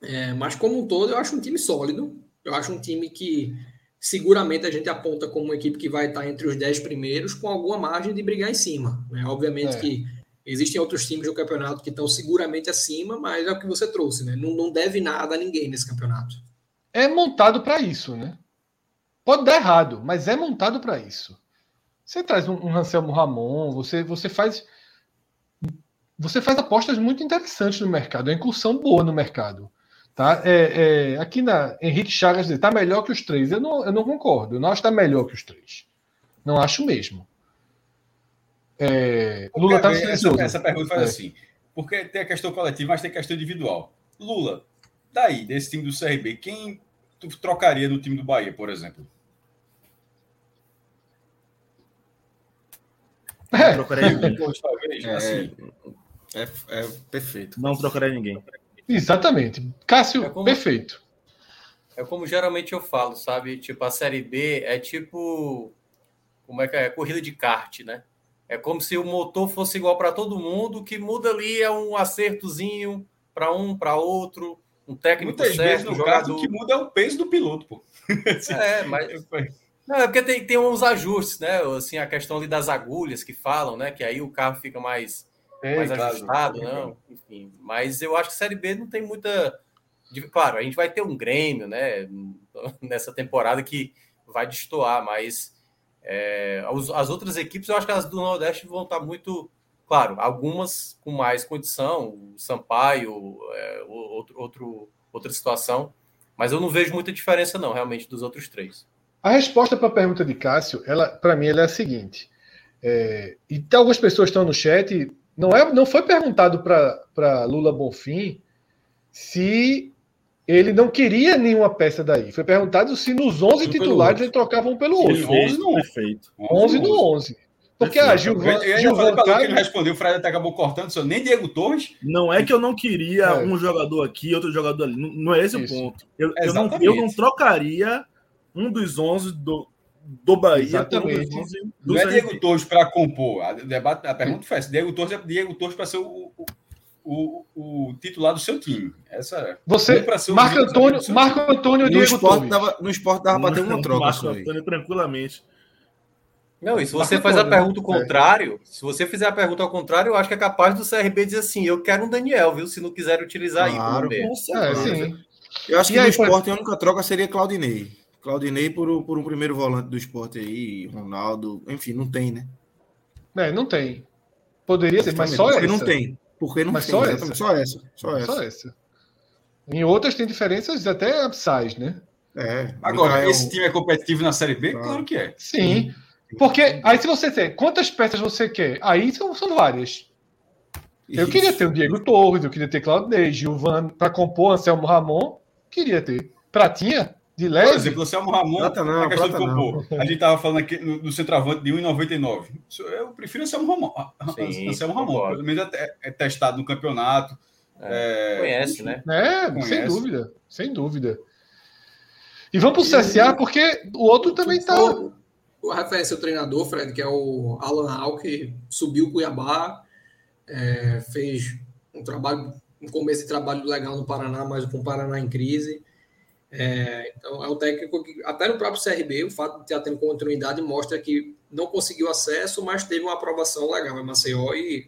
É, mas como um todo, eu acho um time sólido. Eu acho um time que seguramente a gente aponta como uma equipe que vai estar entre os 10 primeiros, com alguma margem de brigar em cima. né? Obviamente É. que existem outros times do campeonato que estão seguramente acima, mas é o que você trouxe, né? Não, não deve nada a ninguém nesse campeonato. É montado para isso, né? Pode dar errado, mas é montado para isso. Você traz um, um Anselmo Ramon, você, você faz você faz apostas muito interessantes no mercado, é uma incursão boa no mercado. Tá? É, é, aqui na Henrique Chagas está melhor que os três. Eu não, eu não concordo. Eu não acho que está melhor que os três. Não acho mesmo. É, Lula está essa, silencioso. essa pergunta faz É. assim. Porque tem a questão coletiva, mas tem a questão individual. Lula, daí, desse time do CRB, quem tu trocaria no time do Bahia, por exemplo? É, trocaria ninguém. É. É, é perfeito. Não trocaria ninguém. Exatamente. Cássio, É como- perfeito. É como geralmente eu falo, sabe? Tipo, a Série B é tipo. Como é que é? Corrida de kart, né? É como se o motor fosse igual para todo mundo, o que muda ali é um acertozinho para um, para outro, um técnico Muitas certo, vezes, um no jogador. caso, o que muda é o peso do piloto, pô. É, mas Não, é porque tem, tem uns ajustes, né? Assim, a questão ali das agulhas que falam, né? Que aí o carro fica mais, É, mais claro. ajustado, não? Enfim. Mas eu acho que Série B não tem muita. Claro, a gente vai ter um Grêmio, né? Nessa temporada que vai destoar, mas é, as outras equipes, eu acho que as do Nordeste vão estar muito. Claro, algumas com mais condição, o Sampaio, é, outro, outro, outra situação, mas eu não vejo muita diferença, não, realmente, dos outros três. A resposta para a pergunta de Cássio, ela, para mim, ela é a seguinte. É, e tem algumas pessoas estão no chat. Não, é, não foi perguntado para Lula Bonfim se ele não queria nenhuma peça daí. Foi perguntado se nos 11 Um pelo titulares ele trocava um pelo outro. 11 Perfeito, no 11. perfeito. 11 no 11. Porque a Perfeito. Gilvan, Gilvan que ele não Caio- respondeu, o Fred até acabou cortando, só nem Diego Torres. Não é que eu não queria É. um jogador aqui, outro jogador ali. Não, não é esse Isso. o ponto. Eu, eu, não, Exatamente. eu não trocaria um dos 11 do, do Bahia dos Exatamente. 11 do Não é. Diego Torres para compor. A, debate, a pergunta foi essa. Diego Torres é Diego Torres para ser o, o, o, o titular do seu time. Essa é. Você, Marco Antônio, Marco Antônio No Diego esporte, Torres. dava, no esporte dava para ter uma troca Marco. Antônio, tranquilamente. Não, e se você faz a pergunta ao contrário, se você fizer a pergunta ao contrário, eu acho que é capaz do CRB dizer assim: eu quero um Daniel, viu? Se não quiser utilizar Claro. aí. É, sim. Eu acho E que no aí, pode- esporte a única troca seria Claudinei. Claudinei por, por um primeiro volante do esporte aí, Ronaldo, enfim, não tem, né? É, não tem. Poderia ter, mas só Porque essa. não tem. Porque não Mas tem, só essa. só essa. Só essa. Só essa. Em outras tem diferenças até abissais, né? É, Agora, Mikael- esse time é competitivo na Série B? Claro. Claro que é. Sim. Porque aí se você tem quantas peças você quer? Aí são, são várias. Eu Isso. queria ter o Diego Torres, eu queria ter Claudinei, Gilvan, para compor Anselmo Ramon, queria ter. Pratinha, de Por leve. exemplo, o Anselmo Ramon, Prata não, a questão de compor. A gente estava falando aqui no, do centroavante de 1,99. Isso Eu prefiro Anselmo Ramon. Sim, Anselmo Ramon. concordo. Pelo menos é, é testado no campeonato. É, Conhece, enfim. né? É, sem Conhece. dúvida, sem dúvida. E vamos pro CSA, porque o outro também tá. O, o referência ao treinador, Fred, que é o Alan que subiu o Cuiabá, é, fez um trabalho, um começo de trabalho legal no Paraná, mas com o Paraná em crise. É, então, é um técnico que, até no próprio CRB, o fato de estar tendo continuidade mostra que não conseguiu acesso, mas teve uma aprovação legal em Maceió e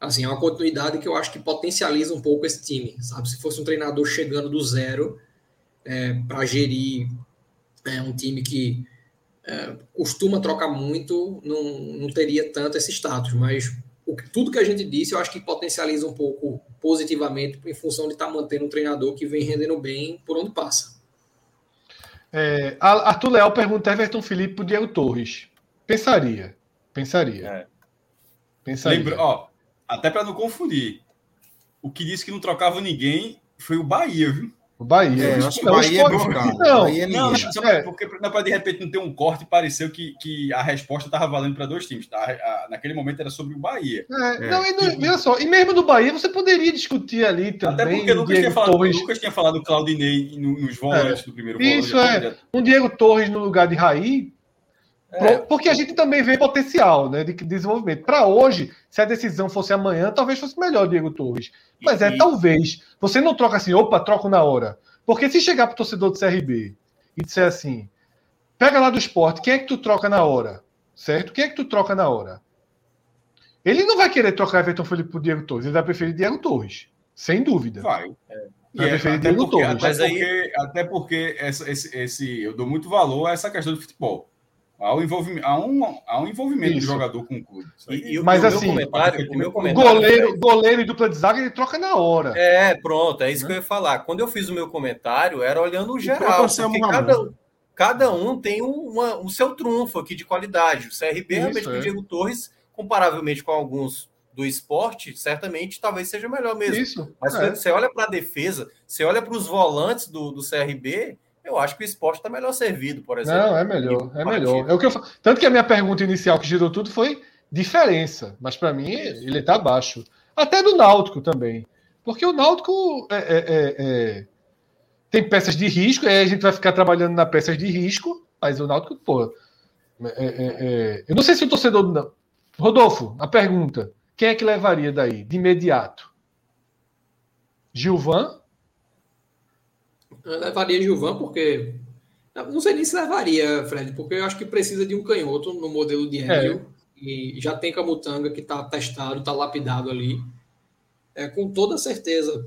assim, é uma continuidade que eu acho que potencializa um pouco esse time, sabe? Se fosse um treinador chegando do zero para gerir é, um time que é, costuma trocar muito, não, não teria tanto esse status, mas o, que- tudo que a gente disse eu acho que potencializa um pouco positivamente em função de estar mantendo um treinador que vem rendendo bem por onde passa. É, a- Arthur Leal pergunta Everton Felipe pro Diego Torres. Pensaria. Pensaria. É. Pensaria. Lembra, ó, até para não confundir, o que disse que não trocava ninguém foi o Bahia, viu? O Bahia. É, eu acho que o Bahia é blocado. Não, Bahia é Não, É. porque não para de repente não ter um corte e pareceu que, que a resposta estava valendo para dois times. Tá? A- naquele momento era sobre o Bahia. É, não, e não- veja só, e mesmo no Bahia você poderia discutir ali também. Até porque o Lucas Diego tinha falado, o Torres, Lucas tinha falado do Claudinei no- nos volantes do primeiro Isso, volante. é. um Diego Torres no lugar de Raí, É. porque a gente também vê potencial né, de desenvolvimento. Para hoje, se a decisão fosse amanhã, talvez fosse melhor o Diego Torres. Mas é E- talvez. Você não troca assim, opa, troco na hora. Porque se chegar para o torcedor do CRB e disser assim, pega lá do esporte, quem é que tu troca na hora? Certo? Quem é que tu troca na hora? Ele não vai querer trocar Everton Felipe por Diego Torres, ele vai preferir Diego Torres. Sem dúvida. Vai. E Vai é, preferir até, Diego porque, Torres. até Mas aí- porque, até porque essa- esse, esse- eu dou muito valor a essa questão do futebol. Há um envolvimento, há um, há um envolvimento do jogador com o clube. E, e o- Mas o assim, meu comentário, o meu O comentário goleiro, goleiro e dupla de zaga ele troca na hora. É, pronto, é isso Né? que eu ia falar. Quando eu fiz o meu comentário, era olhando o geral, porque cada, cada um tem um, uma- um seu trunfo aqui de qualidade. O CRB, realmente, Isso, com é. o Diego Torres, comparavelmente com alguns do esporte, certamente talvez seja melhor mesmo. Isso. Mas é. você olha para a defesa, você olha para os volantes do, do CRB, eu acho que o esporte está melhor servido, por exemplo. Não, é melhor, é melhor. É o que eu fa- Tanto que a minha pergunta inicial que girou tudo foi diferença, mas para mim ele está abaixo. Até do Náutico também. Porque o Náutico é, é, é, é, tem peças de risco, aí a gente vai ficar trabalhando na peças de risco, mas o Náutico, pô. é, é, eu não sei se o torcedor. Não. Rodolfo, a pergunta: quem é que levaria daí, de imediato? Gilvan? Eu levaria Gilvan porque. Não sei nem se levaria, Fred, porque eu acho que precisa de um canhoto no modelo de Hélio. E já tem Camutanga que está testado, está lapidado ali. É, com toda certeza,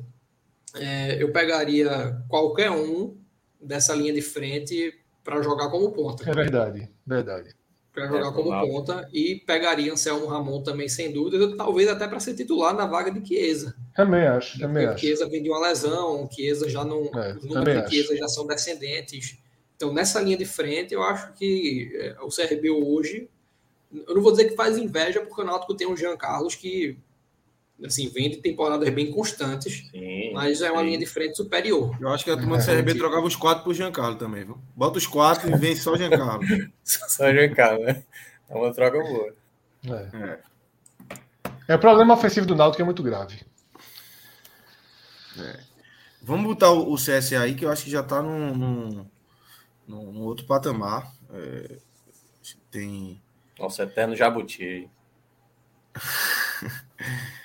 é, eu pegaria qualquer um dessa linha de frente para jogar como ponta. É verdade, verdade. Para jogar É, como provável. ponta. E pegaria Anselmo Ramon também, sem dúvida. Talvez até para ser titular na vaga de Chiesa. Também acho, também O acho. Chiesa vem de uma lesão, Chiesa já não. É, os também números de Chiesa já são descendentes. Então, nessa linha de frente, eu acho que é, o CRB hoje. Eu não vou dizer que faz inveja, porque o Náutico tem um Jean Carlos que assim, vem de temporadas bem constantes, Sim, mas é uma sim. linha de frente superior. Eu acho que a turma do CRB trocava os quatro pro Giancarlo também, viu? Bota os quatro e vem só Giancarlo. Só Giancarlo, né? É uma troca boa. É. É, o problema ofensivo do Náutico é muito grave. Vamos botar o CSA aí, que eu acho que já tá num, num, num- num outro patamar. É, tem... Nossa, eterno jabuti.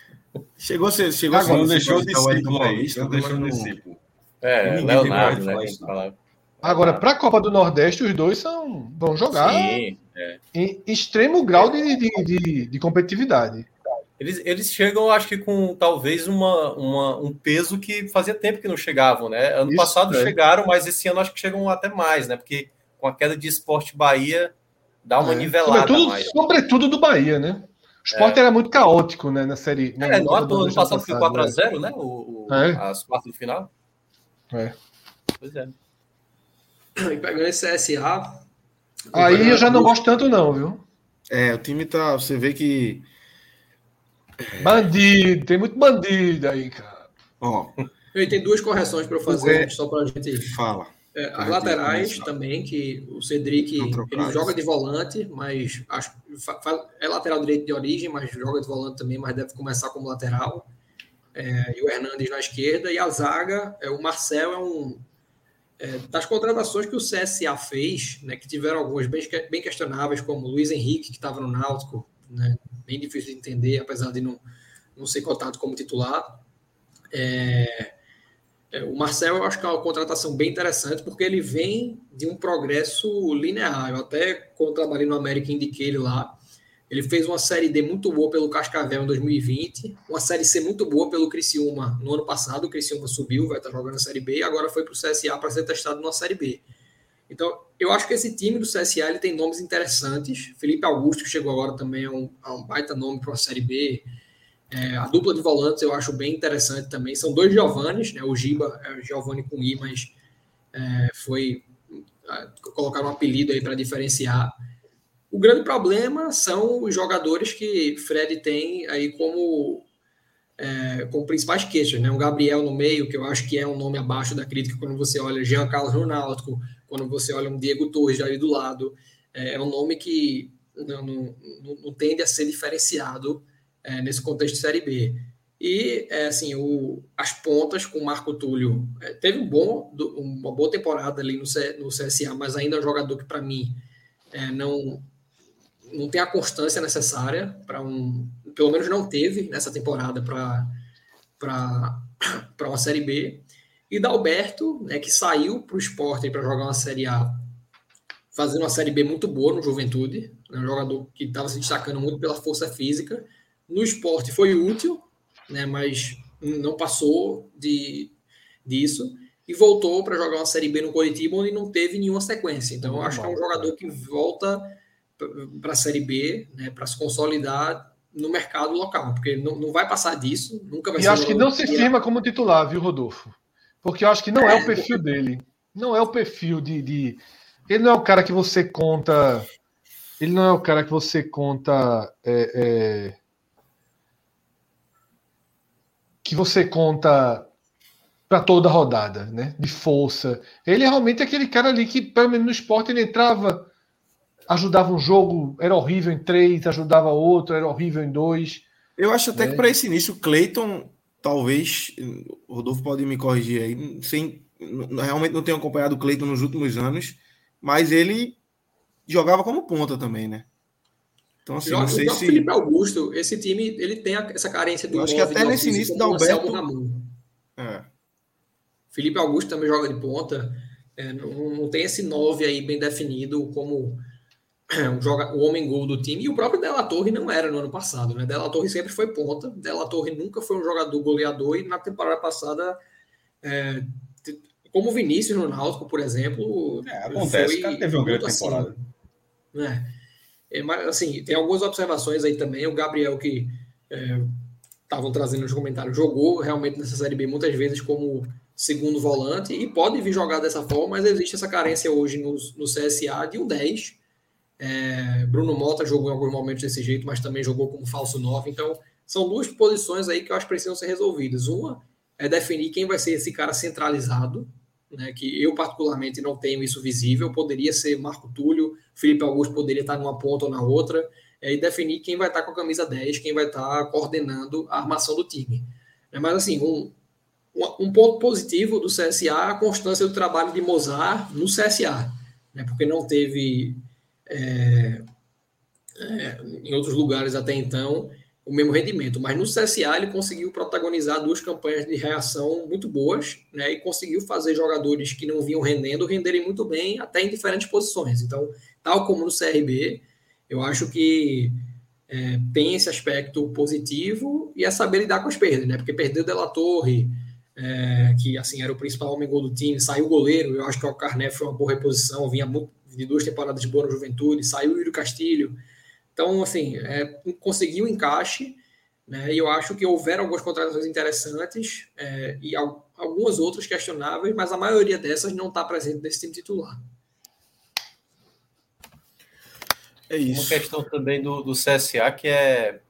Chegou a ser. Chegou Agora, não ser- deixou aí. Paulista, Não deixou não- discípulo. É, Leonardo, de né? Agora, para a Copa do Nordeste, os dois são, vão jogar Sim, é. em extremo grau de, de, de, de competitividade. Eles, eles chegam, acho que com talvez uma, uma, um peso que fazia tempo que não chegavam, né? Ano Isso, passado é. chegaram, mas esse ano acho que chegam até mais, né? Porque com a queda de esporte Bahia dá uma é. nivelada. Sobretudo, mais. sobretudo do Bahia, né? O esporte é. era muito caótico, né? Na série. É, no ano passado foi 4x0, né? O, o é. As quartas de final. É. Pois é. E pegando esse CSA. Aí eu já não gosto tanto, não, viu? É, o time tá. Você vê que Bandido, tem muito bandido aí, cara. Ó. Eu tenho duas correções para fazer, é... só para a gente. Fala. É, as laterais também, que o Cedric ele joga de volante, mas acho, é lateral direito de origem, mas joga de volante também, mas deve começar como lateral. É, e o Hernandes na esquerda, e a zaga, é, o Marcel é um. É, das contratações que o CSA fez, né, que tiveram algumas bem, bem questionáveis, como o Luiz Henrique, que estava no Náutico, né, bem difícil de entender, apesar de não, não ser cotado como titular. É, é, o Marcel, eu acho que é uma contratação bem interessante, porque ele vem de um progresso linear. Eu até, quando trabalhei no América, indiquei ele lá. Ele fez uma Série D muito boa pelo Cascavel em 2020, uma Série C muito boa pelo Criciúma no ano passado. O Criciúma subiu, vai estar jogando a Série B, e agora foi para o CSA para ser testado na Série B. Então, eu acho que esse time do CSA ele tem nomes interessantes. Felipe Augusto, que chegou agora também, é um, é um baita nome para a Série B. É, a dupla de volantes eu acho bem interessante também. São dois Giovannis, né? O Giba é o Giovanni com I, mas é, foi é, colocar um apelido aí para diferenciar. O grande problema são os jogadores que Fred tem aí como é, como principais queixas, né? O Gabriel no meio, que eu acho que é um nome abaixo da crítica quando você olha Jean Carlos Ronaldo, quando você olha um Diego Torres ali do lado, é, é um nome que não, não, não, tende a ser diferenciado é, nesse contexto de Série B. E, é, assim, o, as pontas com o Marco Túlio é, teve um bom, uma boa temporada ali no, C, no CSA, mas ainda é um jogador que, para mim, é, não, não tem a constância necessária para um. Pelo menos não teve nessa temporada para uma Série B. E Dalberto, né, que saiu para o esporte para jogar uma Série A, fazendo uma Série B muito boa no Juventude, né, um jogador que estava se destacando muito pela força física. No esporte foi útil, né, mas não passou de, disso. E voltou para jogar uma Série B no Curitiba, onde não teve nenhuma sequência. Então, eu acho que é um jogador que volta para a Série B, né, para se consolidar no mercado local, porque não, não vai passar disso, nunca vai e ser. E acho que não se firma como titular, viu, Rodolfo? Porque eu acho que não é o perfil dele. Não é o perfil de, de. Ele não é o cara que você conta. Ele não é o cara que você conta. É, é... Que você conta para toda a rodada, né? De força. Ele é realmente aquele cara ali que, pelo menos no esporte, ele entrava, ajudava um jogo, era horrível em três, ajudava outro, era horrível em dois. Eu acho até né? que para esse início o Cleiton talvez, o Rodolfo pode me corrigir aí, sem, realmente não tenho acompanhado o Cleiton nos últimos anos, mas ele jogava como ponta também, né? Então, assim, não sei se. Felipe Augusto, esse time ele tem essa carência do. Eu acho que até nesse início da Alberto. É. Felipe Augusto também joga de ponta. É, não, não, tem esse 9 aí bem definido como o, joga, o homem gol do time. E o próprio Della Torre não era no ano passado, né? Della Torre sempre foi ponta. Della Torre nunca foi um jogador goleador. E na temporada passada, é, como o Vinícius no Náutico, por exemplo. É, acontece, foi, teve uma grande assim, temporada. Né? É, mas, assim, tem algumas observações aí também. O Gabriel, que estavam é, trazendo nos comentários, jogou realmente nessa Série B muitas vezes como segundo volante e pode vir jogar dessa forma, mas existe essa carência hoje no, no CSA de um 10 é, Bruno Mota jogou em alguns momentos desse jeito, mas também jogou como falso 9. Então, são duas posições aí que eu acho que precisam ser resolvidas. Uma é definir quem vai ser esse cara centralizado, né, que eu particularmente não tenho isso visível. Poderia ser Marco Túlio, Felipe Augusto poderia estar numa ponta ou na outra, é, e definir quem vai estar com a camisa 10, quem vai estar coordenando a armação do time. É, mas assim, um, um ponto positivo do CSA é a constância do trabalho de Mozart no CSA, né, porque não teve é, é, em outros lugares até então. o mesmo rendimento. Mas no CSA ele conseguiu protagonizar duas campanhas de reação muito boas, né? E conseguiu fazer jogadores que não vinham rendendo renderem muito bem, até em diferentes posições. Então, tal como no CRB, eu acho que é, tem esse aspecto positivo e é saber lidar com as perdas, né? Porque perdeu Della Torre, é, que assim era o principal homem gol do time, saiu o goleiro, eu acho que o Carné foi uma boa reposição, vinha muito, de duas temporadas de boa na juventude, saiu o Yuri Castilho. Então, assim, é, conseguiu encaixe, né? E eu acho que houveram algumas contratações interessantes é, e algumas outras questionáveis, mas a maioria dessas não está presente nesse time titular. É isso. Uma questão também do, do CSA que é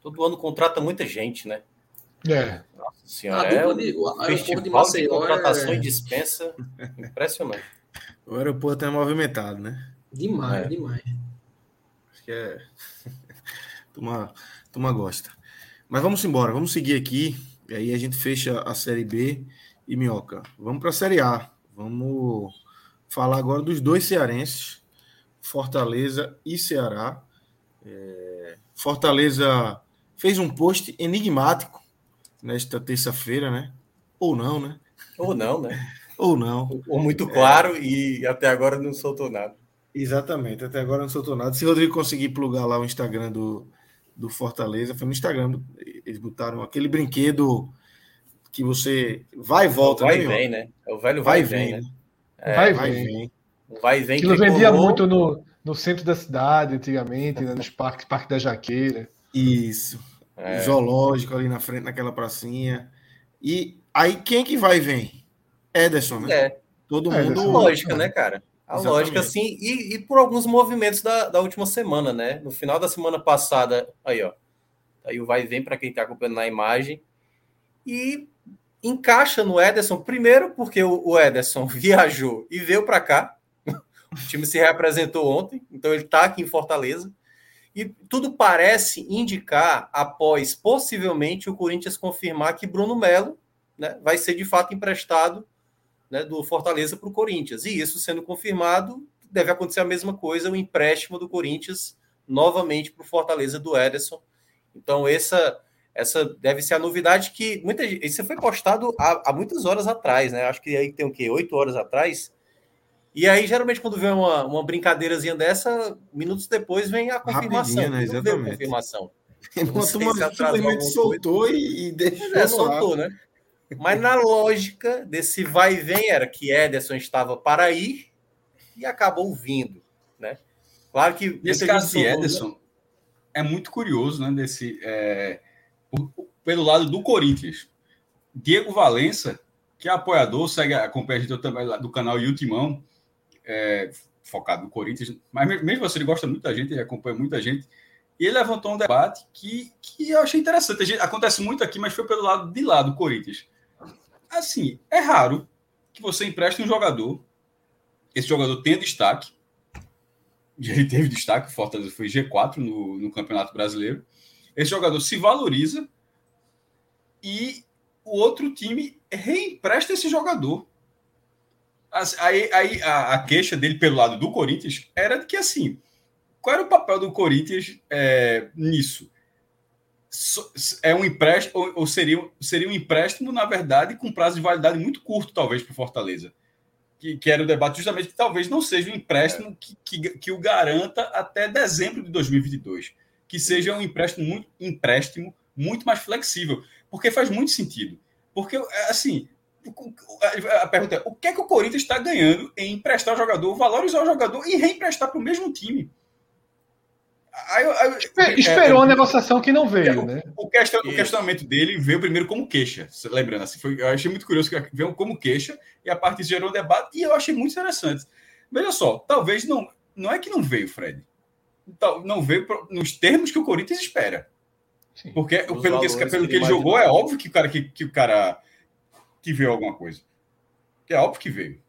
todo ano contrata muita gente, né? É. Nossa senhora, é de, o festival de, Maceió de contratação é... e dispensa impressionante. O aeroporto é movimentado, né? Demais, é. demais. Acho que é. Tuma, tuma gosta. Mas vamos embora, vamos seguir aqui. E aí a gente fecha a Série B e Minhoca. Vamos para a Série A. Vamos falar agora dos dois cearenses, Fortaleza e Ceará. É... Fortaleza fez um post enigmático nesta terça-feira, né? Ou não, né? Ou não, né? Ou não. Ou muito claro é... e até agora não soltou nada. Exatamente, até agora não soltou nada. Se o Rodrigo conseguir plugar lá o Instagram do, do Fortaleza, foi no Instagram, eles botaram aquele brinquedo que você vai e volta. Vai né, e vem, né? É o velho vai, vai e vem, vem, né? É, vai, vai e vem. Vai e vem. Aquilo vendia muito no, no centro da cidade, antigamente, né, nos parques, Parque da Jaqueira. Isso. É. Zoológico ali na frente, naquela pracinha. E aí, quem que vai e vem? Ederson, né? É. Todo é, mundo. Lógica, né, cara? A Exatamente. lógica, assim, e, e, por alguns movimentos da, da última semana, né? No final da semana passada, aí, ó. Aí o vai e vem para quem está acompanhando na imagem. E encaixa no Ederson, primeiro porque o, o Ederson viajou e veio para cá. O time se reapresentou ontem, então ele está aqui em Fortaleza. E tudo parece indicar, após possivelmente o Corinthians confirmar que Bruno Melo né, vai ser de fato emprestado né, do Fortaleza para o Corinthians. E isso sendo confirmado, deve acontecer a mesma coisa, o empréstimo do Corinthians novamente para o Fortaleza do Ederson. Então, essa essa deve ser a novidade que muita isso foi postado há, há muitas horas atrás, né? Acho que aí tem o quê? Oito horas atrás. E aí, geralmente, quando vem uma, uma brincadeirazinha dessa, minutos depois vem a confirmação. Né? Exatamente. A confirmação. Enquanto uma simplesmente soltou e, e deixou. É, soltou, né? Mas na lógica desse vai e vem era que Ederson estava para ir e acabou vindo, né? Claro que nesse caso de Ederson é muito curioso, né? Desse é, pelo lado do Corinthians, Diego Valença, que é apoiador, segue acompanha a gente também do canal Yutimão, é, focado no Corinthians, mas mesmo assim ele gosta muito da gente, ele acompanha muita gente. E ele levantou um debate que, que eu achei interessante. Gente, acontece muito aqui, mas foi pelo lado de lá do Corinthians assim, é raro que você empreste um jogador, esse jogador tenha destaque, ele teve destaque, Fortaleza foi G4 no, no Campeonato Brasileiro. Esse jogador se valoriza e o outro time reempresta esse jogador. Aí, aí a, a, queixa dele pelo lado do Corinthians era de que assim, qual era o papel do Corinthians é, nisso? é um empréstimo, ou seria, seria um empréstimo, na verdade, com prazo de validade muito curto, talvez, para o Fortaleza. Que, que, era o debate justamente que talvez não seja um empréstimo que, que, que, o garanta até dezembro de 2022. Que seja um empréstimo muito, empréstimo muito mais flexível. Porque faz muito sentido. Porque, assim, a pergunta é: o que é que o Corinthians está ganhando em emprestar o jogador, valorizar o jogador e reemprestar para o mesmo time? Aí, aí, Esperou é, a negociação que não veio, o, né? O, question, o, questionamento dele veio primeiro como queixa, lembrando assim, foi, eu achei muito curioso que veio como queixa e a disso gerou um debate e eu achei muito interessante. Veja só, talvez não, não é que não veio, Fred, não veio nos termos que o Corinthians espera, Sim. porque pelo que, pelo que ele jogou é óbvio que o cara que, que o cara que veio alguma coisa, é óbvio que veio.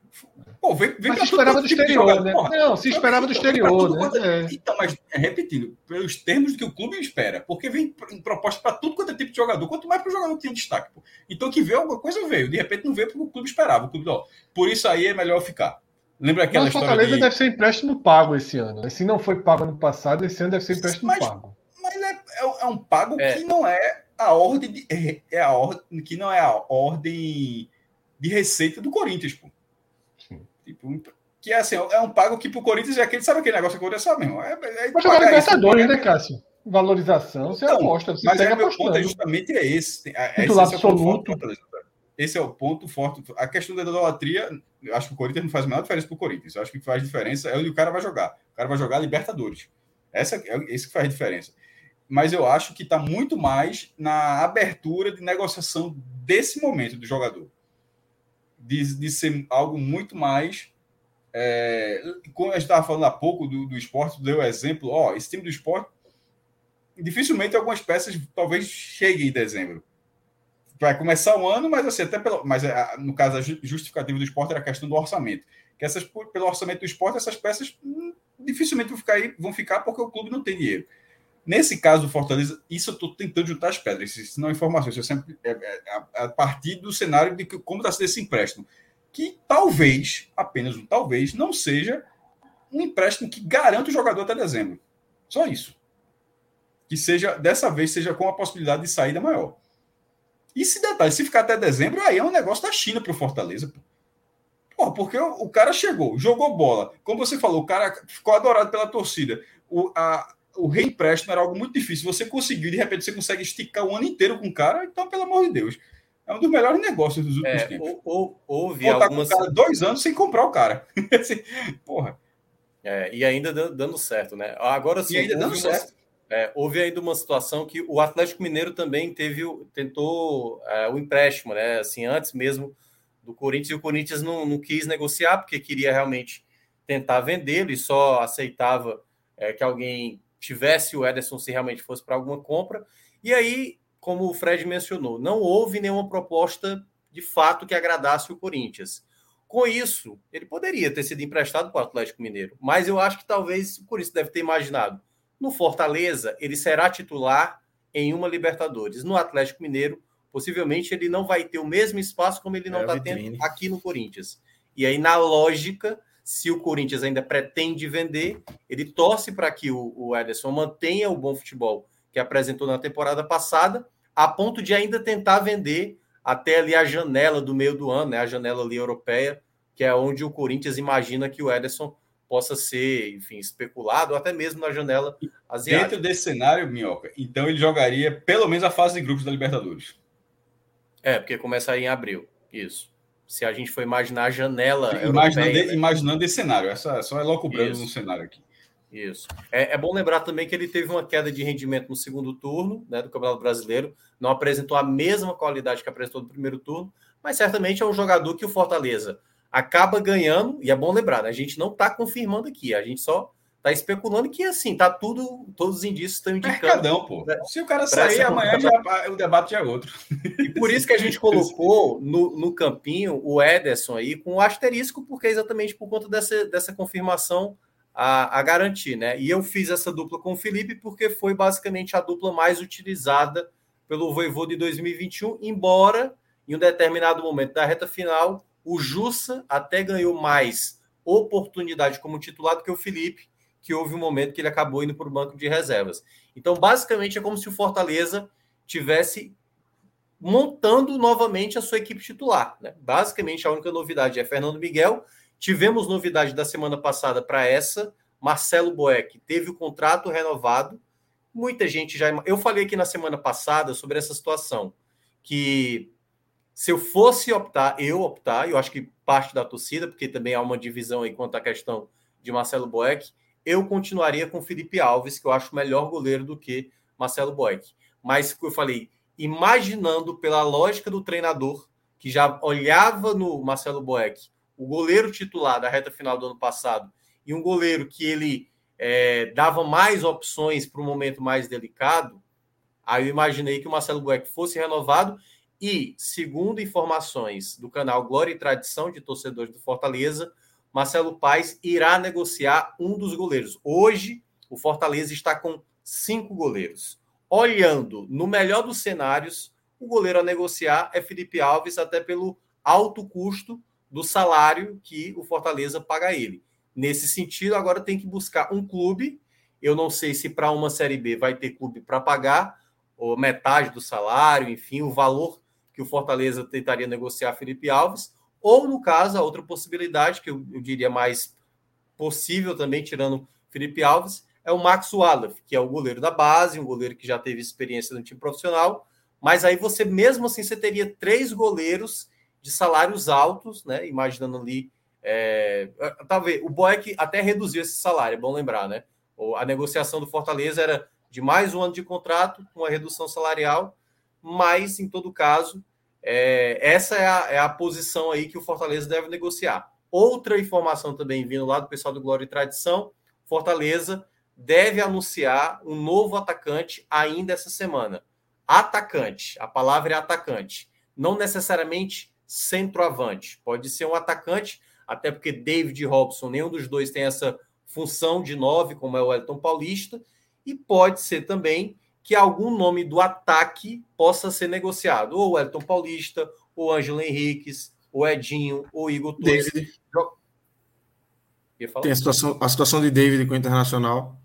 Pô, vem, vem mas se esperava do exterior, né? Porra, não, se esperava do exterior, né? É. Então, mas repetindo, pelos termos que o clube espera, porque vem em proposta para tudo quanto é tipo de jogador, quanto mais para o jogador que tem destaque. Pô. Então, que veio alguma coisa veio, de repente não veio porque o clube esperava. O clube, ó, por isso aí é melhor ficar. Lembra aquela mas história? Fortaleza de... deve ser empréstimo pago esse ano. Né? Se não foi pago ano passado, esse ano deve ser empréstimo mas, pago. Mas é, é, é um pago É. que não é a ordem de, é- é a ordem que não é a ordem de receita do Corinthians, pô. Tipo, que é assim, é um pago que pro Corinthians é aquele, sabe aquele negócio que o Corinthians sabe, mesmo? É, é Vai jogar pagar isso, Libertadores, pagar- né, Cássio? Valorização, você Então, aposta, você Mas segue é, meu ponto é apostando. justamente é esse. É- esse é ponto absoluto. Esse é o ponto forte. A questão da idolatria, eu acho que o Corinthians não faz a menor diferença pro Corinthians. Eu acho que o que faz diferença é onde o cara vai jogar. O cara vai jogar Libertadores. Essa é esse que faz diferença. Mas eu acho que está muito mais na abertura de negociação desse momento do jogador. De, de ser algo muito mais. É, como a gente estava falando há pouco do, do esporte, deu exemplo, ó, esse time do esporte dificilmente algumas peças talvez cheguem em dezembro. Vai começar o ano, mas assim, até pelo, mas é, no caso a ju- justificativa do esporte era a questão do orçamento. Que essas pelo orçamento do esporte essas peças hum, dificilmente vão ficar aí, vão ficar porque o clube não tem dinheiro. Nesse caso do Fortaleza, isso eu estou tentando juntar as pedras, isso não é informação, isso é sempre é, é, a, a partir do cenário de que, como está sendo esse empréstimo, que talvez, apenas um talvez, não seja um empréstimo que garanta o jogador até dezembro. Só isso que seja dessa vez seja com a possibilidade de saída maior. E se detalhe, se ficar até dezembro, aí é um negócio da China para o Fortaleza. Pô, porque o, o cara chegou, jogou bola. Como você falou, o cara ficou adorado pela torcida. O, a, o reempréstimo era algo muito difícil. Você conseguiu, de repente, você consegue esticar o ano inteiro com o cara, então, pelo amor de Deus. É um dos melhores negócios dos últimos É, tempos. ou- ou- houve algumas. cara dois anos sem comprar o cara. Assim, Porra. É, e ainda dan- dando certo, né? Agora sim, E ainda dando houve, uma, certo. é, houve ainda uma situação que o Atlético Mineiro também teve, tentou é, o empréstimo, né? Assim, antes mesmo do Corinthians, e o Corinthians não, não quis negociar porque queria realmente tentar vendê-lo e só aceitava é, que alguém tivesse o Ederson se realmente fosse para alguma compra. E aí, como o Fred mencionou, não houve nenhuma proposta de fato que agradasse o Corinthians. Com isso, ele poderia ter sido emprestado para o Atlético Mineiro, mas eu acho que talvez o Corinthians deve ter imaginado. No Fortaleza, ele será titular em uma Libertadores. No Atlético Mineiro, possivelmente ele não vai ter o mesmo espaço como ele não É está vitrine. tendo aqui no Corinthians. E aí, na lógica, se o Corinthians ainda pretende vender, ele torce para que o, o Ederson mantenha o bom futebol que apresentou na temporada passada, a ponto de ainda tentar vender até ali a janela do meio do ano, né? A janela ali europeia, que é onde o Corinthians imagina que o Ederson possa ser, enfim, especulado, até mesmo na janela asiática. Dentro desse cenário, Minhoca, então ele jogaria pelo menos a fase de grupos da Libertadores. É, porque começa aí em abril. Isso. Se a gente for imaginar a janela Imaginando, né? imaginando esse cenário, essa só é loucubrando Isso. no cenário aqui. Isso. É, é bom lembrar também que ele teve uma queda de rendimento no segundo turno né, do Campeonato Brasileiro, não apresentou a mesma qualidade que apresentou no primeiro turno, mas certamente é um jogador que o Fortaleza acaba ganhando, e é bom lembrar, né, a gente não está confirmando aqui, a gente só está especulando que assim, tá tudo, todos os indícios estão indicando. Mercadão, pô. Se o cara sair amanhã, já, o debate já é outro. E por isso que a gente colocou no, no campinho o Ederson aí com o asterisco, porque é exatamente por conta dessa, dessa confirmação a, a garantir, né? E eu fiz essa dupla com o Felipe porque foi basicamente a dupla mais utilizada pelo Voivô de 2021, embora em um determinado momento da reta final o Jussa até ganhou mais oportunidade como titular do que o Felipe, que houve um momento que ele acabou indo para o banco de reservas. Então, basicamente, é como se o Fortaleza tivesse montando novamente a sua equipe titular. Né? Basicamente, a única novidade é Fernando Miguel. Tivemos novidade da semana passada para essa. Marcelo Boeck teve o contrato renovado. Muita gente já. Eu falei aqui na semana passada sobre essa situação. Que se eu fosse optar, eu optar, eu acho que parte da torcida, porque também há uma divisão aí quanto à questão de Marcelo Boeck, eu continuaria com Felipe Alves, que eu acho melhor goleiro do que Marcelo Boeck. Mas eu falei, imaginando pela lógica do treinador, que já olhava no Marcelo Boeck, o goleiro titular da reta final do ano passado, e um goleiro que ele é, dava mais opções para um momento mais delicado, aí eu imaginei que o Marcelo Boeck fosse renovado e, segundo informações do canal Glória e Tradição de torcedores do Fortaleza, Marcelo Paes irá negociar um dos goleiros. Hoje, o Fortaleza está com cinco goleiros. Olhando no melhor dos cenários, o goleiro a negociar é Felipe Alves, até pelo alto custo do salário que o Fortaleza paga a ele. Nesse sentido, agora tem que buscar um clube Eu não sei se para uma Série B vai ter clube para pagar, ou metade do salário, enfim, o valor que o Fortaleza tentaria negociar Felipe Alves, ou no caso, a outra possibilidade, que eu, eu diria mais possível também, tirando Felipe Alves, é o Max Wallace, que é o goleiro da base, um goleiro que já teve experiência no time profissional, mas aí você, mesmo assim, você teria três goleiros de salários altos, né? Imaginando ali. É, talvez o Boeck até reduziu esse salário, é bom lembrar, né? A negociação do Fortaleza era de mais um ano de contrato, com a redução salarial, mas, em todo caso, é, essa é a, é a posição aí que o Fortaleza deve negociar. Outra informação também vindo lá do pessoal do Glória e Tradição: Fortaleza deve anunciar um novo atacante ainda essa semana. Atacante, a palavra é atacante, não necessariamente centroavante. Pode ser um atacante, até porque David e Robson, nenhum dos dois tem essa função de nove, como é o Elton Paulista, e pode ser também que algum nome do ataque possa ser negociado, ou o Elton Paulista, ou Ângelo Henriques, ou Edinho, ou Igor Torres. Tem a situação, a situação de David com o Internacional.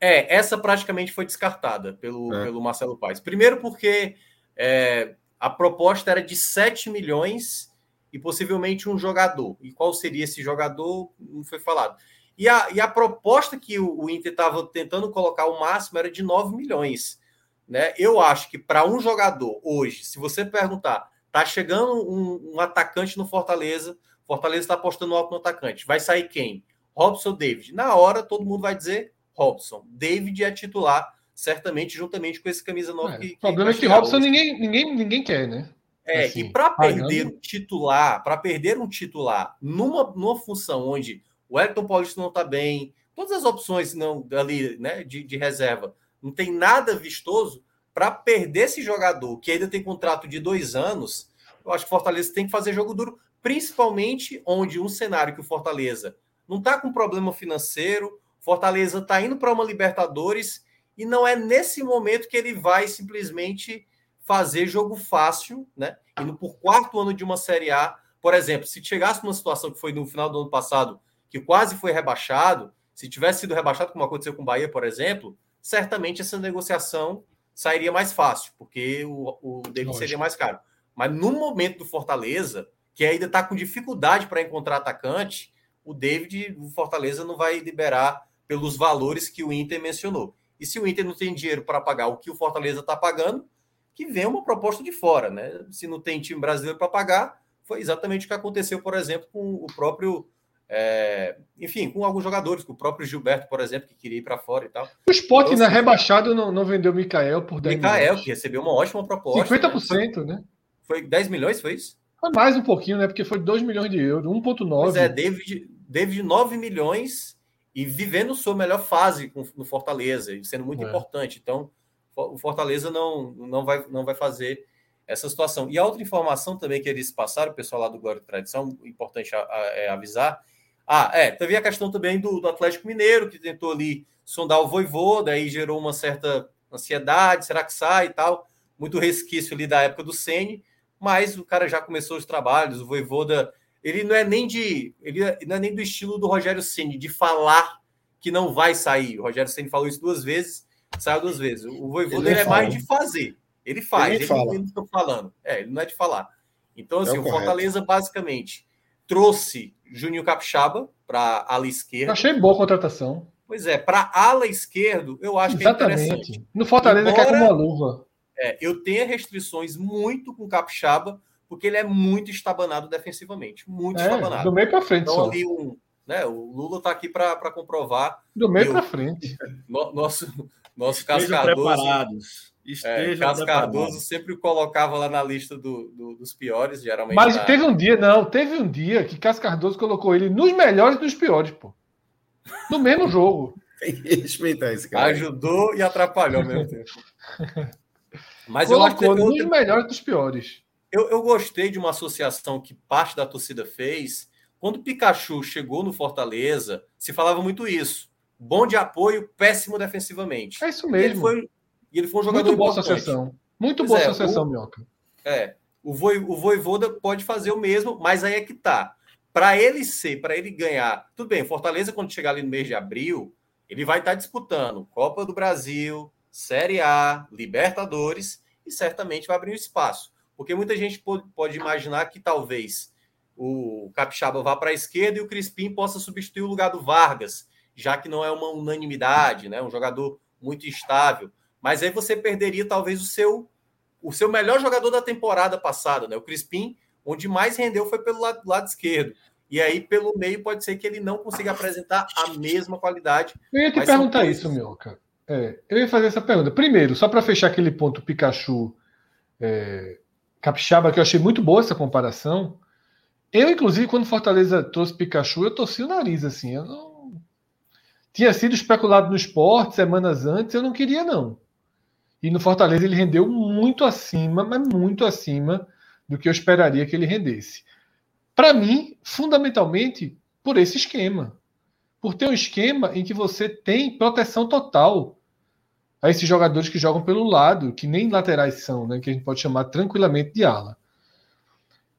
É, essa praticamente foi descartada pelo, é. pelo Marcelo Paes. Primeiro porque é, a proposta era de 7 milhões e possivelmente um jogador. E qual seria esse jogador? Não foi falado. E a, e a proposta que o, o Inter estava tentando colocar o máximo era de 9 milhões. Né? Eu acho que para um jogador hoje, se você perguntar, tá chegando um, um atacante no Fortaleza, Fortaleza está apostando alto no atacante, vai sair quem? Robson ou David? Na hora, todo mundo vai dizer Robson. David é titular, certamente, juntamente com esse camisa 9 é, que, O problema é que Robson ninguém, ninguém, ninguém quer, né? É, assim, e para perder um titular, para perder um titular numa, numa função onde o Elton Paulista não está bem, todas as opções não ali, né, de, de reserva, não tem nada vistoso para perder esse jogador que ainda tem contrato de dois anos. Eu acho que o Fortaleza tem que fazer jogo duro, principalmente onde um cenário que o Fortaleza não está com problema financeiro, Fortaleza está indo para uma Libertadores e não é nesse momento que ele vai simplesmente fazer jogo fácil, né? Indo por quarto ano de uma Série A, por exemplo, se chegasse numa situação que foi no final do ano passado, que quase foi rebaixado, se tivesse sido rebaixado, como aconteceu com o Bahia, por exemplo, certamente essa negociação sairia mais fácil, porque o, o dele seria mais caro. Mas no momento do Fortaleza, que ainda está com dificuldade para encontrar atacante, o David, o Fortaleza não vai liberar pelos valores que o Inter mencionou. E se o Inter não tem dinheiro para pagar o que o Fortaleza está pagando, que venha uma proposta de fora, né? Se não tem time brasileiro para pagar, foi exatamente o que aconteceu, por exemplo, com o próprio é, enfim, com alguns jogadores, com o próprio Gilberto, por exemplo, que queria ir para fora e tal. O Sport, então, na assim, rebaixado, não, não vendeu o Mikael por 10 Mikael, milhões. que recebeu uma ótima proposta. 50%, né? né? Foi 10 milhões, foi isso? Foi mais um pouquinho, né? Porque foi 2 milhões de euros, 1,9. Pois é, David, David 9 milhões e vivendo sua melhor fase no Fortaleza, e sendo muito é. importante. Então, o Fortaleza não, não, vai, não vai fazer essa situação. E a outra informação também que eles passaram, o pessoal lá do Glória e Tradição, importante a, a, é avisar, ah, é, teve a questão também do, do Atlético Mineiro, que tentou ali sondar o Voivô, daí gerou uma certa ansiedade, será que sai e tal? Muito resquício ali da época do Sene, mas o cara já começou os trabalhos, o Voivoda, ele não é nem de, ele não é nem do estilo do Rogério Ceni de falar que não vai sair. O Rogério Ceni falou isso duas vezes, saiu duas vezes. O Voivoda ele é mais de fazer. Ele faz, ele, ele fala. não está falando. É, ele não é de falar. Então, assim, é o, o Fortaleza basicamente trouxe Juninho Capixaba para ala esquerda. Achei boa a contratação. Pois é, para ala esquerdo, eu acho Exatamente. que é interessante. No Fortaleza Embora, quer como uma luva. É, eu tenho restrições muito com o Capixaba, porque ele é muito estabanado defensivamente. Muito é, estabanado. Do meio para frente, então, só. Ali um, né, o Lula está aqui para comprovar. Do meio para frente. No, nosso, nosso Cascadoso. preparados. Esteja é, Cardoso sempre colocava lá na lista do, do, dos piores, geralmente. Mas teve um dia, não, teve um dia que Cássio Cardoso colocou ele nos melhores e nos piores, pô. No mesmo jogo. Tem que respeitar esse cara. Ajudou e atrapalhou ao mesmo tempo. Mas colocou eu acho que nos eu, melhores e dos piores. Eu, eu gostei de uma associação que parte da torcida fez. Quando o Pikachu chegou no Fortaleza, se falava muito isso. Bom de apoio, péssimo defensivamente. É isso mesmo. Ele foi e ele foi um jogador Muito boa importante. associação. Muito pois boa é, associação, o, Minhoca. É. O, Voi, o Voivoda pode fazer o mesmo, mas aí é que tá. Para ele ser, para ele ganhar. Tudo bem, Fortaleza, quando chegar ali no mês de abril, ele vai estar disputando Copa do Brasil, Série A, Libertadores e certamente vai abrir um espaço. Porque muita gente pode imaginar que talvez o Capixaba vá para a esquerda e o Crispim possa substituir o lugar do Vargas, já que não é uma unanimidade, né? Um jogador muito instável. Mas aí você perderia talvez o seu o seu melhor jogador da temporada passada, né? O Crispim, onde mais rendeu foi pelo lado, lado esquerdo. E aí, pelo meio, pode ser que ele não consiga apresentar a mesma qualidade. Eu ia te perguntar isso, Mioca. É, eu ia fazer essa pergunta. Primeiro, só para fechar aquele ponto Pikachu é, Capixaba, que eu achei muito boa essa comparação. Eu, inclusive, quando Fortaleza trouxe Pikachu, eu torci o nariz, assim. Eu não... Tinha sido especulado no esporte semanas antes, eu não queria, não. E no Fortaleza ele rendeu muito acima, mas muito acima do que eu esperaria que ele rendesse. Para mim, fundamentalmente, por esse esquema. Por ter um esquema em que você tem proteção total a esses jogadores que jogam pelo lado, que nem laterais são, né, que a gente pode chamar tranquilamente de ala.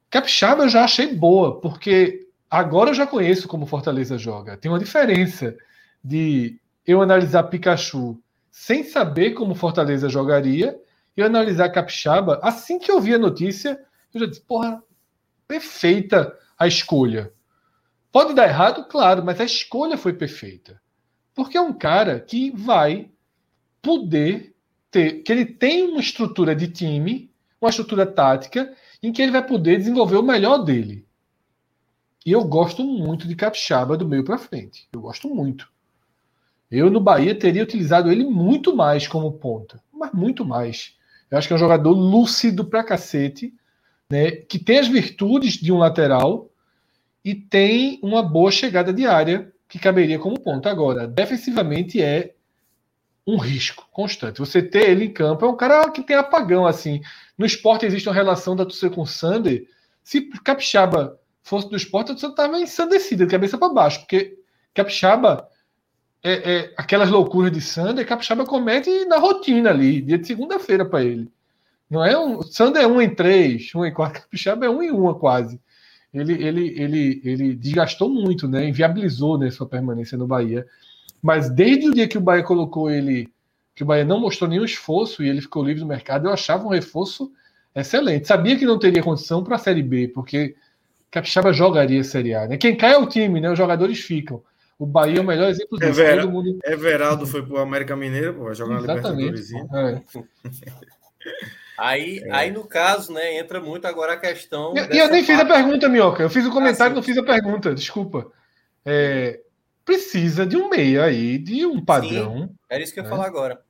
Capixaba eu já achei boa, porque agora eu já conheço como Fortaleza joga. Tem uma diferença de eu analisar Pikachu sem saber como Fortaleza jogaria e analisar Capixaba. Assim que eu vi a notícia, eu já disse: porra, perfeita a escolha. Pode dar errado, claro, mas a escolha foi perfeita. Porque é um cara que vai poder ter, que ele tem uma estrutura de time, uma estrutura tática, em que ele vai poder desenvolver o melhor dele. E eu gosto muito de Capixaba do meio para frente. Eu gosto muito. Eu no Bahia teria utilizado ele muito mais como ponta, mas muito mais. Eu acho que é um jogador lúcido pra cacete, né, que tem as virtudes de um lateral e tem uma boa chegada de área que caberia como ponta. Agora, defensivamente é um risco constante. Você ter ele em campo é um cara que tem apagão assim. No esporte existe uma relação da torcida com o Sander. Se Capixaba fosse do esporte, a torcida estava ensandecida, de cabeça para baixo, porque Capixaba é, é, aquelas loucuras de Sander, Capixaba comete na rotina ali, dia de segunda-feira para ele. Não é um. Sander é um em três, um em quatro, Capixaba é um em uma quase. Ele, ele, ele, ele desgastou muito, né? Inviabilizou né, sua permanência no Bahia. Mas desde o dia que o Bahia colocou ele, que o Bahia não mostrou nenhum esforço e ele ficou livre do mercado, eu achava um reforço excelente. Sabia que não teria condição para a Série B, porque Capixaba jogaria a Série A. Né? Quem cai é o time, né? Os jogadores ficam. O Bahia é o melhor exemplo disso. Evera, Todo mundo... Everaldo foi pro América Mineiro, pô, vai jogar Exatamente. na Libertadores. É. Aí, é. aí, no caso, né, entra muito agora a questão. E eu nem fiz a pergunta, Minhoca. Eu fiz o comentário e ah, não fiz a pergunta, desculpa. É, precisa de um meia aí, de um padrão. Sim, era isso que eu ia né? falar agora.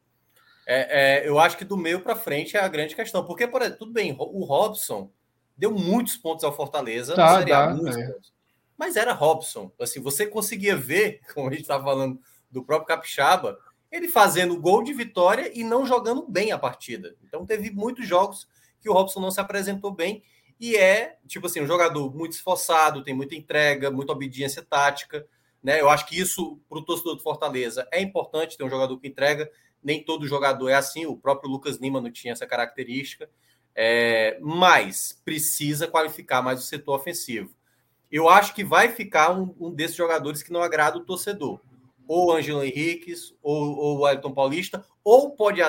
É, é, eu acho que do meio para frente é a grande questão. Porque, por exemplo, tudo bem, o Robson deu muitos pontos ao Fortaleza tá, A, muitos é. pontos mas era Robson. Assim, você conseguia ver, como a gente estava falando do próprio Capixaba, ele fazendo gol de vitória e não jogando bem a partida. Então teve muitos jogos que o Robson não se apresentou bem e é, tipo assim, um jogador muito esforçado, tem muita entrega, muita obediência tática, né? Eu acho que isso para o torcedor do Fortaleza é importante ter um jogador que entrega. Nem todo jogador é assim, o próprio Lucas Lima não tinha essa característica, é, mas precisa qualificar mais o setor ofensivo eu acho que vai ficar um, um desses jogadores que não agrada o torcedor. Ou Ângelo Henriquez, ou, ou o Elton Paulista, ou pode,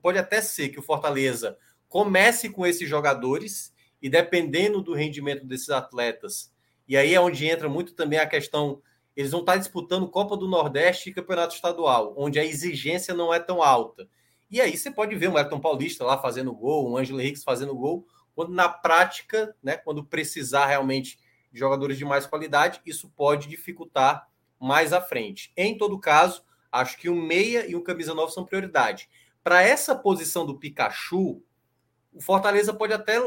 pode até ser que o Fortaleza comece com esses jogadores e dependendo do rendimento desses atletas, e aí é onde entra muito também a questão, eles vão estar disputando Copa do Nordeste e Campeonato Estadual, onde a exigência não é tão alta. E aí você pode ver o Elton Paulista lá fazendo gol, o Ângelo Henriquez fazendo gol, quando na prática, né, quando precisar realmente jogadores de mais qualidade, isso pode dificultar mais à frente. Em todo caso, acho que o meia e o camisa 9 são prioridade. Para essa posição do Pikachu, o Fortaleza pode até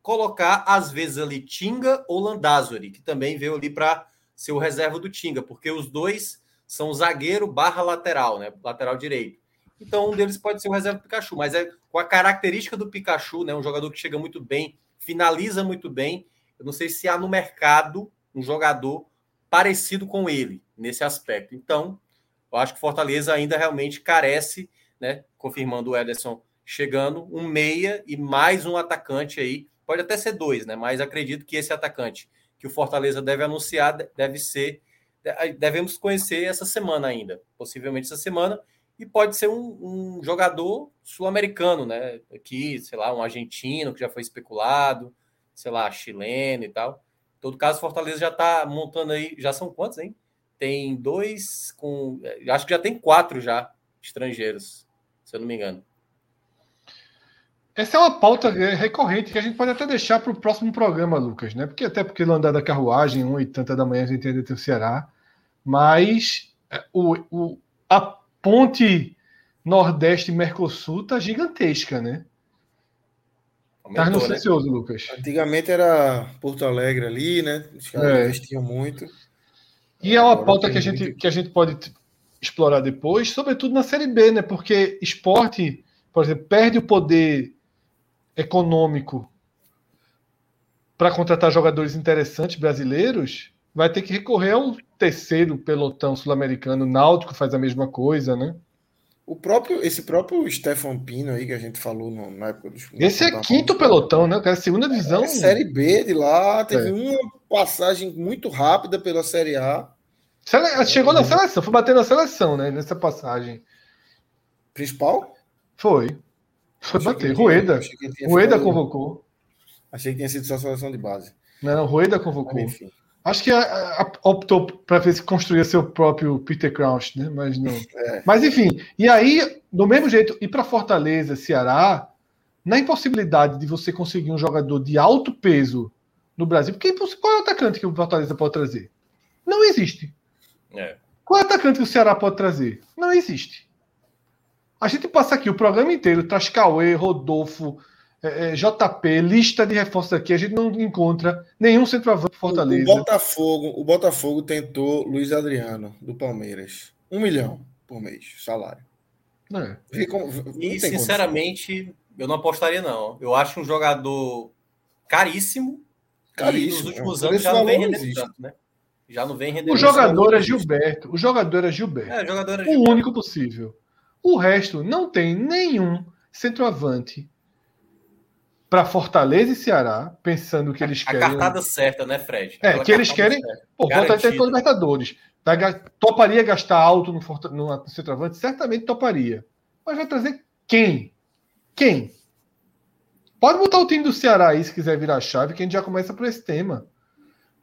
colocar, às vezes, ali Tinga ou Landázuri, que também veio ali para ser o reserva do Tinga, porque os dois são zagueiro barra lateral, né? Lateral direito. Então, um deles pode ser o reserva do Pikachu, mas é com a característica do Pikachu, né? Um jogador que chega muito bem, finaliza muito bem eu não sei se há no mercado um jogador parecido com ele nesse aspecto. Então, eu acho que Fortaleza ainda realmente carece, né? Confirmando o Ederson chegando, um meia e mais um atacante aí. Pode até ser dois, né? Mas acredito que esse atacante que o Fortaleza deve anunciar deve ser devemos conhecer essa semana ainda, possivelmente essa semana, e pode ser um, um jogador sul-americano, né? Aqui, sei lá, um argentino que já foi especulado, sei lá, chileno e tal. Em todo caso, Fortaleza já está montando aí, já são quantos, hein? Tem dois com. Acho que já tem quatro já estrangeiros, se eu não me engano. Essa é uma pauta recorrente que a gente pode até deixar para o próximo programa, Lucas, né? Porque até porque andar da carruagem, um e tanta da manhã, a gente ainda tem o Ceará. Mas é, o, o, a ponte Nordeste-Mercosul tá gigantesca, né? Tá Aumentou, tá ansioso, né? Lucas. Antigamente era Porto Alegre ali, né? Os caras é. investiam muito. E é uma pauta que a, gente, que a gente pode explorar depois, sobretudo na Série B, né? Porque esporte, por exemplo, perde o poder econômico para contratar jogadores interessantes brasileiros, vai ter que recorrer ao terceiro pelotão sul-americano. Náutico faz a mesma coisa, né? O próprio, esse próprio Stefan Pino aí que a gente falou no, na época dos. Esse é quinto pelotão, né? É a segunda divisão. É, série B de lá, teve é. uma passagem muito rápida pela Série A. Chegou na seleção, foi bater na seleção, né? Nessa passagem. Principal? Foi. Foi achei bater. Rueda. Rueda convocou. Achei que tinha sido só a seleção de base. Não, Rueda convocou. enfim. Acho que a, a, optou para ver se construía seu próprio Peter Crouch, né? Mas não. É. Mas enfim, e aí, do mesmo jeito, ir para Fortaleza, Ceará, na impossibilidade de você conseguir um jogador de alto peso no Brasil, porque qual é o atacante que o Fortaleza pode trazer? Não existe. É. Qual é o atacante que o Ceará pode trazer? Não existe. A gente passa aqui o programa inteiro, traz Cauê, Rodolfo, é, é JP, lista de reforços aqui, a gente não encontra nenhum centroavante Fortaleza. O Botafogo, o Botafogo tentou Luiz Adriano, do Palmeiras. Um milhão por mês, salário. É. e, sinceramente, eu não apostaria, não. Eu acho um jogador caríssimo. Caríssimo. E nos últimos anos já não vem rendendo tanto, né? Já não vem rendendo O jogador é Gilberto. O jogador é Gilberto. É, o, jogador é Gilberto. o único possível. O resto não tem nenhum centroavante para Fortaleza e Ceará, pensando que eles a querem. A cartada certa, né, Fred? É, que eles querem. Certa. Pô, Fortaleza tem Libertadores. Toparia gastar alto no, no centroavante? Certamente toparia. Mas vai trazer quem? Quem? Pode botar o time do Ceará aí se quiser virar chave, que a gente já começa por esse tema.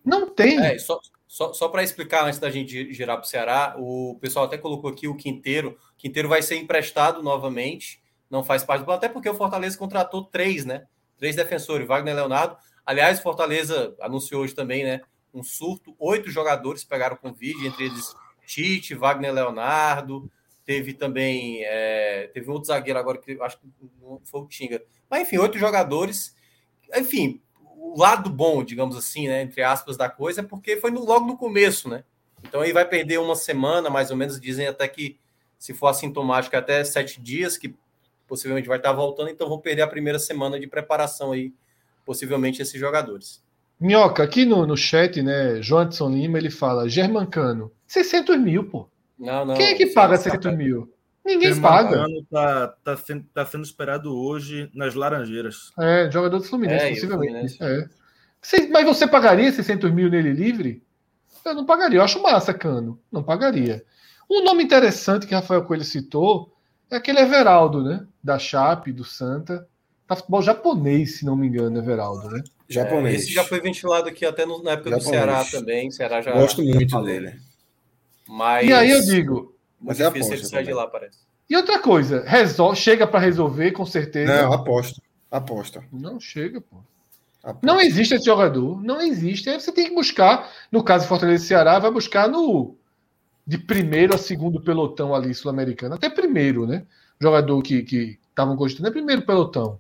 Não tem. É, só, só, só para explicar antes da gente girar para o Ceará, o pessoal até colocou aqui o Quinteiro. Quinteiro vai ser emprestado novamente, não faz parte do até porque o Fortaleza contratou três, né? Três defensores, Wagner Leonardo. Aliás, Fortaleza anunciou hoje também, né? Um surto. Oito jogadores pegaram Covid, entre eles Tite, Wagner Leonardo. Teve também. É, teve outro zagueiro agora que acho que foi o Tinga. Mas, enfim, oito jogadores. Enfim, o lado bom, digamos assim, né? Entre aspas, da coisa, é porque foi no, logo no começo, né? Então aí vai perder uma semana, mais ou menos, dizem até que se for assintomático, até sete dias, que possivelmente vai estar voltando, então vão perder a primeira semana de preparação aí, possivelmente, esses jogadores. Minhoca, aqui no, no chat, né, Joanson Lima, ele fala, Germancano, 600 mil, pô. Não, não. Quem é que paga 600 mil? Ninguém paga. Tá, tá, sendo, tá sendo esperado hoje nas Laranjeiras. É, jogador do Fluminense, é, possivelmente. É. mas você pagaria 600 mil nele livre? Eu não pagaria. Eu acho massa, Cano. Não pagaria. Um nome interessante que Rafael Coelho citou é aquele Everaldo, né? Da Chape, do Santa. Tá futebol japonês, se não me engano, Everaldo, né? Japonês. É, esse já foi ventilado aqui até no, na época japonês. do Ceará também. Ceará já. Gosto muito dele. Mas... E aí eu digo. Mas é aposta. Ele sai de lá, parece. E outra coisa, resol... chega para resolver, com certeza. Não, aposta. Aposta. Não chega, pô. Aposta. Não existe esse jogador. Não existe. Aí você tem que buscar, no caso Fortaleza e Ceará, vai buscar no de primeiro a segundo pelotão ali sul-americano, até primeiro, né? Jogador que estavam cogitando é primeiro pelotão.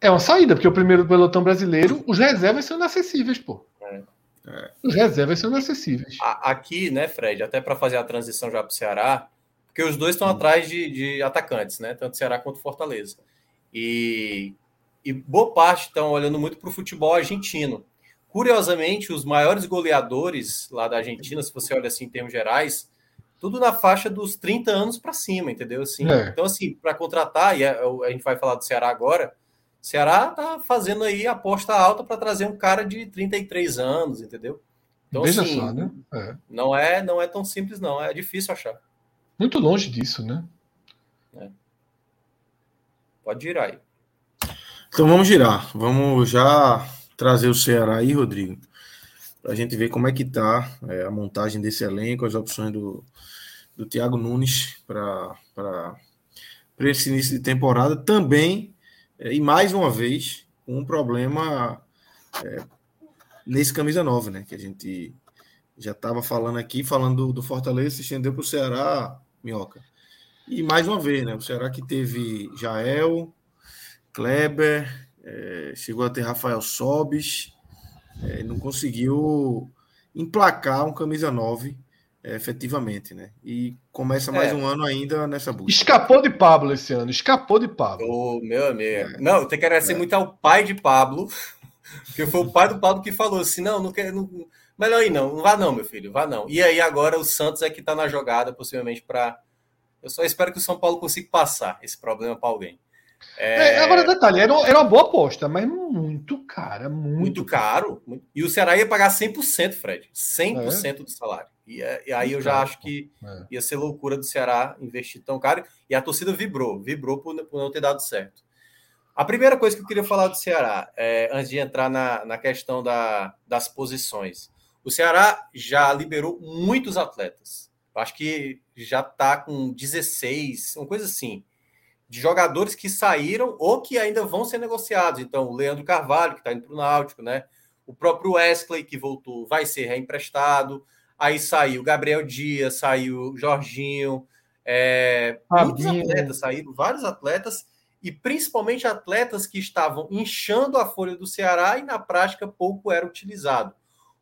É uma saída, porque o primeiro pelotão brasileiro, os reservas são inacessíveis, pô. É. É. Os reservas são inacessíveis. Aqui, né, Fred, até para fazer a transição já para o Ceará, porque os dois estão atrás de, de atacantes, né? Tanto Ceará quanto Fortaleza. E, e boa parte estão olhando muito para o futebol argentino. Curiosamente, os maiores goleadores lá da Argentina, se você olha assim em termos gerais, tudo na faixa dos 30 anos para cima, entendeu? Assim, é. Então, assim, para contratar, e a, a, gente vai falar do Ceará agora, Ceará tá fazendo aí aposta alta para trazer um cara de 33 anos, entendeu? Então, Veja assim, só, né? É. não é não é tão simples, não. É difícil achar. Muito longe disso, né? Pode girar aí. Então vamos girar. Vamos já trazer o Ceará aí, Rodrigo, para a gente ver como é que tá é, a montagem desse elenco, as opções do, do Thiago Nunes para esse início de temporada. Também, é, e mais uma vez, um problema é, nesse camisa 9, né? Que a gente já estava falando aqui, falando do, do Fortaleza, se estendeu para o Ceará, Minhoca. E mais uma vez, né? O Ceará que teve Jael, Kleber, é, chegou a ter Rafael Sobis, é, não conseguiu emplacar um camisa 9 é, efetivamente, né? E começa mais É. um ano ainda nessa busca. Escapou de Pablo esse ano, escapou de Pablo. Ô, meu amigo. Não, eu tenho que agradecer muito ao pai de Pablo, porque foi o pai do Pablo que falou assim: não, não quero. Não, melhor ir, não. Não vá, não, meu filho, vá não. E aí agora o Santos é que tá na jogada, possivelmente, para. Eu só espero que o São Paulo consiga passar esse problema para alguém. É, agora, detalhe, era, era uma boa aposta, mas muito cara, muito, muito caro. E o Ceará ia pagar 100%, Fred. 100% do salário. E, é- e aí eu já acho que É. ia ser loucura do Ceará investir tão caro. E a torcida vibrou, vibrou por, por não ter dado certo. A primeira coisa que eu queria falar do Ceará, é, antes de entrar na, na questão da- das posições. O Ceará já liberou muitos atletas. Eu acho que já está com 16, uma coisa assim, de jogadores que saíram ou que ainda vão ser negociados. Então, o Leandro Carvalho, que está indo para o Náutico, né? O próprio Wesley, que voltou, vai ser reemprestado. Aí saiu Gabriel Dias, saiu Jorginho, é, muitos atletas saíram, vários atletas, e principalmente atletas que estavam inchando a folha do Ceará e na prática pouco era utilizado.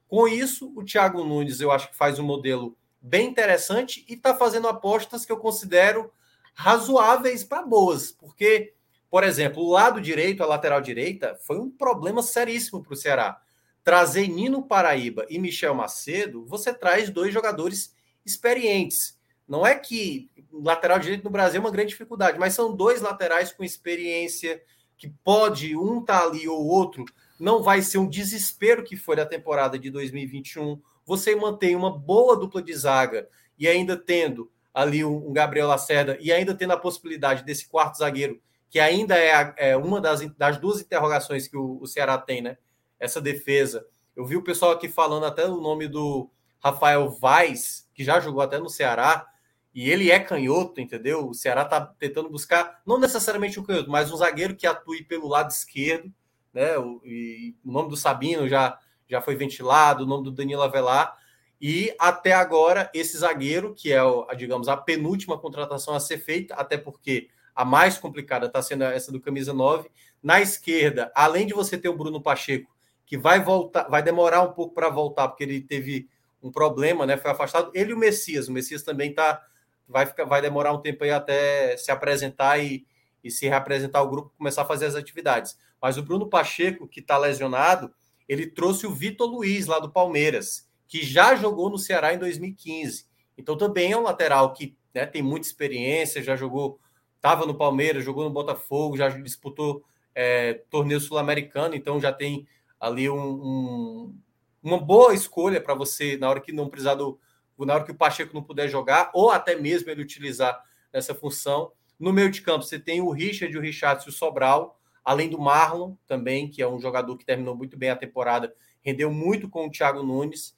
Com isso, o Thiago Nunes eu acho que faz um modelo bem interessante e está fazendo apostas que eu considero razoáveis para boas, porque, por exemplo, o lado direito, a lateral direita, foi um problema seríssimo para o Ceará. Trazer Nino Paraíba e Michel Macedo, você traz dois jogadores experientes. Não é que lateral direito no Brasil é uma grande dificuldade, mas são dois laterais com experiência, que pode um tá ali ou outro, não vai ser um desespero que foi da temporada de 2021. Você mantém uma boa dupla de zaga e ainda tendo ali um Gabriel Lacerda e ainda tendo a possibilidade desse quarto zagueiro, que ainda é, a- é uma das, das duas interrogações que o, o Ceará tem, né? Essa defesa. Eu vi o pessoal aqui falando até o nome do Rafael Vaz, que já jogou até no Ceará, e ele é canhoto, entendeu? O Ceará tá tentando buscar, não necessariamente um canhoto, mas um zagueiro que atue pelo lado esquerdo, né? O, e o nome do Sabino já, já foi ventilado, o nome do Danilo Avelar. E até agora, esse zagueiro, que é, a, digamos, a penúltima contratação a ser feita, até porque a mais complicada está sendo essa do camisa 9. Na esquerda, além de você ter o Bruno Pacheco, que vai voltar, vai demorar um pouco para voltar, porque ele teve um problema, né? Foi afastado. Ele e o Messias. O Messias também tá, vai, ficar, vai demorar um tempo aí até se apresentar e, e se reapresentar ao grupo, começar a fazer as atividades. Mas o Bruno Pacheco, que está lesionado, ele trouxe o Vitor Luiz lá do Palmeiras, que já jogou no Ceará em 2015. Então também é um lateral que né, tem muita experiência, já jogou, estava no Palmeiras, jogou no Botafogo, já disputou é, torneio sul-americano, então já tem ali um, um- uma boa escolha para você na hora que não precisar do. Na hora que o Pacheco não puder jogar, ou até mesmo ele utilizar nessa função. No meio de campo, você tem o Richard, o Richard e o Sobral, além do Marlon também, que é um jogador que terminou muito bem a temporada, rendeu muito com o Thiago Nunes.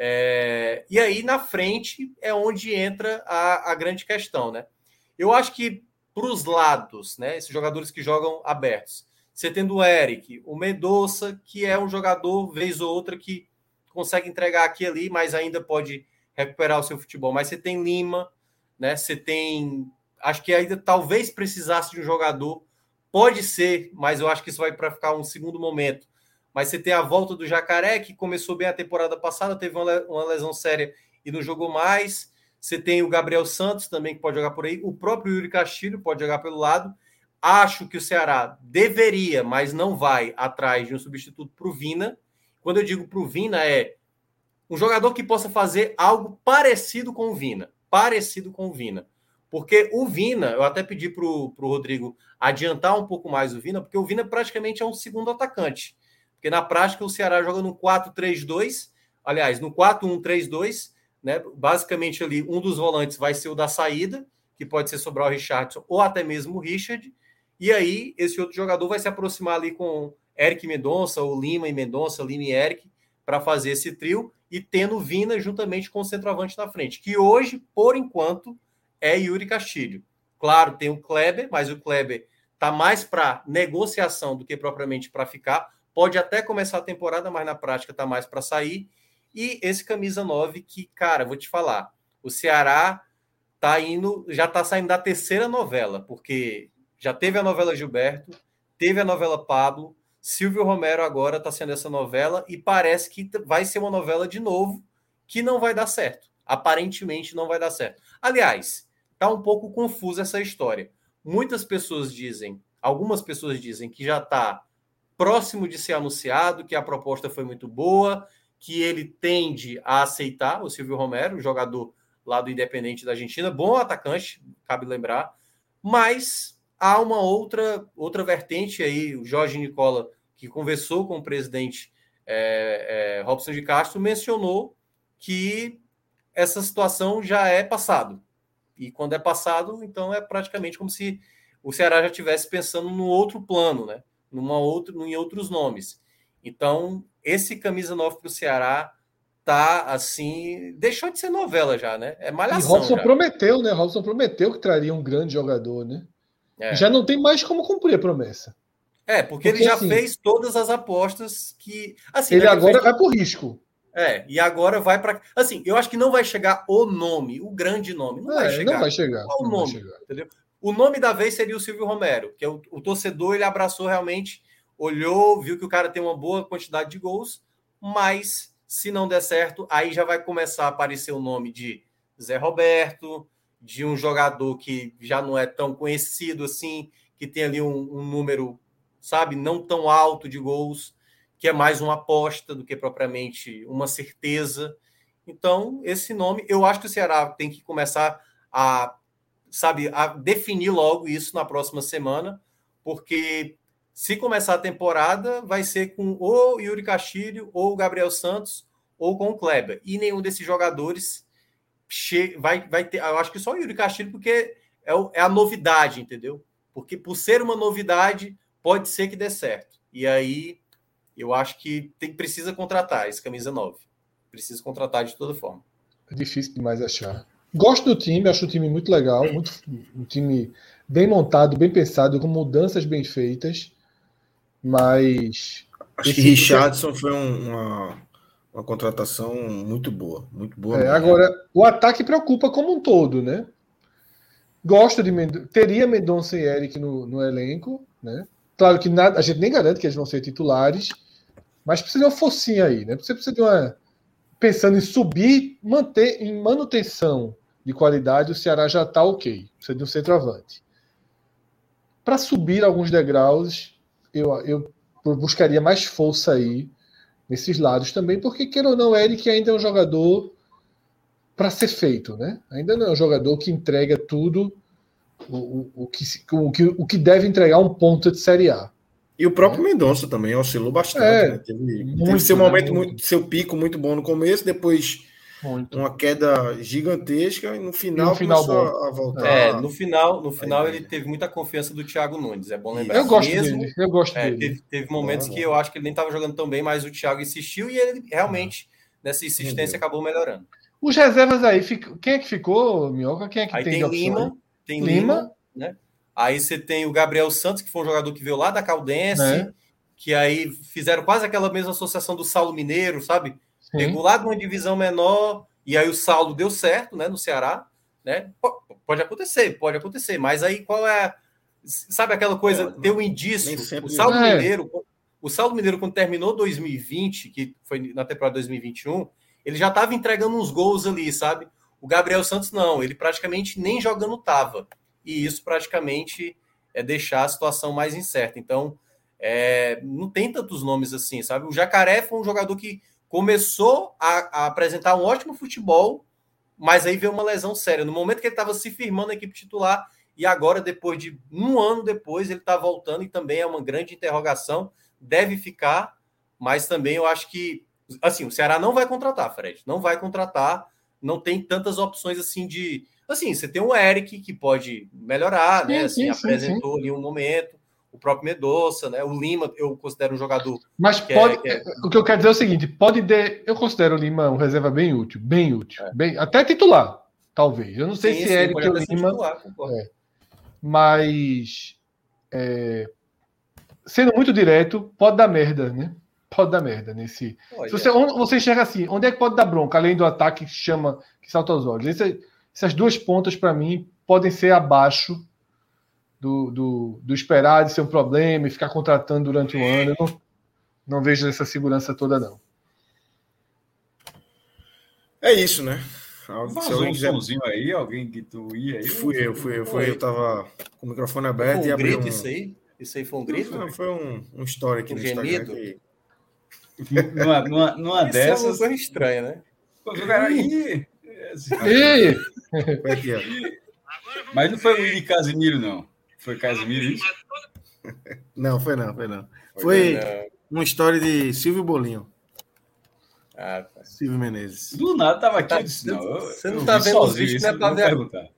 É, e aí, na frente, é onde entra a, a grande questão, né? Eu acho que para os lados, né? Esses jogadores que jogam abertos, você tendo o Eric, o Mendonça, que é um jogador, vez ou outra, que consegue entregar aqui e ali, mas ainda pode recuperar o seu futebol. Mas você tem Lima, né? Você tem. Acho que ainda talvez precisasse de um jogador. Pode ser, mas eu acho que isso vai para ficar um segundo momento. Mas você tem a volta do Jacaré, que começou bem a temporada passada, teve uma, le- uma lesão séria e não jogou mais. Você tem o Gabriel Santos também, que pode jogar por aí. O próprio Yuri Castilho pode jogar pelo lado. Acho que o Ceará deveria, mas não vai atrás de um substituto para o Vina. Quando eu digo para o Vina, é um jogador que possa fazer algo parecido com o Vina. Parecido com o Vina. Porque o Vina, eu até pedi para o Rodrigo adiantar um pouco mais o Vina, porque o Vina praticamente é um segundo atacante. Porque na prática o Ceará joga no 4-3-2, aliás, no 4-1-3-2, né? Basicamente ali um dos volantes vai ser o da saída, que pode ser sobrar o Richardson ou até mesmo o Richard. E aí esse outro jogador vai se aproximar ali com Eric Mendonça, ou Lima e Mendonça, Lima e Eric, para fazer esse trio e tendo Vina juntamente com o centroavante na frente, que hoje, por enquanto, é Yuri Castilho. Claro, tem o Kleber, mas o Kleber tá mais para negociação do que propriamente para ficar. Pode até começar a temporada, mas na prática tá mais para sair. E esse camisa 9 que, cara, vou te falar, o Ceará tá indo, já tá saindo da terceira novela, porque já teve a novela Gilberto, teve a novela Pablo, Silvio Romero agora está sendo essa novela e parece que vai ser uma novela de novo que não vai dar certo. Aparentemente não vai dar certo. Aliás, tá um pouco confusa essa história. Muitas pessoas dizem, algumas pessoas dizem que já está próximo de ser anunciado, que a proposta foi muito boa, que ele tende a aceitar o Silvio Romero, jogador lá do Independente da Argentina, bom atacante, cabe lembrar, mas há uma outra outra vertente aí, o Jorge Nicola, que conversou com o presidente é, é, Robson de Castro, mencionou que essa situação já é passado. E quando é passado, então é praticamente como se o Ceará já estivesse pensando no outro plano, né? Numa outra, em outros nomes. Então, esse camisa 9 para o Ceará tá assim. Deixou de ser novela já, né? É malhação. E Robson já. prometeu, né? Robson prometeu que traria um grande jogador, né? É. Já não tem mais como cumprir a promessa. É, porque, Porque, ele já assim, fez todas as apostas que. Assim, Ele né, agora fez- vai pro risco. É, e agora vai para. Assim, eu acho que não vai chegar o nome, o grande nome. Não vai É, chegar. não vai chegar. Qual o vai nome? chegar. Entendeu? O nome da vez seria o Silvio Romero, que é o, o torcedor, ele abraçou realmente, olhou, viu que o cara tem uma boa quantidade de gols, mas se não der certo, aí já vai começar a aparecer o nome de Zé Roberto, de um jogador que já não é tão conhecido assim, que tem ali um, um número, sabe, não tão alto de gols, que é mais uma aposta do que propriamente uma certeza. Então, esse nome, eu acho que o Ceará tem que começar a sabe, definir logo isso na próxima semana, porque se começar a temporada, vai ser com ou Yuri Castilho, ou Gabriel Santos, ou com o Kleber. E nenhum desses jogadores vai, vai ter. Eu acho que só o Yuri Castilho, porque é, o- é a novidade, entendeu? Porque por ser uma novidade, pode ser que dê certo. E aí, eu acho que tem, precisa contratar esse camisa 9. Precisa contratar de toda forma. É difícil demais achar. Gosto do time, acho o time muito legal, muito, um time bem montado, bem pensado, com mudanças bem feitas, mas Acho que Richardson foi um- uma, uma contratação muito boa. Muito boa. é, agora o ataque preocupa como um todo, né? Gosto de Mendo... teria Mendonça e Eric no, no elenco, né? Claro que nada, a gente nem garante que eles vão ser titulares, mas precisa de uma forcinha aí, né? Você precisa de uma pensando em subir, manter em manutenção de qualidade, o Ceará já está ok. Precisa de um centroavante. Para subir alguns degraus, eu, eu buscaria mais força aí nesses lados também, porque queira ou não, Eric ainda é um jogador para ser feito, né? Ainda não é um jogador que entrega tudo o, o, o, que, o, o que deve entregar um ponto de Série A. E o próprio Mendonça também oscilou bastante. É, né? Teve, teve muito, seu né? momento, Muito. muito- seu pico muito bom no começo, depois Muito. uma queda gigantesca e no final, E no final começou bom. a, a voltar. É, no final, no final Aí, ele teve muita confiança do Thiago Nunes, é bom Isso. lembrar. Eu gosto Mesmo- dele, eu gosto É, dele. teve, teve momentos Bom, que eu acho que ele nem estava jogando tão bem, mas o Thiago insistiu e ele realmente, nessa insistência, acabou melhorando. Os reservas aí, quem é que ficou, Minhoca? Quem é que Aí tem, tem? Lima, tem Lima. Lima, né? Aí você tem o Gabriel Santos, que foi um jogador que veio lá da Caldense, Né? que aí fizeram quase aquela mesma associação do Saulo Mineiro, sabe? Sim. Pegou lá de uma divisão menor, e aí o Saulo deu certo, né, no Ceará, né? Po- Pode acontecer, pode acontecer, mas aí qual é, sabe aquela coisa, Pode, ter um indício, o Saulo É. Mineiro, o Saulo Mineiro quando terminou 2020, que foi na temporada 2021, ele já estava entregando uns gols ali, sabe? O Gabriel Santos não, ele praticamente nem jogando tava. E isso praticamente é deixar a situação mais incerta. Então, é, não tem tantos nomes assim, sabe? O Jacaré foi um jogador que começou a, a apresentar um ótimo futebol, mas aí veio uma lesão séria. No momento que ele estava se firmando na equipe titular, e agora, depois de um ano depois, ele está voltando e também é uma grande interrogação. Deve ficar, mas também eu acho que Assim, o Ceará não vai contratar, Fred. Não vai contratar. Não tem tantas opções assim de. Assim, você tem o Eric que pode melhorar, né? Sim, Assim, sim, sim, apresentou ali um momento. O próprio Medoça, né? O Lima, eu considero um jogador. Mas Que é- pode. que é- O que eu quero dizer é o seguinte: pode ter. Eu considero o Lima um reserva bem útil, bem útil. É. Bem, até titular, talvez. Eu não sei Sim, se sim, Eric ou Lima. titular. É. Mas. é, sendo muito direto, pode dar merda, né? Pode dar merda nesse. Olha, Se você, você enxerga assim, onde é que pode dar bronca, além do ataque que chama, que salta aos olhos? Esse- essas duas pontas, para mim, podem ser abaixo do, do, do esperado, de ser um problema e ficar contratando durante um ano. Eu não, não vejo essa segurança toda, não. É isso, né? Se Vazou alguém um quiser. somzinho aí, alguém que tu ia aí. Fui eu, fui eu, fui Foi. eu. Tava com o microfone foi aberto e um abri grito um. isso aí? Isso aí foi um grito? Não, foi um, um story aqui Um no Instagram. gemido? Que... Numa, numa, numa Isso é uma dessas. coisa estranha, né? Pô, o cara aí. Foi aqui, ó. Mas não foi o Willi Casimiro, não. Foi Casimiro isso? Não, foi não, foi não. Foi Não. uma história de Silvio Bolinho. Ah, tá. Silvio Menezes. Do nada tava aqui. Tá- disse, não, eu- você não eu tá vendo os vídeos que não é pra ver. perguntar.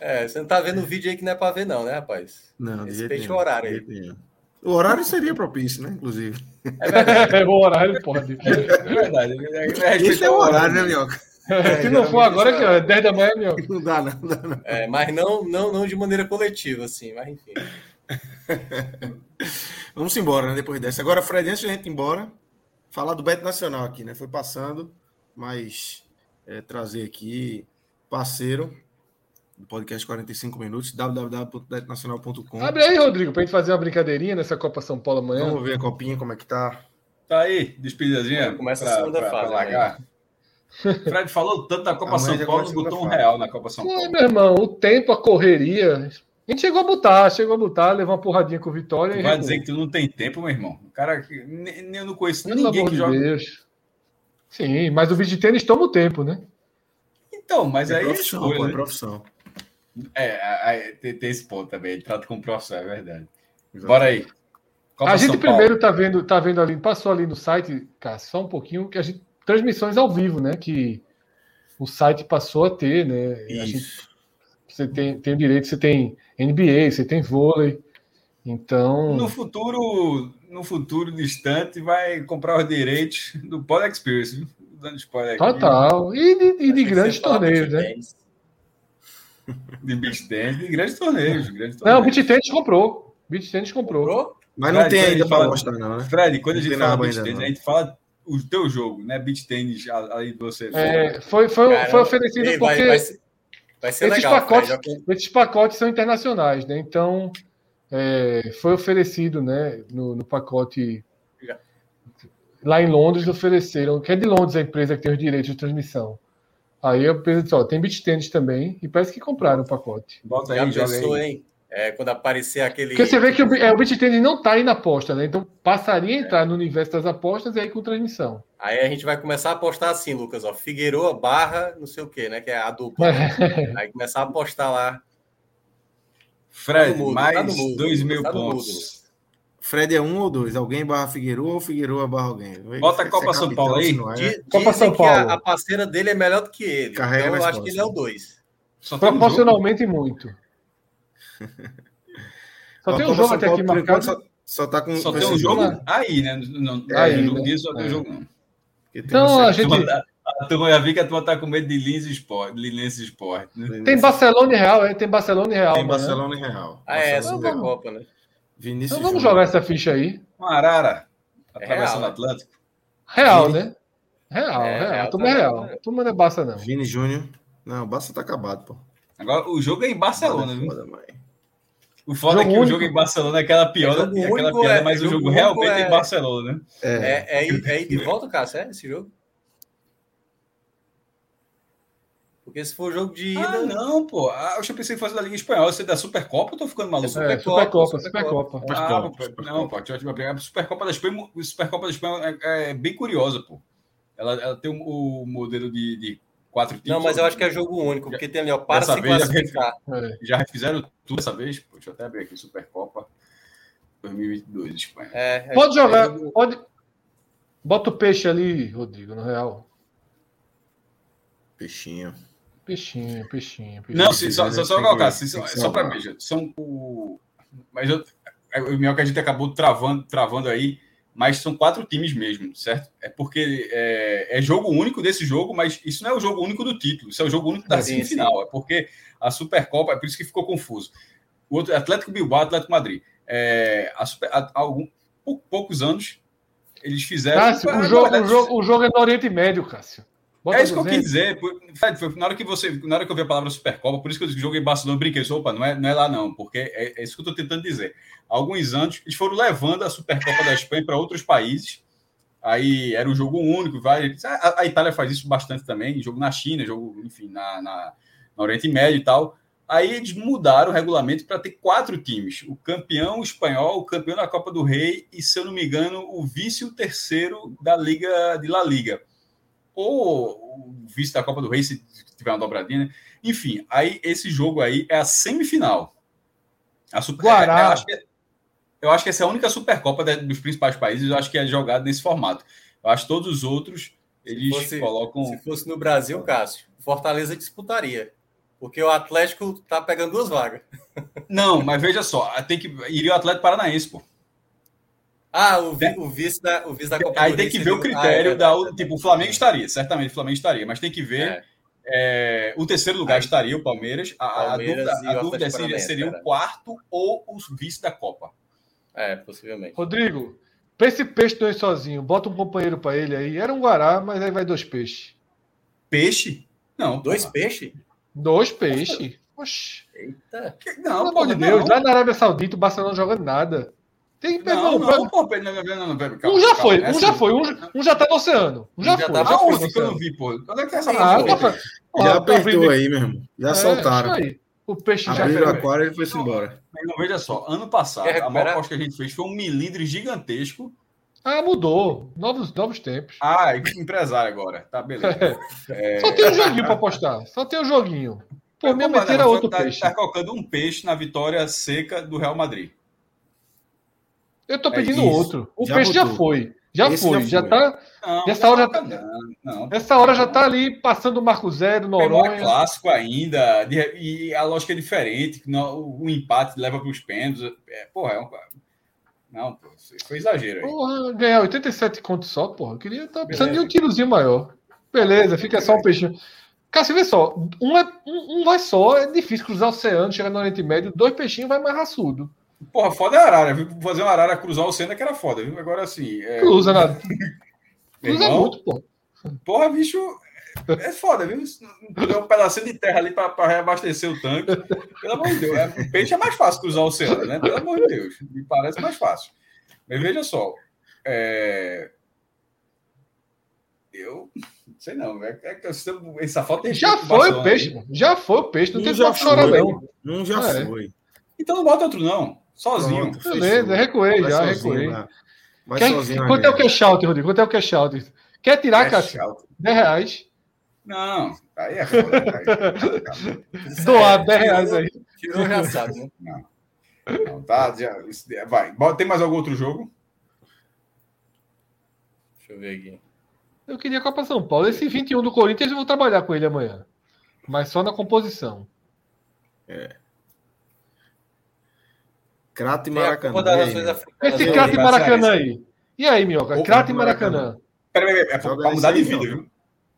É, você não tá vendo o vídeo aí que não é pra ver, não, né, rapaz? Não, Respeite o horário aí. nenhum. O horário seria propício, né? Inclusive. É verdade. é o horário, pode. É verdade. É, é, Esse é o horário, né, Minhoca? Se não for agora, que é 10 da manhã, meu. Não dá, não, não dá, não. É, mas não, não, não de maneira coletiva, assim, mas enfim. Vamos embora, né? Depois dessa. Agora, Fred, antes de a gente ir embora, falar do Beto Nacional aqui, né? Foi passando, mas é, trazer aqui parceiro do podcast 45 minutos, www.betnacional.com. Abre aí, Rodrigo, pra gente fazer uma brincadeirinha nessa Copa São Paulo amanhã. Vamos ver a copinha, como é que tá. Tá aí, despedidazinha. Começa a pra- segunda pra- fase, pra largar. Fred falou tanto da Copa São Paulo, não botou um real na Copa São É, Paulo. meu irmão, o tempo, a correria. A gente chegou a botar, chegou a botar, levou uma porradinha com o Vitória Tu vai dizer que tu não tem tempo, meu irmão. O cara que nem, nem eu não conheço Pelo ninguém que de joga. Deus. Sim, mas o vídeo de tênis toma o tempo, né? Então, mas é aí é profissão, escolha, pô, é né? profissão. É, tem, tem esse ponto também. Ele trata como profissão, é verdade. Bora aí. Copa a gente São Paulo. primeiro tá vendo, tá vendo ali, passou ali no site, cara, só um pouquinho, que a gente. Transmissões ao vivo, né? Que o site passou a ter, né? A gente- Isso. você tem, tem o direito, você tem NBA, você tem vôlei. Então. No futuro, no futuro distante, vai comprar os direitos do Pod Experience. viu? Dando spoiler aqui. Total. E de, e de grandes torneios, de né? tênis. De beach tennis, de grandes torneios. Grandes Não, o torneios. Beat Tennis comprou. Beat Tennis comprou. Comprou? Mas não Fred, tem quando a ainda gente para mostrar, não, né? Fred, quando a Não gente tem fala beach tennis, não. a gente fala o teu jogo, né? Beach tennis, aí você. É, foi, foi, Caramba. foi oferecido Ei, porque vai, vai ser, vai ser esses, legal, pacotes, Fred. esses pacotes são internacionais, né? Então é, foi oferecido, né? No, no pacote Já. lá em Londres ofereceram, que é de Londres a empresa que tem os direitos de transmissão. Aí a empresa disse, ó, tem beat tênis também e parece que compraram o pacote. Bota Já aí, joga pensou, aí. hein? É, quando aparecer aquele. Porque você vê que o, é, o não está aí na aposta, né? Então passaria a entrar no universo das apostas e aí com transmissão. Aí a gente vai começar a apostar assim, Lucas, ó. Figueroa barra não sei o quê, né? Que é a dupla. né? Aí começar a apostar lá. Fred, Tá mudo, mais tá mudo, dois mil tá no mudo. pontos. Fred é um ou dois? Alguém barra Figueiredo ou Figueiredo barra alguém? Bota a é Copa São Paulo aí. é, Di- Copa São que a, Paulo. a parceira dele é melhor do que ele. Carrega então eu acho que ele é o dois. Um. Proporcionalmente muito. Só Ó, tem um jogo até Paulo, aqui marcado. Só, só tá com Só com tem um jogo jogo. aí, né? Não, não, Aí, é, no né? dia só tem É. jogo, não. Então, a gente turma, a turma já vi que a turma tá com medo de Lins Sport, Linense Sport. Né? tem Barcelona e Real, é, tem Barcelona e Real. Tem amanhã. Barcelona e Real. Ah, é, Barcelona. Supercopa, né? Vinícius Então vamos jogar essa ficha aí. Uma arara É atravessando o real, Atlântico. Real, Vini. né? Real, É, real. Real Turma tá- é real. Turma não é Barça, não. Vini Júnior. Não, o Barça tá acabado, pô. Agora, o jogo é em Barcelona, viu? O foda é Jogo que o único. jogo em Barcelona é aquela piada, jogo é aquela único, piada é- mas o jogo realmente é é- em Barcelona, né? É, É, é, é de volta, Cássio, é esse jogo? Porque se for jogo de ida. Ah, não, pô. Ah, eu já pensei que fosse da Liga Espanhola. Você é da Supercopa, eu tô ficando maluco. É, Supercopa, Supercopa, Supercopa. Ah, Supercopa, pô, Supercopa. não, pô, deixa eu pegar. A Supercopa da Espanha, a Supercopa da Espanha é, é bem curiosa, pô. Ela, ela tem o, o modelo de, de quatro times. Não, mas eu acho que é jogo único, porque tem ali, ó, para Dessa se vez já classificar. É. Já fizeram tudo dessa vez. Pô, deixa eu até abrir aqui Supercopa 2022 Espanha. É, é- Pode é jogar, jogo- pode, Bota o peixe ali, Rodrigo, no real. Peixinho. Peixinho, peixinho. peixinho. Não, se, só, só, só colocar, que- se- só, só para veja, são o. Mas eu, é, o melhor que a gente acabou travando, travando aí, mas são quatro times mesmo, certo? É porque é, é jogo único desse jogo, mas isso não é o jogo único do título, isso é o jogo único da Sim, semifinal. É porque a Supercopa, é por isso que ficou confuso. O outro, Atlético Bilbao, Atlético Madrid. É, a Super- há algum, pou- poucos anos eles fizeram. Cássio, o jogo, o, jogo, o jogo é no Oriente Médio, Cássio. Bota é isso que eu 200. quis dizer. Fred, foi na hora que você, na hora que eu vi a palavra Supercopa, por isso que eu joguei Barcelona, brinquei, opa, não é, não é lá não, porque é, é isso que eu estou tentando dizer. Há alguns anos eles foram levando a Supercopa da Espanha para outros países. Aí era um jogo único, vai. A, a Itália faz isso bastante também, jogo na China, jogo, enfim, na, na, no Oriente Médio e tal. Aí eles mudaram o regulamento para ter quatro times: o campeão espanhol, o campeão da Copa do Rei e, se eu não me engano, o vice e o terceiro da Liga de La Liga ou o vice da Copa do Rei, se tiver uma dobradinha, né? Enfim, aí esse jogo aí é a semifinal. A super, Guará. é, eu, acho que, eu acho que essa é a única Supercopa dos principais países, eu acho que é jogada nesse formato. Eu acho que todos os outros, eles fosse- colocam... Se fosse no Brasil, Cássio, Fortaleza disputaria. Porque o Atlético tá pegando duas vagas. Não, mas veja só, tem que iria o Atlético Paranaense, pô. Ah, o, vi- o vice da, o vice da Copa Aí do tem que ver o critério Ah, é da tipo o Flamengo estaria, certamente o Flamengo estaria, mas tem que ver É. é, o terceiro lugar Aí- estaria o Palmeiras. A, a Palmeiras dúvida, e a o dúvida seria, seria o quarto ou o vice da Copa. É, possivelmente. Rodrigo, pra esse peixe não ir sozinho, bota um companheiro pra ele aí. Era um guará, mas aí vai dois peixes. Peixe? Não, Dois peixes? Dois peixes? Oxi. Eita. Que- Pelo Não, amor porra, de Deus, não. lá na Arábia Saudita o Barcelona não joga nada. Tem que pegar Não, um. não, pô, não, não, não, não, não, calma, um já calma, foi, um essa- já foi, um, um já tá no oceano. Um já Um já foi. tá- já foi que eu não vi, pô? Onde é que é essa Ah, tá pra- Já tá apertou aí, meu irmão. Já É, soltaram. aí. O peixe já Abriram foi. o aquário e ele foi-se embora. Mas não, veja só, ano passado, a maior aposta que a gente fez foi um milindre gigantesco. Ah, mudou. Novos, novos tempos. Ah, empresário agora. Tá, beleza. É, Só tem um joguinho pra apostar. Só tem um joguinho. Por mim, meter a outro tá, peixe. tá colocando um peixe na vitória seca do Real Madrid. Eu tô É pedindo isso. outro. O Já peixe já botou. foi. Já Esse foi. já Já, foi. tá. Não, Essa hora já tá- não, não. Essa hora já tá ali passando o Marco Zero, Noronha. clássico ainda, e a lógica é diferente, o empate leva para os pênaltis. É, porra, é um. Não, pô, isso foi exagero aí. Porra, ganhar 87 contos só, porra. Eu queria estar precisando de um tirozinho maior. Beleza, fica só um peixinho. Cássio, vê só. Um, é, um, um vai só, é difícil cruzar o oceano, chegar no Oriente Médio. Dois peixinhos vai mais raçudo. Porra, foda é a Arara, viu? Fazer uma Arara cruzar o Senna que era foda, viu? Agora assim. É, Cruza nada. meu Cruza irmão, muito, pô. Porra, bicho, é foda, viu? Tem um pedacinho de terra ali para reabastecer o tanque. Pelo amor de Deus, é, o peixe é mais fácil cruzar o oceano, né? Pelo amor de Deus, me parece mais fácil. Mas veja só, é... eu não sei não, é, é que essa de Já foi o peixe, aí. pô. Já foi o peixe. Não Um tem pra chorar, não. Um já É. foi. Então não bota outro não, sozinho. Pronto, Beleza, fechou. recuei Vai já, sozinho, recuei. Vai Quer- sozinho. quanto é o cash out, Rodrigo? Quanto é o cash out? Quer tirar, É Cássio? chato. 10 reais. Não, aí é foda. Aí, Doar 10 reais aí. Tirou já sabe, né? não, tá, já, isso- vai. Tem mais algum outro jogo? Deixa eu ver aqui. Eu queria a Copa São Paulo. Esse 21 do Corinthians eu vou trabalhar com ele amanhã. Mas só na composição. Crato e Maracanã. E? Africanas. Esse crato e vai ser Maracanã aí. E aí, Minhoca? Crato e Maracanã. Peraí, peraí, é pra, mudar de vida, não. viu?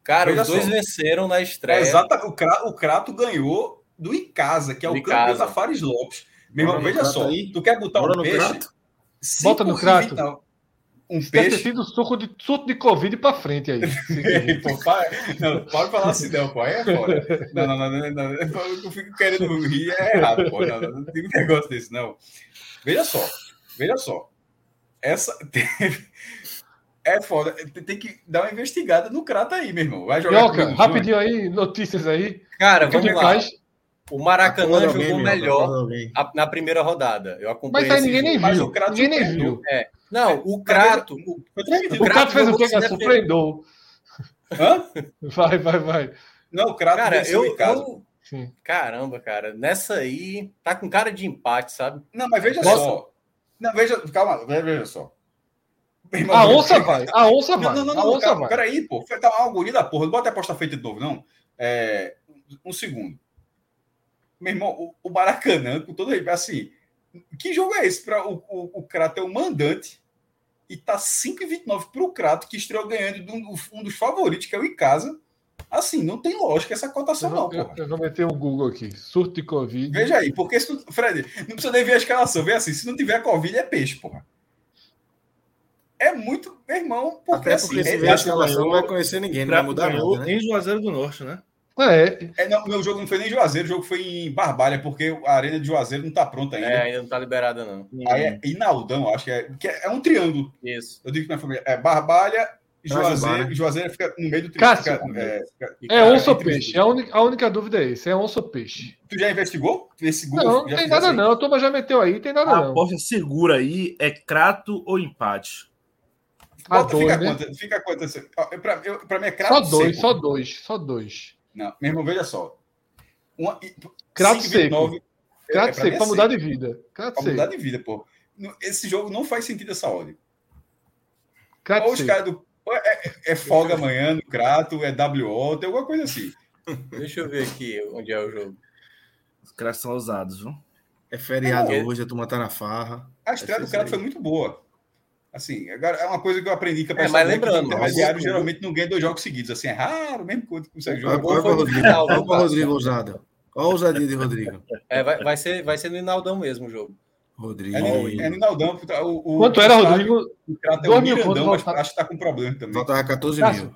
Cara, Veja os dois só. venceram na É estreia. exata, o, Crato, o Crato ganhou do Icasa, que é o Do campeão Icasa. da Fares Lopes. Meu irmão, veja só, aí? tu quer botar Bora um no peixe? Crato? Bota no e Crato. não. Um Deve ter peixe. sido suco de, surto de Covid pra frente aí. pô, para, não, pode falar assim, não, pô, aí é foda. Não, não, não, não, não, não, eu fico querendo rir, é errado, pô. Não, não, não tem um negócio desse, não. Veja só, veja só. Essa. É foda. Tem- que dar uma investigada no Crato aí, meu irmão. Vai jogar comigo, rapidinho aí, notícias aí. Cara, que vamos que lá. faz? O Maracanã jogou melhor a- na primeira rodada. Eu acompanhei Mas aí ninguém nem viu. o Crato Ninguém nem viu. Não, o Crato. O, Crato fez o cara? defender. Surpreendeu. Hã? Vai, vai, vai. Não, o Crato Cara, eu, eu- Sim. Caramba, cara. Nessa aí, tá com cara de empate, sabe? Não, mas veja Nossa. só. Não, veja, calma, veja só. Irmão, A onça vai, a onça vai. Não, não, não, a não, onça calma, vai. peraí, pô. Tá uma agonia da porra. Não bota a aposta feita de novo, não. É, um segundo. Meu irmão, o, o Maracanã, com todo assim, que jogo é esse para o, o, o Crato é o mandante e tá 5,29 pro Crato, que estreou ganhando de um, um dos favoritos, que é o Icasa. Assim, não tem lógica essa cotação, Eu não, vou, eu, porra. eu vou meter o Google aqui. Surto de Covid. Veja aí, porque se tu, Fred, não precisa nem ver a escalação, vê assim, se não tiver Covid, é peixe, porra. É muito, meu irmão, porque, Até porque assim, se é- ver a escalação não vai conhecer ninguém, não vai mudar nada, né? em Juazeiro do Norte, né? É, É, não, meu jogo não foi nem em Juazeiro, o jogo foi em Barbalha, porque a arena de Juazeiro não tá pronta ainda. É, ainda não tá liberada, não. Aí é Inaldão, acho que é, que é, é um triângulo. Isso. Eu digo que minha família é Barbalha, Juazeiro, né? Juazeiro fica no meio do Cássio. triângulo. Fica, é, fica- é onça ou peixe. dois. A única, a única dúvida é esse. É onça ou peixe. Tu já investigou? Esse Google? Não, não tem nada não. A turma já meteu aí, tem nada A não. aposta segura aí é crato ou empate? A Bota, dois, fica, né? quanto, fica quanto? eu- Pra, eu, pra mim é Só crato dois, seco. só dois, só dois. Não, meu irmão, veja só. Uma, e- Crato 5,29 é- Crato é pra seco, mim pra é mudar seco. de vida. Crato Pra mudar seco. de vida, pô. Esse jogo não faz sentido essa ordem. Crato Ou os seco. caras do. É, é- é folga amanhã no Crato, é WO, tem alguma coisa assim. Deixa eu ver aqui onde é o jogo. Os caras são ousados, viu? É feriado Não. hoje, a turma tá na farra. A estreia do isso Crato foi muito boa. Assim, agora é uma coisa que eu aprendi que a É, pessoa mas lembrando, intermediário o- geralmente não ganha dois jogos seguidos. Assim, é raro mesmo quando consegue jogar. olha para no Rodrigo. Olha né, para Cássio? Rodrigo ousada. Olha a ousadia de Rodrigo. É, vai, vai, ser, vai ser no Inaldão mesmo o jogo. Rodrigo. É no, é no Naldão. O, o, Quanto o era, Rodrigo? do Crato é Dois o mil Mirandão, mas acho que tá com problema também. Faltava 14 Cássio. mil.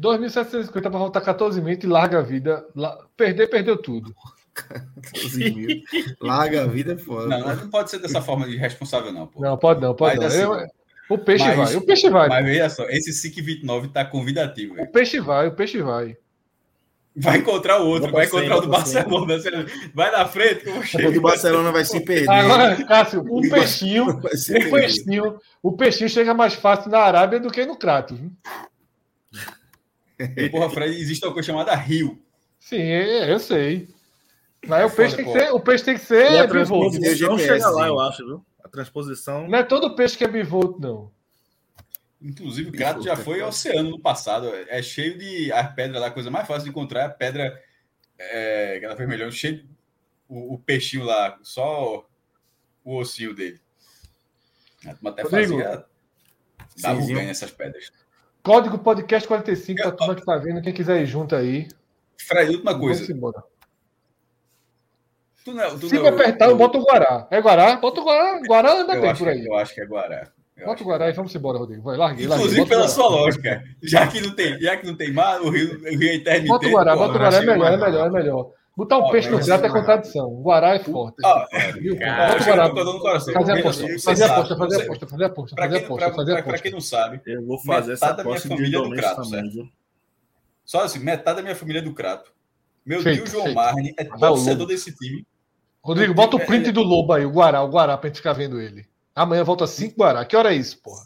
2.750 para voltar 14 mil e larga a vida. La- Perder, perdeu tudo. 14 mil. Larga a vida é foda. Não, não pode ser dessa forma de responsável, não, pô. Não, pode não, pode Mas, não. assim, Eu- o peixe mas- vai, o peixe vai. Mas veja só, esse SIC 29 tá convidativo, O velho. peixe vai, o peixe vai. Vai encontrar o outro, Vai encontrar o do Barcelona. Vai na frente que eu vou O do Barcelona vai se perder. Agora, Cássio, um Vai- peixinho, um peixinho, o peixinho chega mais fácil na Arábia do que no Crato. viu? E, porra, Fred, existe uma coisa chamada Rio. Sim, é, eu sei. Mas o peixe, foda, tem que ser, o peixe tem que E ser a bivolto. transposição GPS, chega lá, sim. eu acho, viu? A transposição. Não é todo peixe que é bivolto, não. Inclusive, o Crato já foi ao oceano no passado. É cheio de. As pedras lá, a coisa mais fácil de encontrar é a pedra. É, aquela vermelhão, cheio. de- O, o peixinho lá, só o ossinho dele. A turma até Rodrigo. fazia. Dava um sim. nessas pedras. Código Podcast 45, pra turma que tá vendo, quem quiser ir junto aí. Fred, última coisa. Tu não, tu Se não- me apertar, eu boto o Guará. É Guará? Bota o Guará. Guará anda eu bem por que- aí. eu acho que é Guará. Bota o é Guará e vamos embora, Rodrigo. Vai, largue, largue. Inclusive o pela sua lógica. Já que não tem, já que não tem mar, o Rio, o Rio é intermitente. Bota o Guará, bota o Guará. É melhor, é melhor, é melhor. Botar um Ó, peixe no prato é mais contradição. O Guará é forte. Ó, cara, Bota o Guará. coração. Fazer aposta, fazer aposta, fazer aposta, fazer aposta, Pra fazer quem, aposta, pra- fazer pra- pra aposta. quem não sabe, Eu vou fazer essa Metade da minha aposta família é do Crato, certo? só assim, metade da minha família é do Crato. Meu tio João. Marne é o torcedor desse time. Rodrigo, bota o print do Lobo aí, o Guará, o Guará, pra gente ficar vendo ele. Amanhã volta 5 Guará. Que hora é isso, porra?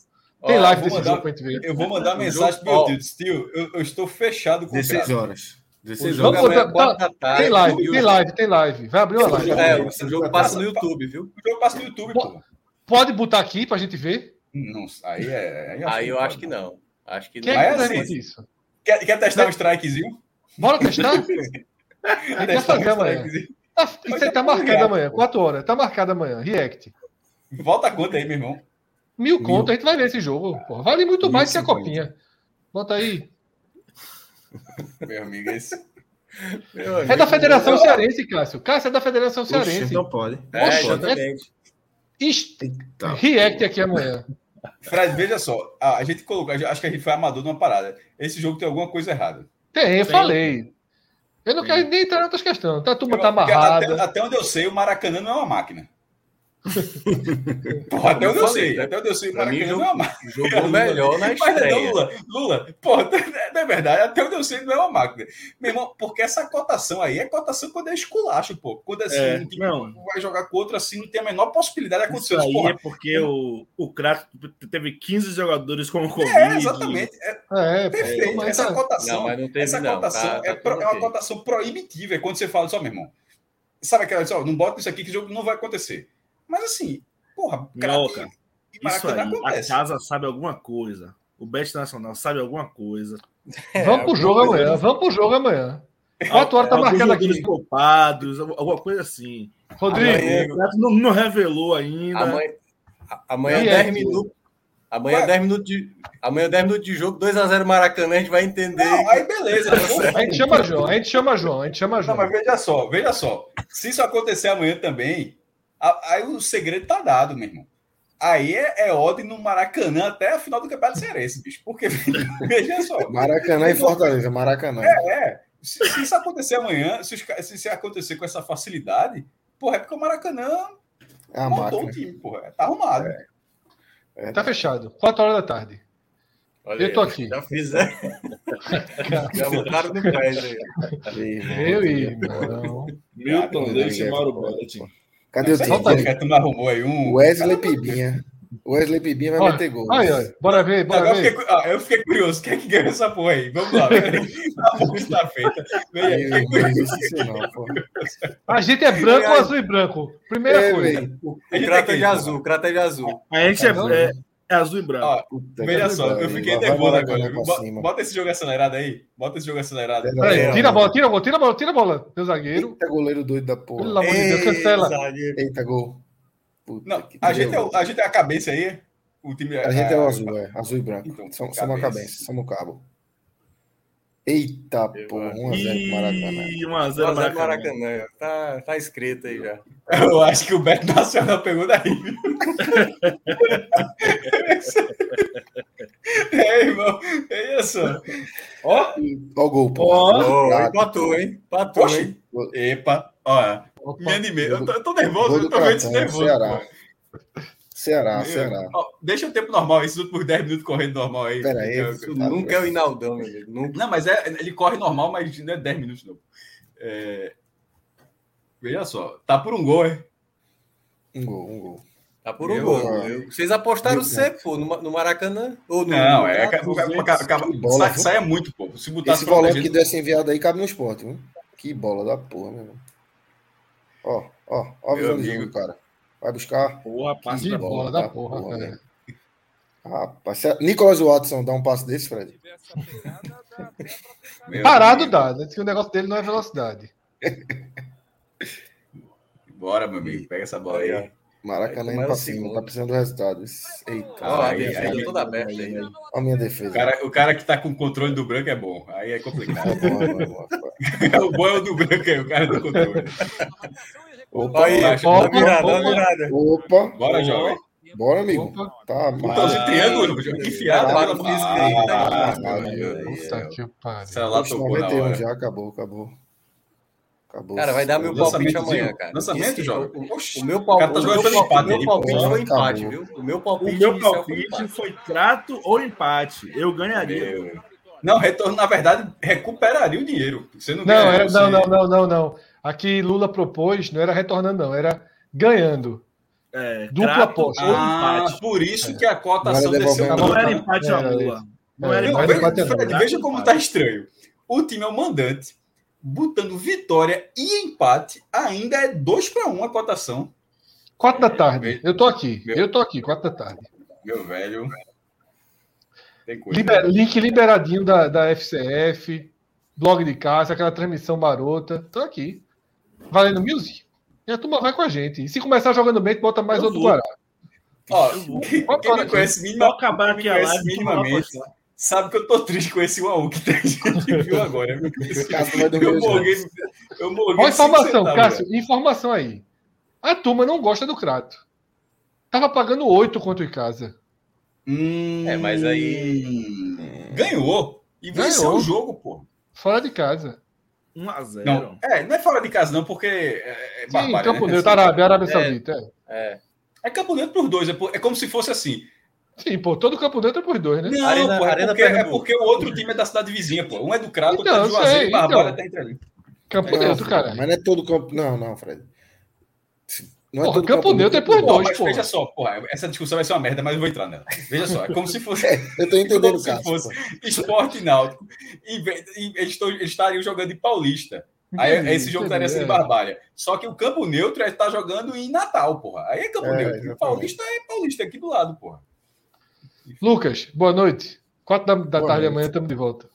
Tem Ó, live desse mandar- jogo pra gente ver. Eu vou mandar O mensagem pro meu ó. tio. Tio, eu, eu estou fechado com o 16 Crato. horas. O 16 jogo Vamos horas. botar- amanhã é tarde. Tem live, o tem live, tem live. Vai abrir uma live. É, o jogo passa no YouTube, viu? O jogo passa no YouTube, Pô. Pode botar aqui pra gente ver? Não, aí é. Aí, Aí eu não acho que não. Acho que Quem não. é que é assim, isso? Quer, quer testar um strikezinho? Bora testar? A gente vai um fazer amanhã. Tá- Isso aí tá marcado amanhã, 4 horas. Tá marcado amanhã. React. Volta a conta aí, meu irmão. Mil conto, a gente vai ver esse jogo. Porra. Vale muito mais que a 1050. copinha. Bota aí. Meu amigo, esse. É da Federação Cearense, Cássio. Cássio é da Federação Oxe, Cearense. então pode. É, Oxe, exatamente. Ist- Tá. React aqui amanhã. Fred, veja só. A, a gente colocou, acho que a gente foi amador numa parada. Esse jogo tem alguma coisa errada. Tem, eu Tem. falei. Eu não quero nem entrar em outras questões. Tá, a turma tá Porque amarrada. Até, até onde eu sei, o Maracanã não é uma máquina. Porra, até onde eu sei. Até onde eu sei, o Maracanã não é uma máquina. Jogou melhor na Mas não, estreia. Lula, Lula, porra, não é verdade, até onde eu sei não é uma máquina. Meu irmão, porque essa cotação aí é cotação quando é esculacho, pô. Quando assim, É, um time não. vai jogar com outro assim, não tem a menor possibilidade de acontecer. Isso aí Porra, é porque o, o Crato teve 15 jogadores com Covid. é, exatamente. É É, perfeito. mas essa tá- cotação, Não, mas não teve, essa não. cotação Tá- tá é, pro- é uma cotação proibitiva. É quando você fala só, meu irmão. Sabe aquela só, não bota isso aqui que o jogo não vai acontecer. Mas assim, porra, Minhoca. Isso aí, a casa sabe alguma coisa. O Best Nacional sabe alguma coisa. Vamos pro jogo amanhã. Vamos pro jogo amanhã. Quatro horas tá jogadores aqui. poupados, alguma coisa assim. Rodrigo, Amanhã- não, não revelou ainda. Amanhã, amanhã E 10 é, minutos. Amanhã 10 minutos de. Amanhã 10 minutos de jogo, 2x0 Maracanã, a gente vai entender. Não, aí beleza. a gente chama João, a gente chama João, a gente chama Não, João. mas veja só, veja só. Se isso acontecer amanhã também, aí o segredo tá dado, meu irmão. Aí é, é odd no Maracanã até a final do Campeonato Cearense, bicho. Porque, veja só. Maracanã e Fortaleza, Maracanã. É, se, se isso acontecer amanhã, se, se isso acontecer com essa facilidade, porra, é porque o Maracanã É montou o time, porra. Tá arrumado. Tá fechado. Quatro horas da tarde. Olha Eu tô aí, aqui. Já fiz, né? Já botaram no pés aí. Eu e não. Milton, deixa ninguém Mauro é. Cadê o time? a turma arrumou aí um. Wesley Pibinha. Wesley Pibinha vai Olha, meter gol. Aí, ó. Bora ver, bora Agora eu ver. fiquei, ah, eu fiquei curioso. Quem é que ganhou essa porra aí? Vamos lá. A porra está feita. Não não. A gente é branco, azul e branco. Primeira É, coisa. A O crata é de azul, o crata de azul. A gente é, Não, é- é azul e branco. Puta veja só, eu fiquei nervoso agora. Bota, bota esse jogo acelerado aí. Bota esse jogo acelerado aí. Peraí, É, tira a bola, tira a bola, tira a bola, tira a bola, meu zagueiro. Eita, goleiro doido da Pelo porra. amor de Deus, cancela. zagueiro. Eita, gol. Puta Não, a gente, é, a gente é a cabeça aí. O time A gente é o azul, é. Azul e branco. Então, Somos, somos a cabeça. cabeça, somos o cabo. Eita, porra. 1x0 pro Maracanã. Ih, 1x0 Maracanã. Maracanã. Maracanã. Tá, tá escrito aí já. Eu acho que o Beto Nacional pegou daí. viu? é, irmão. É isso. Ó, Ó o gol. Ó, Prato. empatou, hein? Empatou, hein? epa. Ó, Opa. me animei. Eu tô, eu tô nervoso, eu tô Cratão, nervoso. Ceará. pô. Ceará, Ceará. Deixa o tempo normal, esses últimos 10 minutos correndo normal aí. Pera aí, Eu- Isso nunca é o Inaldão, meu amigo. Nunca. Não, mas é, ele corre normal, mas não é 10 minutos, não. É, Veja só, tá por um gol, é? Um gol, um gol. Tá por um Eu- gol. Eu- Vocês apostaram C, pô, no, no Maracanã? Ou no, Não, no- é. sai, viu? saia muito, pô. Se botasse Esse volante que desse enviado aí cabe no esporte, viu? Que bola da porra, meu irmão. Ó, ó, ó a visão de jogo, cara. Vai buscar. Porra, passe da bola da porra, velho. Rapaz, se a- Nicolas Watson dá um passe desse, Fred. Meu Parado dá, né? Que o negócio dele não é velocidade. Bora, meu amigo. Pega essa bola aí. Maracanã indo pra o cima, segundo. tá precisando do resultado. Eita, Ó, a Aí, defesa aí. toda aberta aí. ó a minha O defesa. cara, o cara que tá com o controle do branco é bom. Aí é Tá complicado. bom, é bom, é bom. o bom é o do branco aí, o cara do controle. Opa, Aí, opa, virada, opa. virada. opa, Bora, jovem. bora, amigo. Opa. Tá, Botãozinho mas... triângulo, que fiado. Trabalho Ah, físico aí, tá ah, ah, ah, Puta que pariu. Celular tocou na 91 hora. já, acabou, acabou. Acabou. Cara, vai dar meu palpite amanhã, cara. Lançamento, Esse- jovem. O, Oxi. o meu O cara palpite, tá o jogando meu, pelo pal- empate o meu palpite foi empate, viu? O meu O palpite meu inicial foi palpite empate. foi trato ou empate. Eu ganharia. Meu. Não, retorno, na verdade, recuperaria o dinheiro. Você não Não, era, não, não, não, não, não. Aqui Lula propôs, não era retornando, não, era ganhando. É, Dupla trato aposta. Ah, empate. por isso que a cotação desceu. Não era empate a Lula. Não É, era empate. Fred, veja como tá estranho. O time é o mandante, botando vitória e empate, ainda é 2 para 1 a cotação. Quatro da tarde. Eu tô aqui. Meu- Eu tô aqui, quatro da tarde. Meu velho. Tem coisa. Liber- link liberadinho da, da FCF, blog de casa, aquela transmissão marota. Tô aqui. Valendo music. E a turma vai com a gente. E se começar jogando bem, bota mais Eu outro vou. Guará. Ó, quem, quem me que- conhece Só minima, acabar aqui a live. minimamente. Sabe que eu tô triste com esse 1x1 que a gente viu agora. Eu não. morri. Eu morri. Olha a informação, centavos, Cássio. Informação aí. A turma não gosta do Crato. Tava pagando oito contra o Icasa. Hum, É, mas aí- Ganhou. E venceu Ganhou. o jogo, pô. Fora de casa. 1 a 0 Não, é, não é fora de casa, não, porque é, é Sim, barbárie, Campo né? Neutro, Arábia, Arábia É. Saudita. É. É. É campo neutro pros dois. É, por- é como se fosse assim. Sim, pô, todo Campo Neutro é por dois, né? Não, Arena- pô, é, Arena porque, é porque o outro time é da cidade vizinha, pô. Um é do Crato, outro Então, é do Juazeiro sei, e Barbária então. tá entre ali. Campo Não, Neutro, cara. Mas não é todo campo. Não, não, Fred. Não Porra, Campo Neutro é por Pô, dois, mas pô. veja só, porra, essa discussão vai ser uma merda, mas eu vou entrar nela. Veja só, é como se fosse. Eu tô entendendo como o se caso. fosse pô. esporte náutico. E, e eles, eles estariam jogando em Paulista. Aí Entendi, esse jogo estaria sendo é. barbárie. Só que o campo neutro está jogando em Natal, porra. Aí é campo É, neutro. Paulista é Paulista aqui do lado, porra. Lucas, boa noite. Quatro da, da Boa tarde noite. amanhã estamos de volta.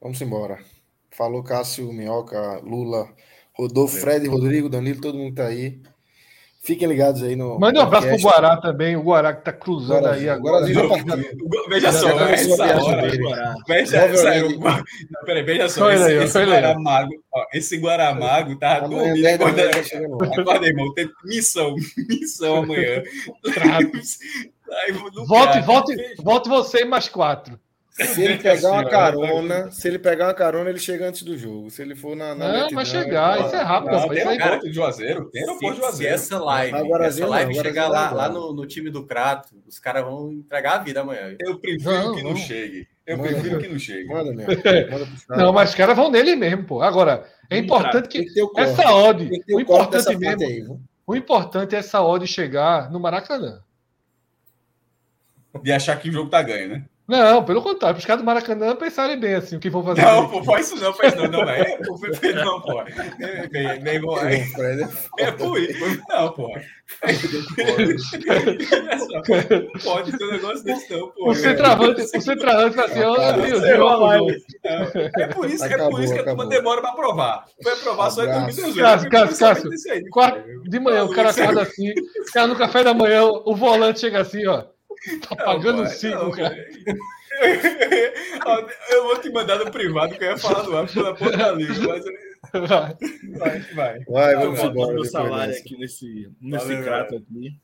Vamos embora. Falou Cássio, Minhoca, Lula, Rodolfo, Fred, Rodrigo, Danilo, todo mundo tá aí. Fiquem ligados aí no. Manda um abraço pro podcast. Guará também, o Guará que tá cruzando aí Guarazinho. agora. Guarazinho já partiu. O go- Veja só, essa hora. Veja, não, peraí, veja só. Esse, aí, esse olha aí, ó. Esse Guaramago tá dormindo. 10 da manhã, Acorda, acorda, irmão. Tem missão, missão amanhã. Volte, volte, volte você e mais quatro. Se ele pegar uma carona, se ele pegar uma carona, ele chega antes do jogo. Se ele for na. na Não, vai chegar, isso é rápido, Não, tem Isso aí- aeroporto de Juazeiro. Tem aeroporto de Se, se Juazeiro. essa live, Agora essa live agora chegar lá, lá no, no time do Crato, os caras vão entregar a vida amanhã. Eu prefiro Não, que não não. chegue. Eu Manda, prefiro que não chegue. Manda. Manda cara. Não, mas os caras vão nele mesmo, pô. Agora, é importante que essa odd, o importante mesmo, o importante é essa odd chegar no Maracanã. De achar que o jogo tá ganho, né? Não, pelo contrário, os caras do Maracanã pensarem bem assim, o que vão fazer. Não, pô, faz isso não, faz não, não, é. Pô, Não, pô. É, bem, bom, é, O Fred é é por isso. Não, pô. Não pode ter um negócio desse, não, pô. o centroavante, o centroavante vai assim, ó, meu Deus. É por isso que, é por isso que a turma demora pra aprovar. Foi aprovar só em Abraço. 2018. Cássio, Cássio, Cássio. de manhã, o cara acorda assim, o cara no café da manhã, o volante chega assim, ó. Tá Não, pagando pô, cinco, não, cara. Ó, Eu vou te mandar no privado que eu ia falar no ar pela da língua, mas Vai. vai, vai. Vai, vamos embora. faltando meu salário dessa. aqui nesse, nesse Valeu, Crato aqui.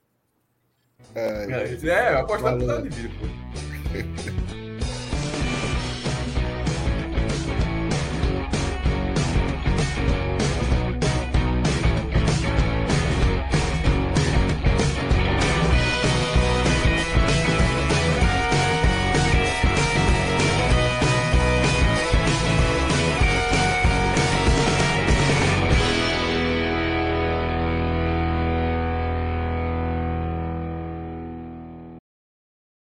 É, É, apostar Valeu. tudo de vida, pô.